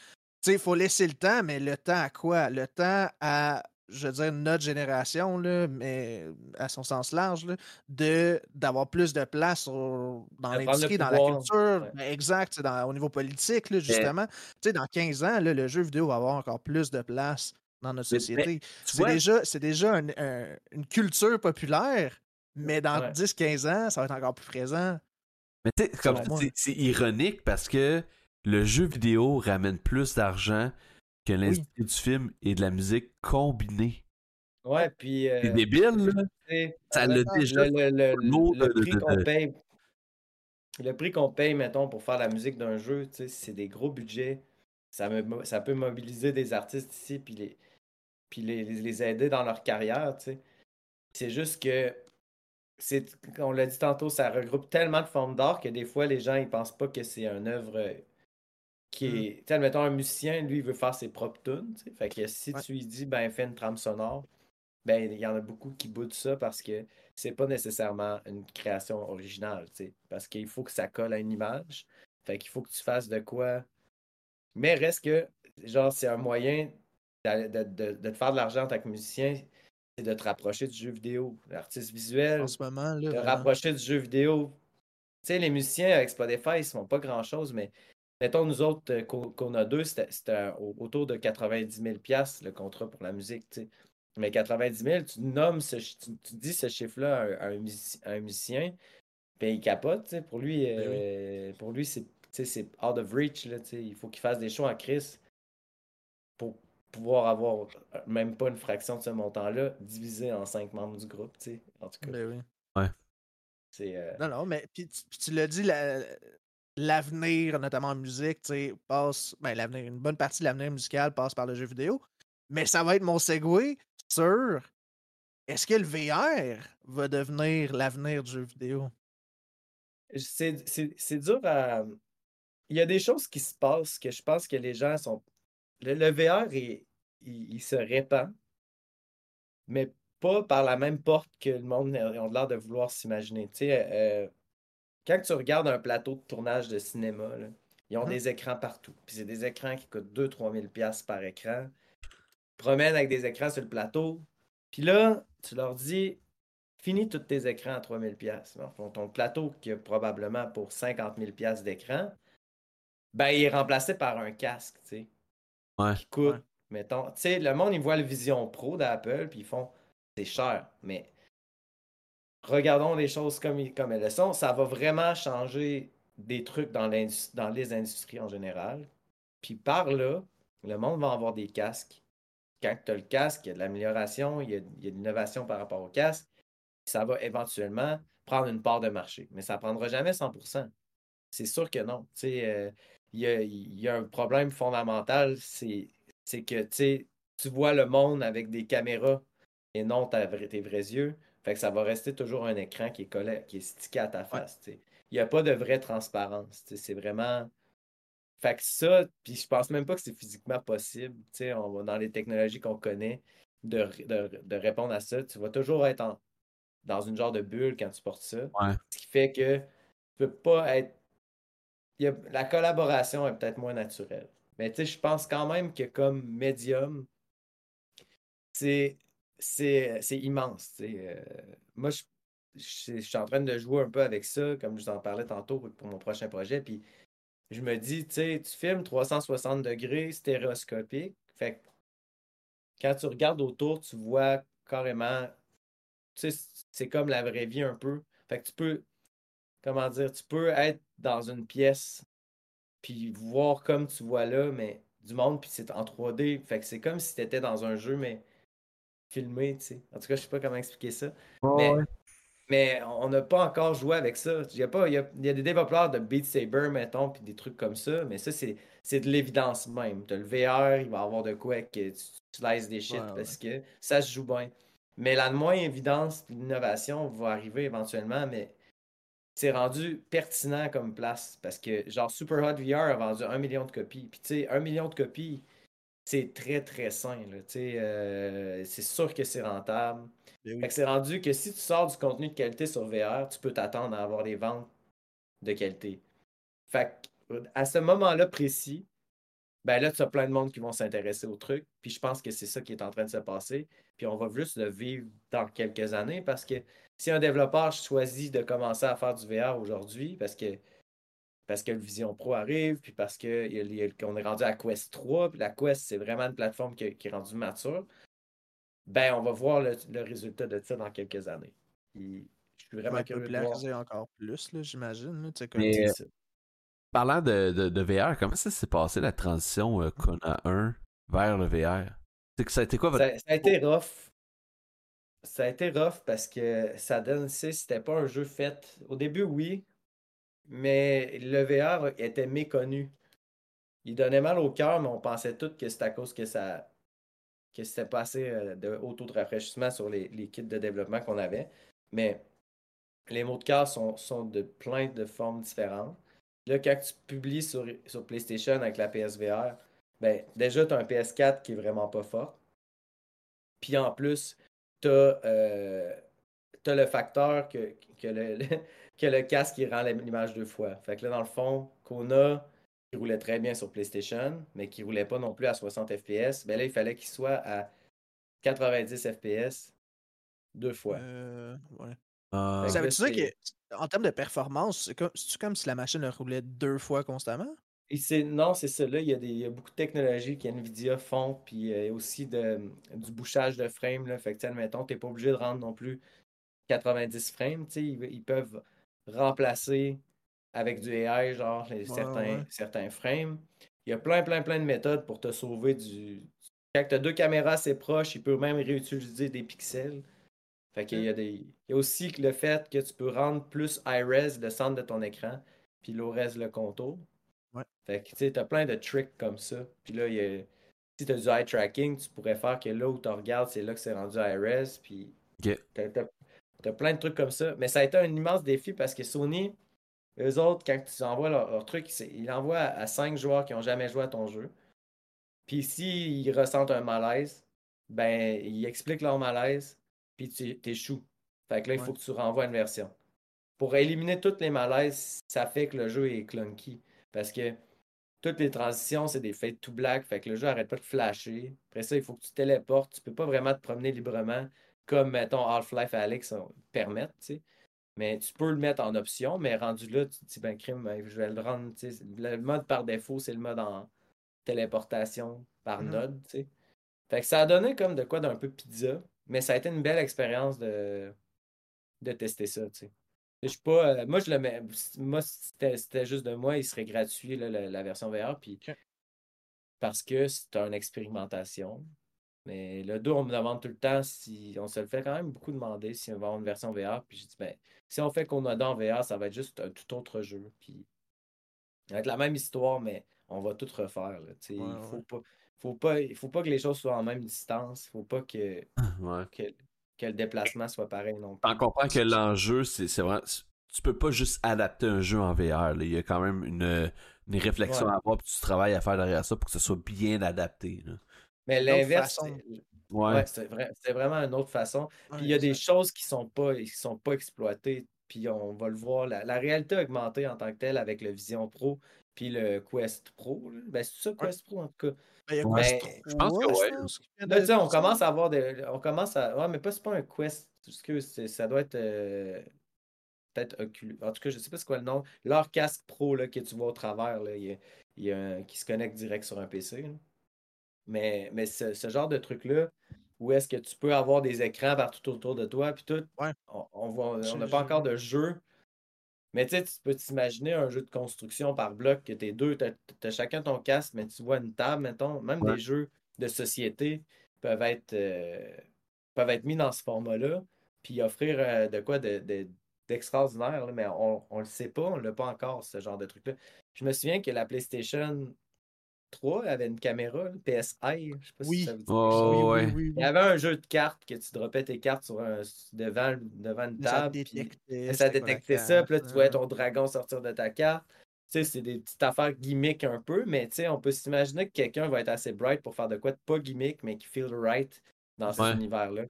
sais, il faut laisser le temps, mais le temps à quoi? Le temps à, je veux dire, notre génération, là, mais à son sens large, là, de d'avoir plus de place dans De l'industrie, dans la culture. ouais. Ben, exact, c'est dans- au niveau politique, là, justement. Tu sais, dans 15 ans, là, le jeu vidéo va avoir encore plus de place dans notre société. C'est déjà, c'est déjà un- un- une culture populaire, mais dans Ouais. 10-15 ans, ça va être encore plus présent. Mais tu sais, comme c'est- ironique parce que le jeu vidéo ramène plus d'argent que l'industrie du film et de la musique combinée. Ouais, puis. euh, C'est débile, là. Ça l'a déjà. le, le- le- le mot le de- de- prix qu'on paye. Le prix qu'on paye, mettons, pour faire la musique d'un jeu, tu sais, c'est des gros budgets. Ça, me- ça peut mobiliser des artistes ici, puis les, puis les, aider dans leur carrière, tu sais. C'est juste que, c'est, on l'a dit tantôt, ça regroupe tellement de formes d'art que des fois, les gens, ils pensent pas que c'est une œuvre euh, qui Mm. est... Tu sais, mettons, un musicien, lui, il veut faire ses propres tunes, tu sais. Fait que si Ouais. tu lui dis, ben, fais une trame sonore, ben, il y en a beaucoup qui boudent ça parce que c'est pas nécessairement une création originale, tu sais. Parce qu'il faut que ça colle à une image. Fait qu'il faut que tu fasses de quoi. Mais reste que, genre, c'est un moyen de, de- de- de te faire de l'argent en tant que musicien, c'est de te rapprocher du jeu vidéo. L'artiste visuel, En ce moment, là. te rapprocher du jeu vidéo. Tu sais, les musiciens avec Spotify, ils font pas grand-chose, mais mettons, nous autres, euh, qu'on a deux, c'était c'était au- autour de 90 000 le contrat pour la musique, tu sais. Mais 90 000, tu nommes ce, tu, dis ce chiffre-là à, un musicien, puis il capote, pour lui, ben euh, pour lui, c'est out of reach, là, il faut qu'il fasse des shows Chris pour pouvoir avoir même pas une fraction de ce montant-là divisé en cinq membres du groupe, en tout cas. Ben oui. Ouais. Euh, non, non, mais puis, tu l'as dit, l'avenir, notamment en musique, passe. Ben, l'avenir, une bonne partie de l'avenir musical passe par le jeu vidéo. Mais ça va être mon segue sur est-ce que le VR va devenir l'avenir du jeu vidéo? C'est dur à. Il y a des choses qui se passent que je pense que les gens sont. Le, VR, il, se répand, mais pas par la même porte que le monde a l'air de vouloir s'imaginer. Tu sais, euh, quand tu regardes un plateau de tournage de cinéma, ils ont mmh des écrans partout. Puis c'est des écrans qui coûtent 2-3 000 par écran. Ils promènent avec des écrans sur le plateau. Puis là, tu leur dis, finis tous tes écrans à 3 000 Ton plateau qui a probablement pour 50 000 d'écran, ben, il est remplacé par un casque, tu sais. Ouais. Qui coûte, mettons. Tu sais, le monde, il voit le Vision Pro d'Apple, puis ils font, c'est cher, mais regardons les choses comme, comme elles sont. Ça va vraiment changer des trucs dans, dans les industries en général. Puis par là, le monde va avoir des casques. Quand tu as le casque, il y a de l'amélioration, il, y a, de l'innovation par rapport au casque. Ça va éventuellement prendre une part de marché. Mais ça ne prendra jamais 100%. C'est sûr que non. Euh, il y, a, un problème fondamental, c'est que tu vois le monde avec des caméras et non tes vrais yeux. Fait que ça va rester toujours un écran qui est collé, qui est stické à ta face. Il n'y a pas de vraie transparence. C'est vraiment. Fait que ça, puis je pense même pas que c'est physiquement possible. On va dans les technologies qu'on connaît de, de, répondre à ça. Tu vas toujours être dans une genre de bulle quand tu portes ça. Ce qui fait que tu peux pas être. La collaboration est peut-être moins naturelle. Mais tu sais, je pense quand même que comme médium, c'est immense. Euh, moi, je, suis en train de jouer un peu avec ça, comme je vous en parlais tantôt pour mon prochain projet. Puis je me dis, tu sais, tu filmes 360 degrés stéréoscopique. Fait quand tu regardes autour, tu vois carrément. Tu sais, c'est comme la vraie vie un peu. Fait que tu peux, comment dire, tu peux être dans une pièce, puis voir comme tu vois là, mais du monde, puis c'est en 3D. Fait que c'est comme si tu étais dans un jeu, mais filmé, tu sais. En tout cas, je sais pas comment expliquer ça. mais, on n'a pas encore joué avec ça. Il y a, pas, y a, des développeurs de Beat Saber, mettons, puis des trucs comme ça, mais ça, c'est de l'évidence même. Tu le VR, il va avoir de quoi que tu, slices des shit parce que ça se joue bien. Mais la moins évidence l'innovation va arriver éventuellement, mais c'est rendu pertinent comme place parce que, genre, Superhot VR a vendu un million de copies. Puis, tu sais, un million de copies, c'est très très sain. Euh, c'est sûr que c'est rentable. Ben c'est rendu que si tu sors du contenu de qualité sur VR, tu peux t'attendre à avoir des ventes de qualité. Fait à ce moment-là précis, ben là, tu as plein de monde qui vont s'intéresser au truc. Puis je pense que c'est ça qui est en train de se passer. Puis on va juste le vivre dans quelques années parce que si un développeur choisit de commencer à faire du VR aujourd'hui, parce que parce que le Vision Pro arrive, puis parce qu'on est rendu à Quest 3, puis la Quest, c'est vraiment une plateforme qui, est rendue mature, ben on va voir le, résultat de ça dans quelques années. je suis vraiment curieux de voir. encore plus, j'imagine. Parlant de, de, VR, comment ça s'est passé la transition euh, Kona 1 vers le VR? Ça a été quoi votre... ça, a été rough. Ça a été rough parce que ça donne, c'était pas un jeu fait. Au début, oui, mais le VR était méconnu. Il donnait mal au cœur, mais on pensait tous que c'était à cause que ça que c'était pas assez euh, de haut taux de rafraîchissement sur les, kits de développement qu'on avait. Mais les mots de cœur sont, de plein de formes différentes. Là, quand tu publies sur, sur PlayStation avec la PSVR, ben, déjà, tu as un PS4 qui est vraiment pas fort. Puis en plus, tu as, euh, le facteur que, que le, que le casque qui rend l'image deux fois. Fait que là, dans le fond, Kona, qui roulait très bien sur PlayStation, mais qui roulait pas non plus à 60 FPS, ben là, il fallait qu'il soit à 90 FPS deux fois. Euh, ouais. Euh... Ça veut dire qu'en termes de performance, c'est comme, comme si la machine roulait deux fois constamment? Et non, c'est ça. Là, il y, a des, il y a beaucoup de technologies qu'NVIDIA font, puis euh, aussi de, du bouchage de frames. Là. Fait que, tu admettons, t'es pas obligé de rendre non plus 90 frames. tu sais, Ils, ils peuvent remplacer avec du AI, genre les- certains, ouais. certains frames. Il y a plein, plein, plein de méthodes pour te sauver du. Quand tu as deux caméras assez proches, il peut même réutiliser des pixels. Fait qu'il y a des. Il y a aussi le fait que tu peux rendre plus high-res le centre de ton écran, puis low-res le contour. Ouais. Fait que tu sais, t'as plein de tricks comme ça. Puis là, il y a. Si tu as du eye tracking, tu pourrais faire que là où tu regardes, c'est là que c'est rendu high-res. Puis t'as, t'as- t'as plein de trucs comme ça. Mais ça a été un immense défi parce que Sony, eux autres, quand tu envoies leur, leur truc, ils l'envoient à, à cinq joueurs qui n'ont jamais joué à ton jeu. Puis s'ils ressentent un malaise, ben ils expliquent leur malaise, puis tu t'échoues. Fait que là, il faut que tu renvoies une version. Pour éliminer tous les malaises, ça fait que le jeu est clunky. Parce que toutes les transitions, c'est des fades to black. Fait que le jeu arrête pas de flasher. Après ça, il faut que tu téléportes. Tu peux pas vraiment te promener librement comme, mettons, Half-Life et Alex permettent, tu sais. Mais tu peux le mettre en option, mais rendu là, tu te dis, ben, crime, ben, je vais le rendre. Le mode par défaut, c'est le mode en téléportation par Mhm. node, tu sais. Fait que ça a donné comme de quoi d'un peu pizza, mais ça a été une belle expérience de, de tester ça, tu sais. Je suis pas. euh, moi, je le mets. Moi, si c'était juste de moi, il serait gratuit, là, la, la version VR. Puis parce que c'est une expérimentation. Mais le 2, on me demande tout le temps si. On se le fait quand même beaucoup demander si on va avoir une version VR. Puis je dis, ben, si on fait qu'on a dans VR, ça va être juste un tout autre jeu. Puis ça va être la même histoire, mais on va tout refaire. Là. Ouais, il faut ouais. pas. Faut pas, il faut pas que les choses soient en même distance. Il faut pas que, Ouais. que, que le déplacement soit pareil non plus. T'en comprends que l'enjeu, c'est c'est vraiment. Tu peux pas juste adapter un jeu en VR. là. Il y a quand même une, une réflexion Ouais. à avoir, puis tu travailles à faire derrière ça pour que ce soit bien adapté. là. Mais l'inverse, façon. c'est- Ouais. Ouais, c'est vrai, c'est vraiment une autre façon. Ouais, Puis il y a des choses qui sont pas, qui sont pas exploitées. Puis on va le voir, la, la réalité augmentée en tant que telle avec le Vision Pro puis le Quest Pro. là. Ben, c'est ça, Quest Pro en tout cas. Ben, il y a. Quest Ben, je pense que 3, ouais. je pense, Là, sais, on commence à avoir des. On commence à. Ouais, mais pas, c'est pas un Quest. Excuse, c'est- ça doit être. euh, Peut-être Oculus. En tout cas, je sais pas c'est quoi le nom. Leur casque pro là, que tu vois au travers, là, il y a, il y a un- qui se connecte direct sur un PC. là. Mais, mais ce, ce genre de truc-là, où est-ce que tu peux avoir des écrans partout autour de toi, puis tout, Ouais. on, on voit- on n'a pas encore de jeu. Mais tu sais, tu peux t'imaginer un jeu de construction par bloc, que t'es deux, t'as as chacun ton casque, mais tu vois une table, mettons. Même Ouais. des jeux de société peuvent être, euh, peuvent être mis dans ce format-là, puis offrir euh, de quoi de, de- d'extraordinaire, mais on, on le sait pas, on l'a pas encore, ce genre de truc-là. Je me souviens que la PlayStation 3 avait une caméra, là, PSI, je sais pas Oui. si ça vous dit quelque Oh. Oui, oui, ouais. oui, oui. Il y avait un jeu de cartes que tu droppais tes cartes sur un, devant, devant une Ça table. puis- détectait. ça détectait ça, puis là, tu voyais carte, ton dragon sortir de ta carte. Tu sais, c'est des petites affaires gimmick un peu, mais tu sais, on peut s'imaginer que quelqu'un va être assez bright pour faire de quoi de pas gimmick, mais qui feel right dans cet Ouais. univers-là.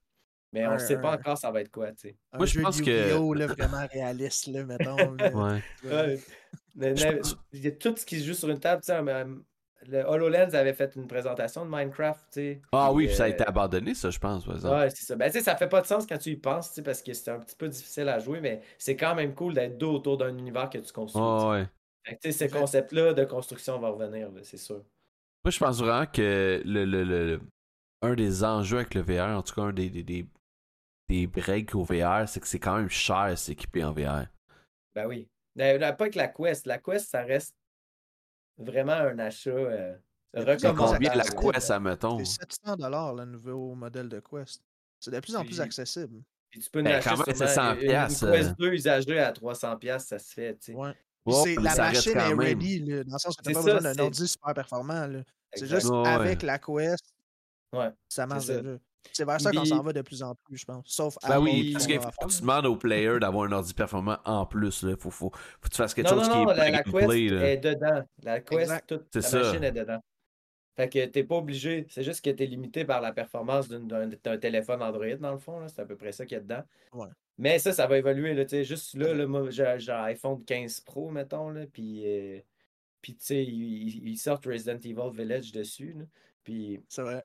Mais on ne sait pas un- encore ça va être quoi, tu sais. Moi, je pense que- là, vraiment réaliste, là, mettons. là. Ouais. Ouais. Mais- Je mais- pense- Il y a tout ce qui se joue sur une table, tu sais. Le HoloLens avait fait une présentation de Minecraft, tu sais. Ah oui, puis ça a euh, été abandonné, ça, je pense, par exemple. Ouais, c'est ça. Ben, tu sais, ça fait pas de sens quand tu y penses, tu sais, parce que c'est un petit peu difficile à jouer, mais c'est quand même cool d'être deux autour d'un univers que tu construis. Ah ouais. Fait que, tu sais, ce concept-là de construction va revenir, c'est sûr. Moi, je pense vraiment que le, le, le- le- un des enjeux avec le VR, en tout cas, un des, des, des, des breaks au VR, c'est que c'est quand même cher s'équiper en VR. Ben oui. Ben, pas que la Quest. La Quest, ça reste vraiment un achat euh, C'est combien la? Quest, admettons? C'est 700 le nouveau modèle de Quest. C'est de plus en plus accessible. Puis tu peux Ben, quand même, sûrement 700 une- une, piastres, Quest euh. 2 usagée à 300$, piastres, ça se fait, tu sais. Ouais. Oh, c'est, la machine est même. ready, là, dans le sens que tu C'est pas ça, besoin d'un c'est- ordi super performant. là. C'est juste Ouais, avec la Quest, Ouais. ça marche C'est déjà. C'est vers ça qu'on s'en va de plus en plus, je pense. Sauf Ben oui, parce vont faut que tu demandes aux players d'avoir un ordi performant en plus. Là. Faut, faut, faut que tu fasses quelque Non, chose non, qui non, est la, la Quest play, là. est dedans. La Quest, Exact. toute la ça. machine est dedans. Fait que t'es pas obligé. C'est juste que t'es limité par la performance d'un téléphone Android, dans le fond. là. C'est à peu près ça qu'il y a dedans. Ouais. Mais ça, ça va évoluer. Là, tu sais, juste là, là, moi, j'ai un iPhone 15 Pro, mettons. Là, puis, euh, puis tu sais, ils, ils- ils sortent Resident Evil Village dessus. là. Puis, C'est vrai.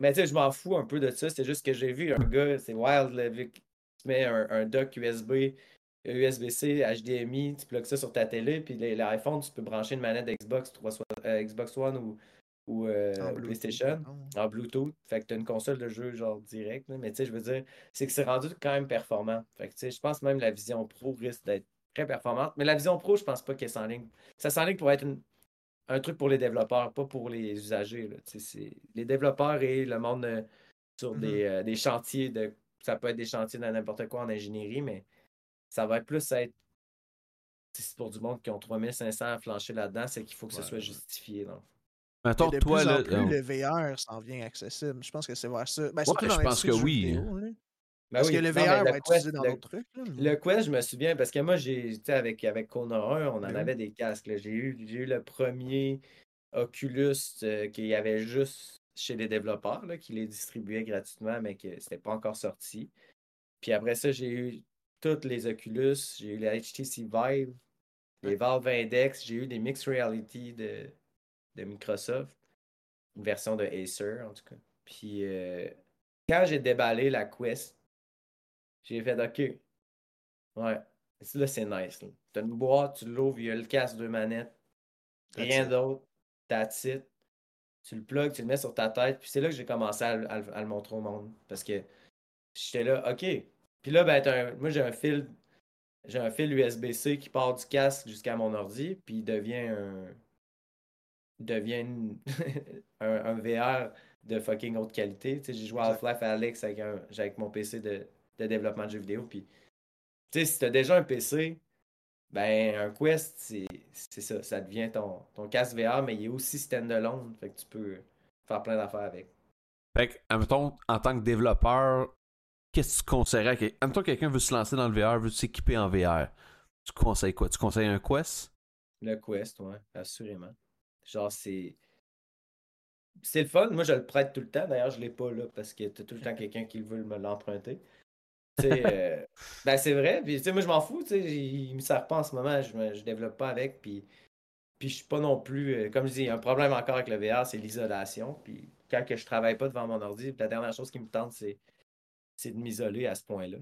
Mais tu sais, je m'en fous un peu de ça. C'est juste que j'ai vu un gars, c'est wild, là, vu tu mets un, un dock USB USB-C, HDMI, tu plugues ça sur ta télé, puis l'iPhone, tu peux brancher une manette Xbox, euh, Xbox One ou, ou euh, PlayStation en Bluetooth. Fait que tu as une console de jeu genre direct. Mais tu sais, je veux dire, c'est que c'est rendu quand même performant. Fait que tu sais, je pense même la Vision Pro risque d'être très performante. Mais la Vision Pro, je pense pas qu'elle s'enligne. Ça s'enligne pour être un truc pour les développeurs, pas pour les usagers. Là. Les développeurs et le monde euh, sur mm-hmm. des, chantiers de. Ça peut être des chantiers de n'importe quoi en ingénierie, mais ça va être plus être. c'est pour du monde qui ont 3500 à flancher là-dedans, c'est qu'il faut que ce soit justifié. Donc. Mettons, de toi, plus en plus, le VR s'en vient accessible. Je pense que c'est vers ça. Ben, ouais, je pense que oui. Ben parce que le VR va être utilisé dans d'autres trucs. Le Quest, je me souviens, parce que moi, j'ai, avec, avec Kona 1, on en avait des casques. J'ai eu, eu le premier Oculus euh, qu'il y avait juste chez les développeurs, là, qui les distribuaient gratuitement, mais que c'était pas encore sorti. Puis après ça, j'ai eu toutes les Oculus, j'ai eu les HTC Vive, les Valve Index, j'ai eu des Mixed Reality de, de Microsoft, une version de Acer en tout cas. Puis euh, quand j'ai déballé la Quest, j'ai fait OK. Ouais. Là, c'est nice. Tu as une boîte, tu l'ouvres, il y a le casque de manette. Rien d'autre. That's it. Tu le plugs, tu le mets sur ta tête. Puis c'est là que j'ai commencé à, le montrer au monde. Parce que j'étais là, OK. Puis là, ben, moi, j'ai un fil. J'ai un fil USB-C qui part du casque jusqu'à mon ordi, puis il devient un. devient un, VR de fucking haute qualité. j'ai joué à Half-Life Alex avec, avec mon PC de, de développement de jeux vidéo. Puis, tu sais, si tu as déjà un PC, ben, un Quest, c'est ça. Ça devient ton, ton casque VR, mais il est aussi stand-alone. Fait que tu peux faire plein d'affaires avec. Fait que, mettons, en tant que développeur, qu'est-ce que tu conseillerais à Mettons, quelqu'un veut se lancer dans le VR, veut s'équiper en VR. Tu conseilles quoi? Tu conseilles un Quest? Le Quest, ouais, assurément. Genre, c'est. C'est le fun. Moi, je le prête tout le temps. D'ailleurs, je l'ai pas là parce que t'as tout le temps quelqu'un qui veut me l'emprunter. Euh, ben c'est vrai. Puis, moi, je m'en fous. Il me sert pas en ce moment. Je ne développe pas avec. Puis, puis je suis pas non plus. Euh, comme je dis, un problème encore avec le VR, c'est l'isolation. Puis quand que je travaille pas devant mon ordi, la dernière chose qui me tente, c'est, c'est de m'isoler à ce point-là.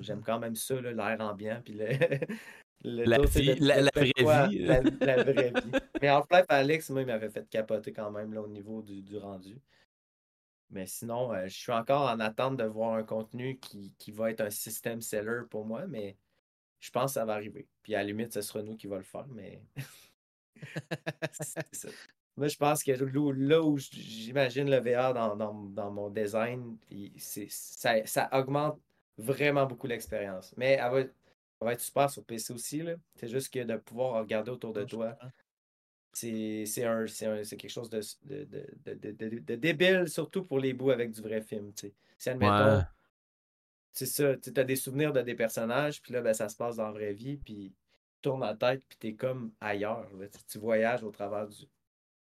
J'aime quand même ça, l'air ambiant. Puis le, la, vie, la, vraie vie. La, vraie vie. Mais en fait, Alex, moi, il m'avait fait capoter quand même là, au niveau du, du rendu. Mais sinon, euh, je suis encore en attente de voir un contenu qui, qui, va être un système seller pour moi, mais je pense que ça va arriver. Puis à la limite, ce sera nous qui va le faire, mais. ça. Moi, je pense que là où j'imagine le VR dans, dans, dans mon design, ça, ça, augmente vraiment beaucoup l'expérience. Mais elle va, elle va, être super sur PC aussi. C'est juste que de pouvoir regarder autour de toi, c'est un, c'est quelque chose de, de, de, de, débile, surtout pour les bouts avec du vrai film. Si admettons, c'est ça, tu as des souvenirs de des personnages, puis là, ben, ça se passe dans la vraie vie, puis tu tournes la tête, puis tu es comme ailleurs. tu voyages au travers du.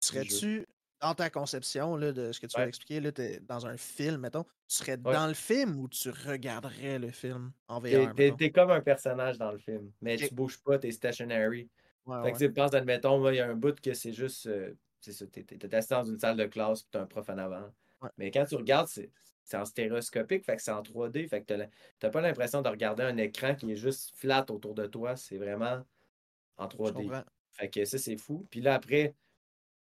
Serais-tu, dans ta conception là, de ce que tu ouais. as expliqué, là, es dans un film, mettons, tu serais dans le film ou tu regarderais le film en VR? Tu es, comme un personnage dans le film, mais tu bouges pas, tu es stationary. Ouais, fait que tu penses, admettons, il y a un bout que c'est juste. Euh, c'est ça, t'es, assis dans une salle de classe puis t'as un prof en avant. Mais quand tu regardes, c'est, en stéréoscopique, fait que c'est en 3D. Fait que t'as, pas l'impression de regarder un écran qui est juste flat autour de toi. C'est vraiment en 3D. Fait que ça, c'est fou. Puis là, après,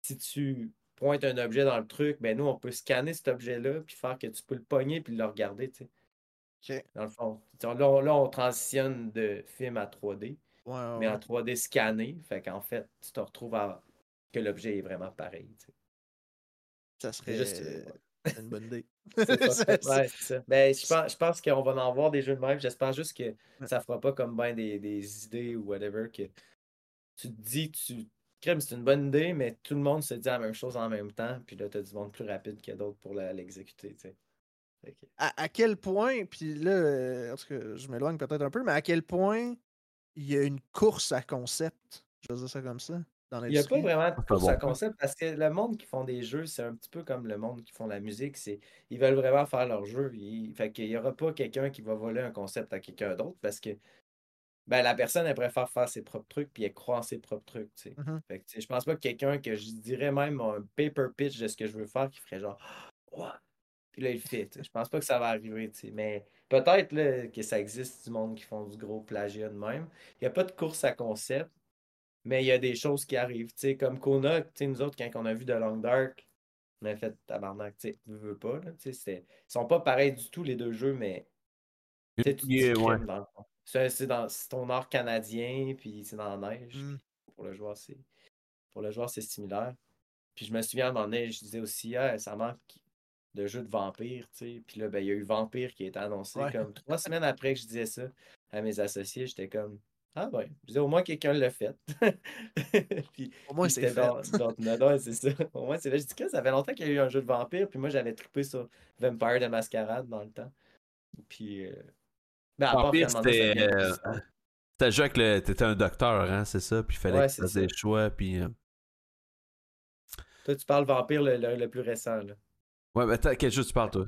si tu pointes un objet dans le truc, ben nous, on peut scanner cet objet-là, puis faire que tu peux le pogner puis le regarder, tu sais. Dans le fond. Là là, on transitionne de film à 3D mais en 3D scanné. Fait qu'en fait, tu te retrouves à que l'objet est vraiment pareil. Ça serait juste euh, une bonne idée. Ben, je pense, je pense qu'on va en avoir des jeux de même. J'espère juste que ça fera pas comme ben des, des, idées ou whatever que tu te dis, tu c'est une bonne idée, mais tout le monde se dit la même chose en même temps, puis là, tu as du monde plus rapide que d'autres pour l'exécuter. À, à, quel point, puis là, euh, en tout cas, je m'éloigne peut-être un peu, mais à quel point il y a une course à concept. Je vais dire ça comme ça. Dans il n'y a pas vraiment de course à concept parce que le monde qui font des jeux, c'est un petit peu comme le monde qui font la musique. C'est, ils veulent vraiment faire leur jeu. Il, fait qu'il n'y aura pas quelqu'un qui va voler un concept à quelqu'un d'autre parce que ben, la personne, elle préfère faire ses propres trucs puis elle croit en ses propres trucs. Tu sais. Mm-hmm. fait que, je pense pas que quelqu'un que je dirais même un paper pitch de ce que je veux faire qui ferait genre Puis là, il le fait. Je pense pas que ça va arriver, mais peut-être que ça existe du monde qui font du gros plagiat de même. Il n'y a pas de course à concept, mais il y a des choses qui arrivent. comme Kona, nous autres, quand on a vu The Long Dark, on a fait tabarnak, tu ne veux pas. Là, ils sont pas pareils du tout, les deux jeux, mais c'est C'est dans ton art canadien, puis c'est dans la neige. Mm. Pour le joueur, c'est pour le joueur, c'est similaire. Puis je me souviens à un moment donné, je disais aussi, ah, ça manque de jeux de vampires, tu sais. Puis là, ben, il y a eu Vampire qui a été annoncé comme trois semaines après que je disais ça à mes associés, j'étais comme, ah ouais, je disais, au moins quelqu'un l'a fait. puis, au moins c'est fait. c'est ça. Au moins c'est là. Je dis que ça fait longtemps qu'il y a eu un jeu de vampire, puis moi j'avais trippé sur Vampire de Mascarade dans le temps. Puis. Euh... Ben, Vampire, c'était. Euh... C'était un jeu avec le. T'étais un docteur, hein, c'est ça? Puis il fallait que tu fasses des choix, puis. Euh, toi, tu parles Vampire le, le, plus récent, là. Ouais, mais quel jeu tu parles, toi?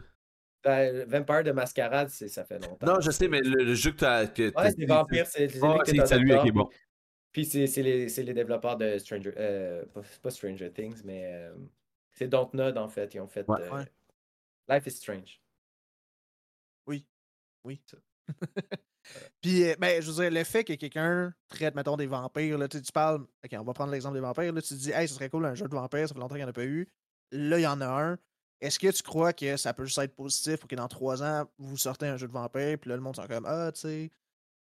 Ben, Vampire de Mascarade, ça fait longtemps. Non, je sais, mais le, jeu que tu as. Que ouais, c'est Vampire, c'est c'est lui qui est bon. Puis c'est les, les, développeurs de Stranger. Euh, pas, Stranger Things, mais. Euh, c'est Dontnod, en fait. Ils ont fait. Euh, Life is Strange. Oui. Oui. Puis, ben, je veux dire, le fait que quelqu'un traite, mettons, des vampires, là, tu, tu parles. Ok, on va prendre l'exemple des vampires. Là, tu te dis, hey, ce serait cool un jeu de vampires, ça fait longtemps qu'il n'y en a pas eu. Là, il y en a un. Est-ce que tu crois que ça peut juste être positif pour que dans trois ans, vous sortez un jeu de vampire, puis là, le monde sont comme Ah, tu sais,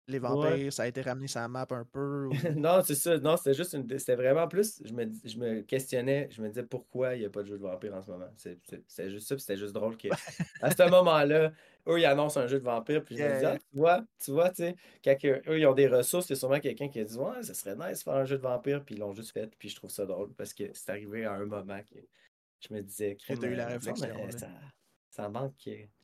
les vampires, ça a été ramené sur la map un peu. non, c'est ça. Non, c'était juste une. C'était vraiment plus. Je me, je me questionnais, je me disais pourquoi il n'y a pas de jeu de vampire en ce moment? C'était juste ça, puis c'était juste drôle que à ce moment-là, eux, ils annoncent un jeu de vampire, puis je me disais, ah, tu vois, tu vois, tu sais, quand eux, ils ont des ressources, il y a sûrement quelqu'un qui a dit, ouais, ça serait nice de faire un jeu de vampire, puis ils l'ont juste fait, puis je trouve ça drôle parce que c'est arrivé à un moment que je me disais, crème, eu la réflexion. Ça, ça, manque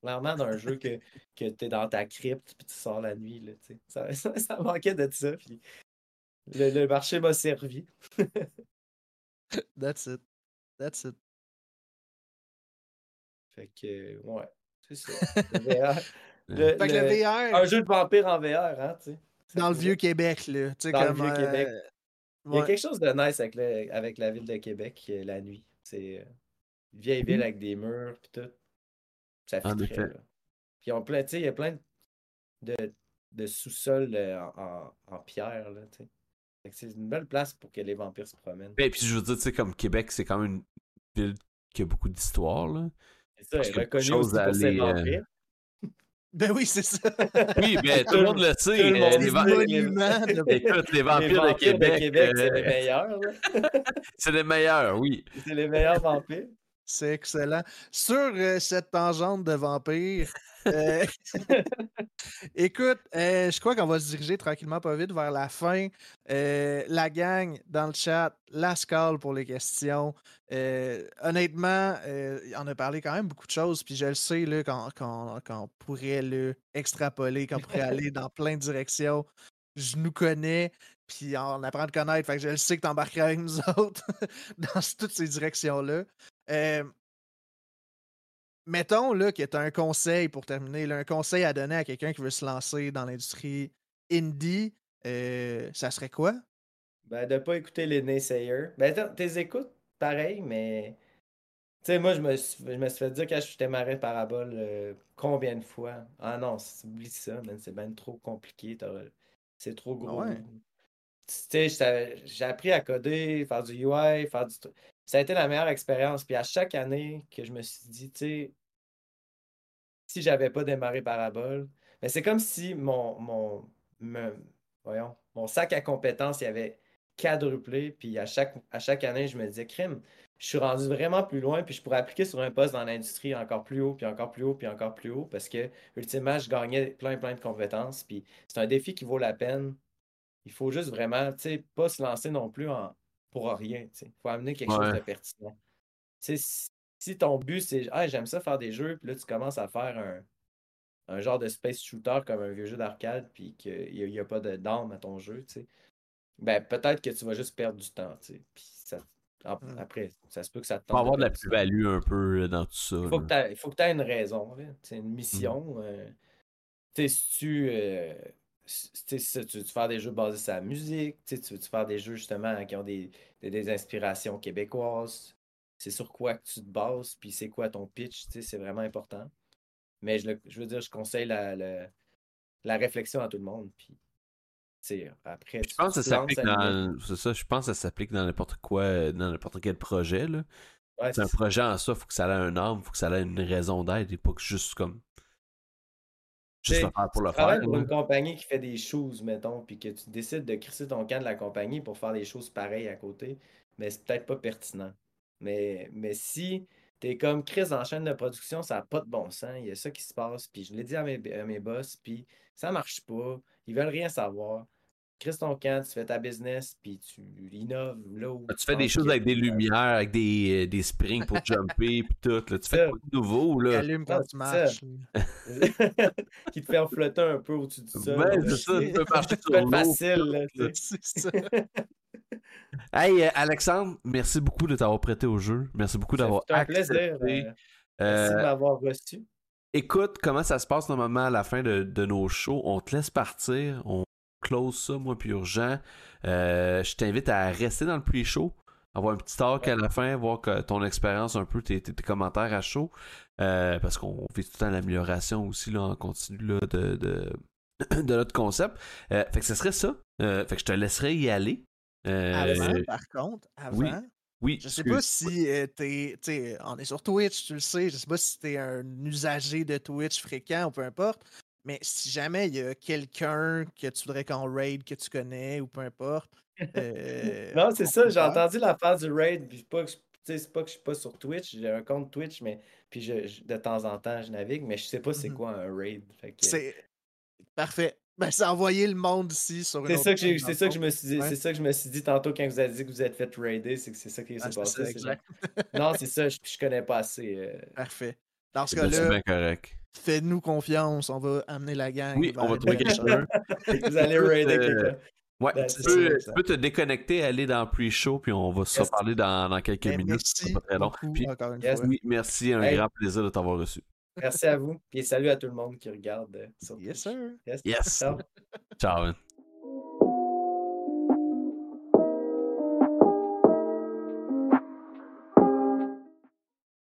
clairement d'un jeu que, que tu es dans ta crypte puis tu sors la nuit. Là, ça, ça, ça, manquait de ça. Puis le, le marché m'a servi. That's it. That's it. Fait que, ouais, c'est ça. Le VR. Le, fait que le VR. Un jeu de vampire en VR, hein, tu sais. Dans le vieux Québec, là. Dans comme, le vieux Québec. Euh, Il y a quelque chose de nice avec, le, avec la ville de Québec euh, la nuit. C'est euh, vieille ville mmh. avec des murs puis tout. Ça fait très, là. Puis on plein, il y a plein de, de sous-sols euh, en, en, pierre, là, tu C'est une belle place pour que les vampires se promènent. Et puis je veux dire, tu sais, comme Québec, c'est quand même une ville qui a beaucoup d'histoire, là. C'est ça, elle est reconnue aussi pour ses euh, vampires. Ben oui, c'est ça. Oui, ben tout le monde le sait. Le euh, les, Écoute, les vampires, de Québec. Québec c'est les meilleurs. c'est les meilleurs, oui. C'est les meilleurs vampires. C'est excellent. Sur euh, cette tangente de vampire, euh, écoute, euh, je crois qu'on va se diriger tranquillement pas vite vers la fin. la gang dans le chat, la scale pour les questions. honnêtement, on a parlé quand même beaucoup de choses, puis je le sais qu'on pourrait le extrapoler, qu'on pourrait aller dans plein de directions. Je nous connais, puis on apprend à connaître. Fait que je le sais que tu embarquerais avec nous autres dans toutes ces directions-là. Euh, mettons là, que tu as un conseil pour terminer, un conseil à donner à quelqu'un qui veut se lancer dans l'industrie indie, euh, ça serait quoi? Ben, de pas écouter les naysayers. Ben, t'es écoutes pareil, mais. Tu sais, moi, je me, suis, je me suis fait dire quand je démarré Parabole euh, combien de fois? Ah non, oublie ça, c'est bien trop compliqué. C'est trop ah gros. Tu sais, j'ai appris à coder, faire du UI, faire du ça a été la meilleure expérience. Puis à chaque année que je me suis dit, tu sais, si j'avais pas démarré Parabole, mais c'est comme si mon, mon, mon sac à compétences y avait quadruplé. Puis à chaque, à chaque année, je me disais, crime, je suis rendu vraiment plus loin, puis je pourrais appliquer sur un poste dans l'industrie encore plus haut, puis encore plus haut, puis encore plus haut, parce que ultimement, je gagnais plein, plein de compétences. Puis c'est un défi qui vaut la peine. Il faut juste vraiment, tu sais, pas se lancer non plus en, pour rien. Il faut amener quelque chose de pertinent. Si, si, ton but c'est ah, j'aime ça faire des jeux, puis là tu commences à faire un, un genre de space shooter comme un vieux jeu d'arcade, puis qu'il n'y a, a, pas d'arme à ton jeu, ben peut-être que tu vas juste perdre du temps. Puis ça, après, ça se peut que ça te tente. avoir de la plus-value un peu dans tout ça. Il faut que tu aies une raison. C'est une mmh. mission. Euh, si tu. Euh, tu, veux faire des jeux basés sur la musique, tu veux faire des jeux justement qui ont des, des, inspirations québécoises? c'est sur quoi que tu te bases, puis c'est quoi ton pitch, c'est vraiment important. Mais je, je, veux dire, je conseille la, la, réflexion à tout le monde. Puis, après, je pense que ça s'applique dans. C'est ça, je pense que ça s'applique dans n'importe quoi, dans n'importe quel projet. Là. c'est un projet en soi, il faut que ça ait un âme, il faut que ça ait une raison d'être et pas que juste comme. Juste le faire pour le faire. pour une compagnie qui fait des choses, mettons, puis que tu décides de crisser ton camp de la compagnie pour faire des choses pareilles à côté, mais c'est peut-être pas pertinent. Mais, mais si t'es comme Chris en chaîne de production, ça n'a pas de bon sens, il y a ça qui se passe, puis je l'ai dit à mes, à mes boss, puis ça marche pas, ils veulent rien savoir. Chris ton camp, tu fais ta business, puis tu innoves là où. Tu fais des choses avec des lumières, avec des, euh, des springs pour jumper, puis tout. Là. Tu fais quoi de nouveau, là? allume quand tu marches. qui te fait en flotter un peu au-dessus du sol. Ouais, c'est ça, tu peux marcher sur l'eau. facile, C'est ça. Hey, euh, Alexandre, merci beaucoup de t'avoir prêté au jeu. Merci beaucoup d'avoir accepté. un plaisir. Euh, merci de m'avoir reçu. Écoute, comment ça se passe normalement à la fin de, de nos shows? On te laisse partir, on close ça, moi puis Urgent. Euh, je t'invite à rester dans le pre-show, avoir un petit talk à la fin, voir que ton expérience un peu, tes, tes, commentaires à chaud. parce qu'on fait tout le temps l'amélioration aussi là, en continu là, de, de, de, notre concept. fait que ce serait ça. fait que je te laisserai y aller. Avant, par contre, avant. Oui. Oui, je sais pas si euh, t'es. On est sur Twitch, tu le sais. Je sais pas si t'es un usager de Twitch fréquent ou peu importe. Mais si jamais il y a quelqu'un que tu voudrais qu'on raid, que tu connais ou peu importe. Euh, non, c'est ça, j'ai entendu la phase du raid. Puis pas que c'est pas que je suis pas sur Twitch, j'ai un compte Twitch, mais puis je, de temps en temps je navigue, mais je sais pas c'est mm-hmm. quoi un raid. C'est parfait. Ben, c'est envoyer le monde ici sur C'est ça, que c'est ça que je me suis dit. C'est ça que je me suis dit tantôt quand vous avez dit que vous êtes fait raider, c'est que c'est ça qui s'est passé. non, c'est ça, je, je, connais pas assez. Euh. Parfait. Dans ce cas-là, fais-nous confiance, on va amener la gang. Oui, on va trouver quelqu'un. vous allez raider quelqu'un. Ouais, ben, tu, peux, tu, peux, te déconnecter, aller dans pre-show, puis on va se reparler dans, dans quelques ben, minutes. Merci. Pas très long. Puis, encore une fois. Oui, merci, un grand plaisir de t'avoir reçu. Merci à vous. Et salut à tout le monde qui regarde. Sur yes, sir. Yes. yes. Ciao. Ciao.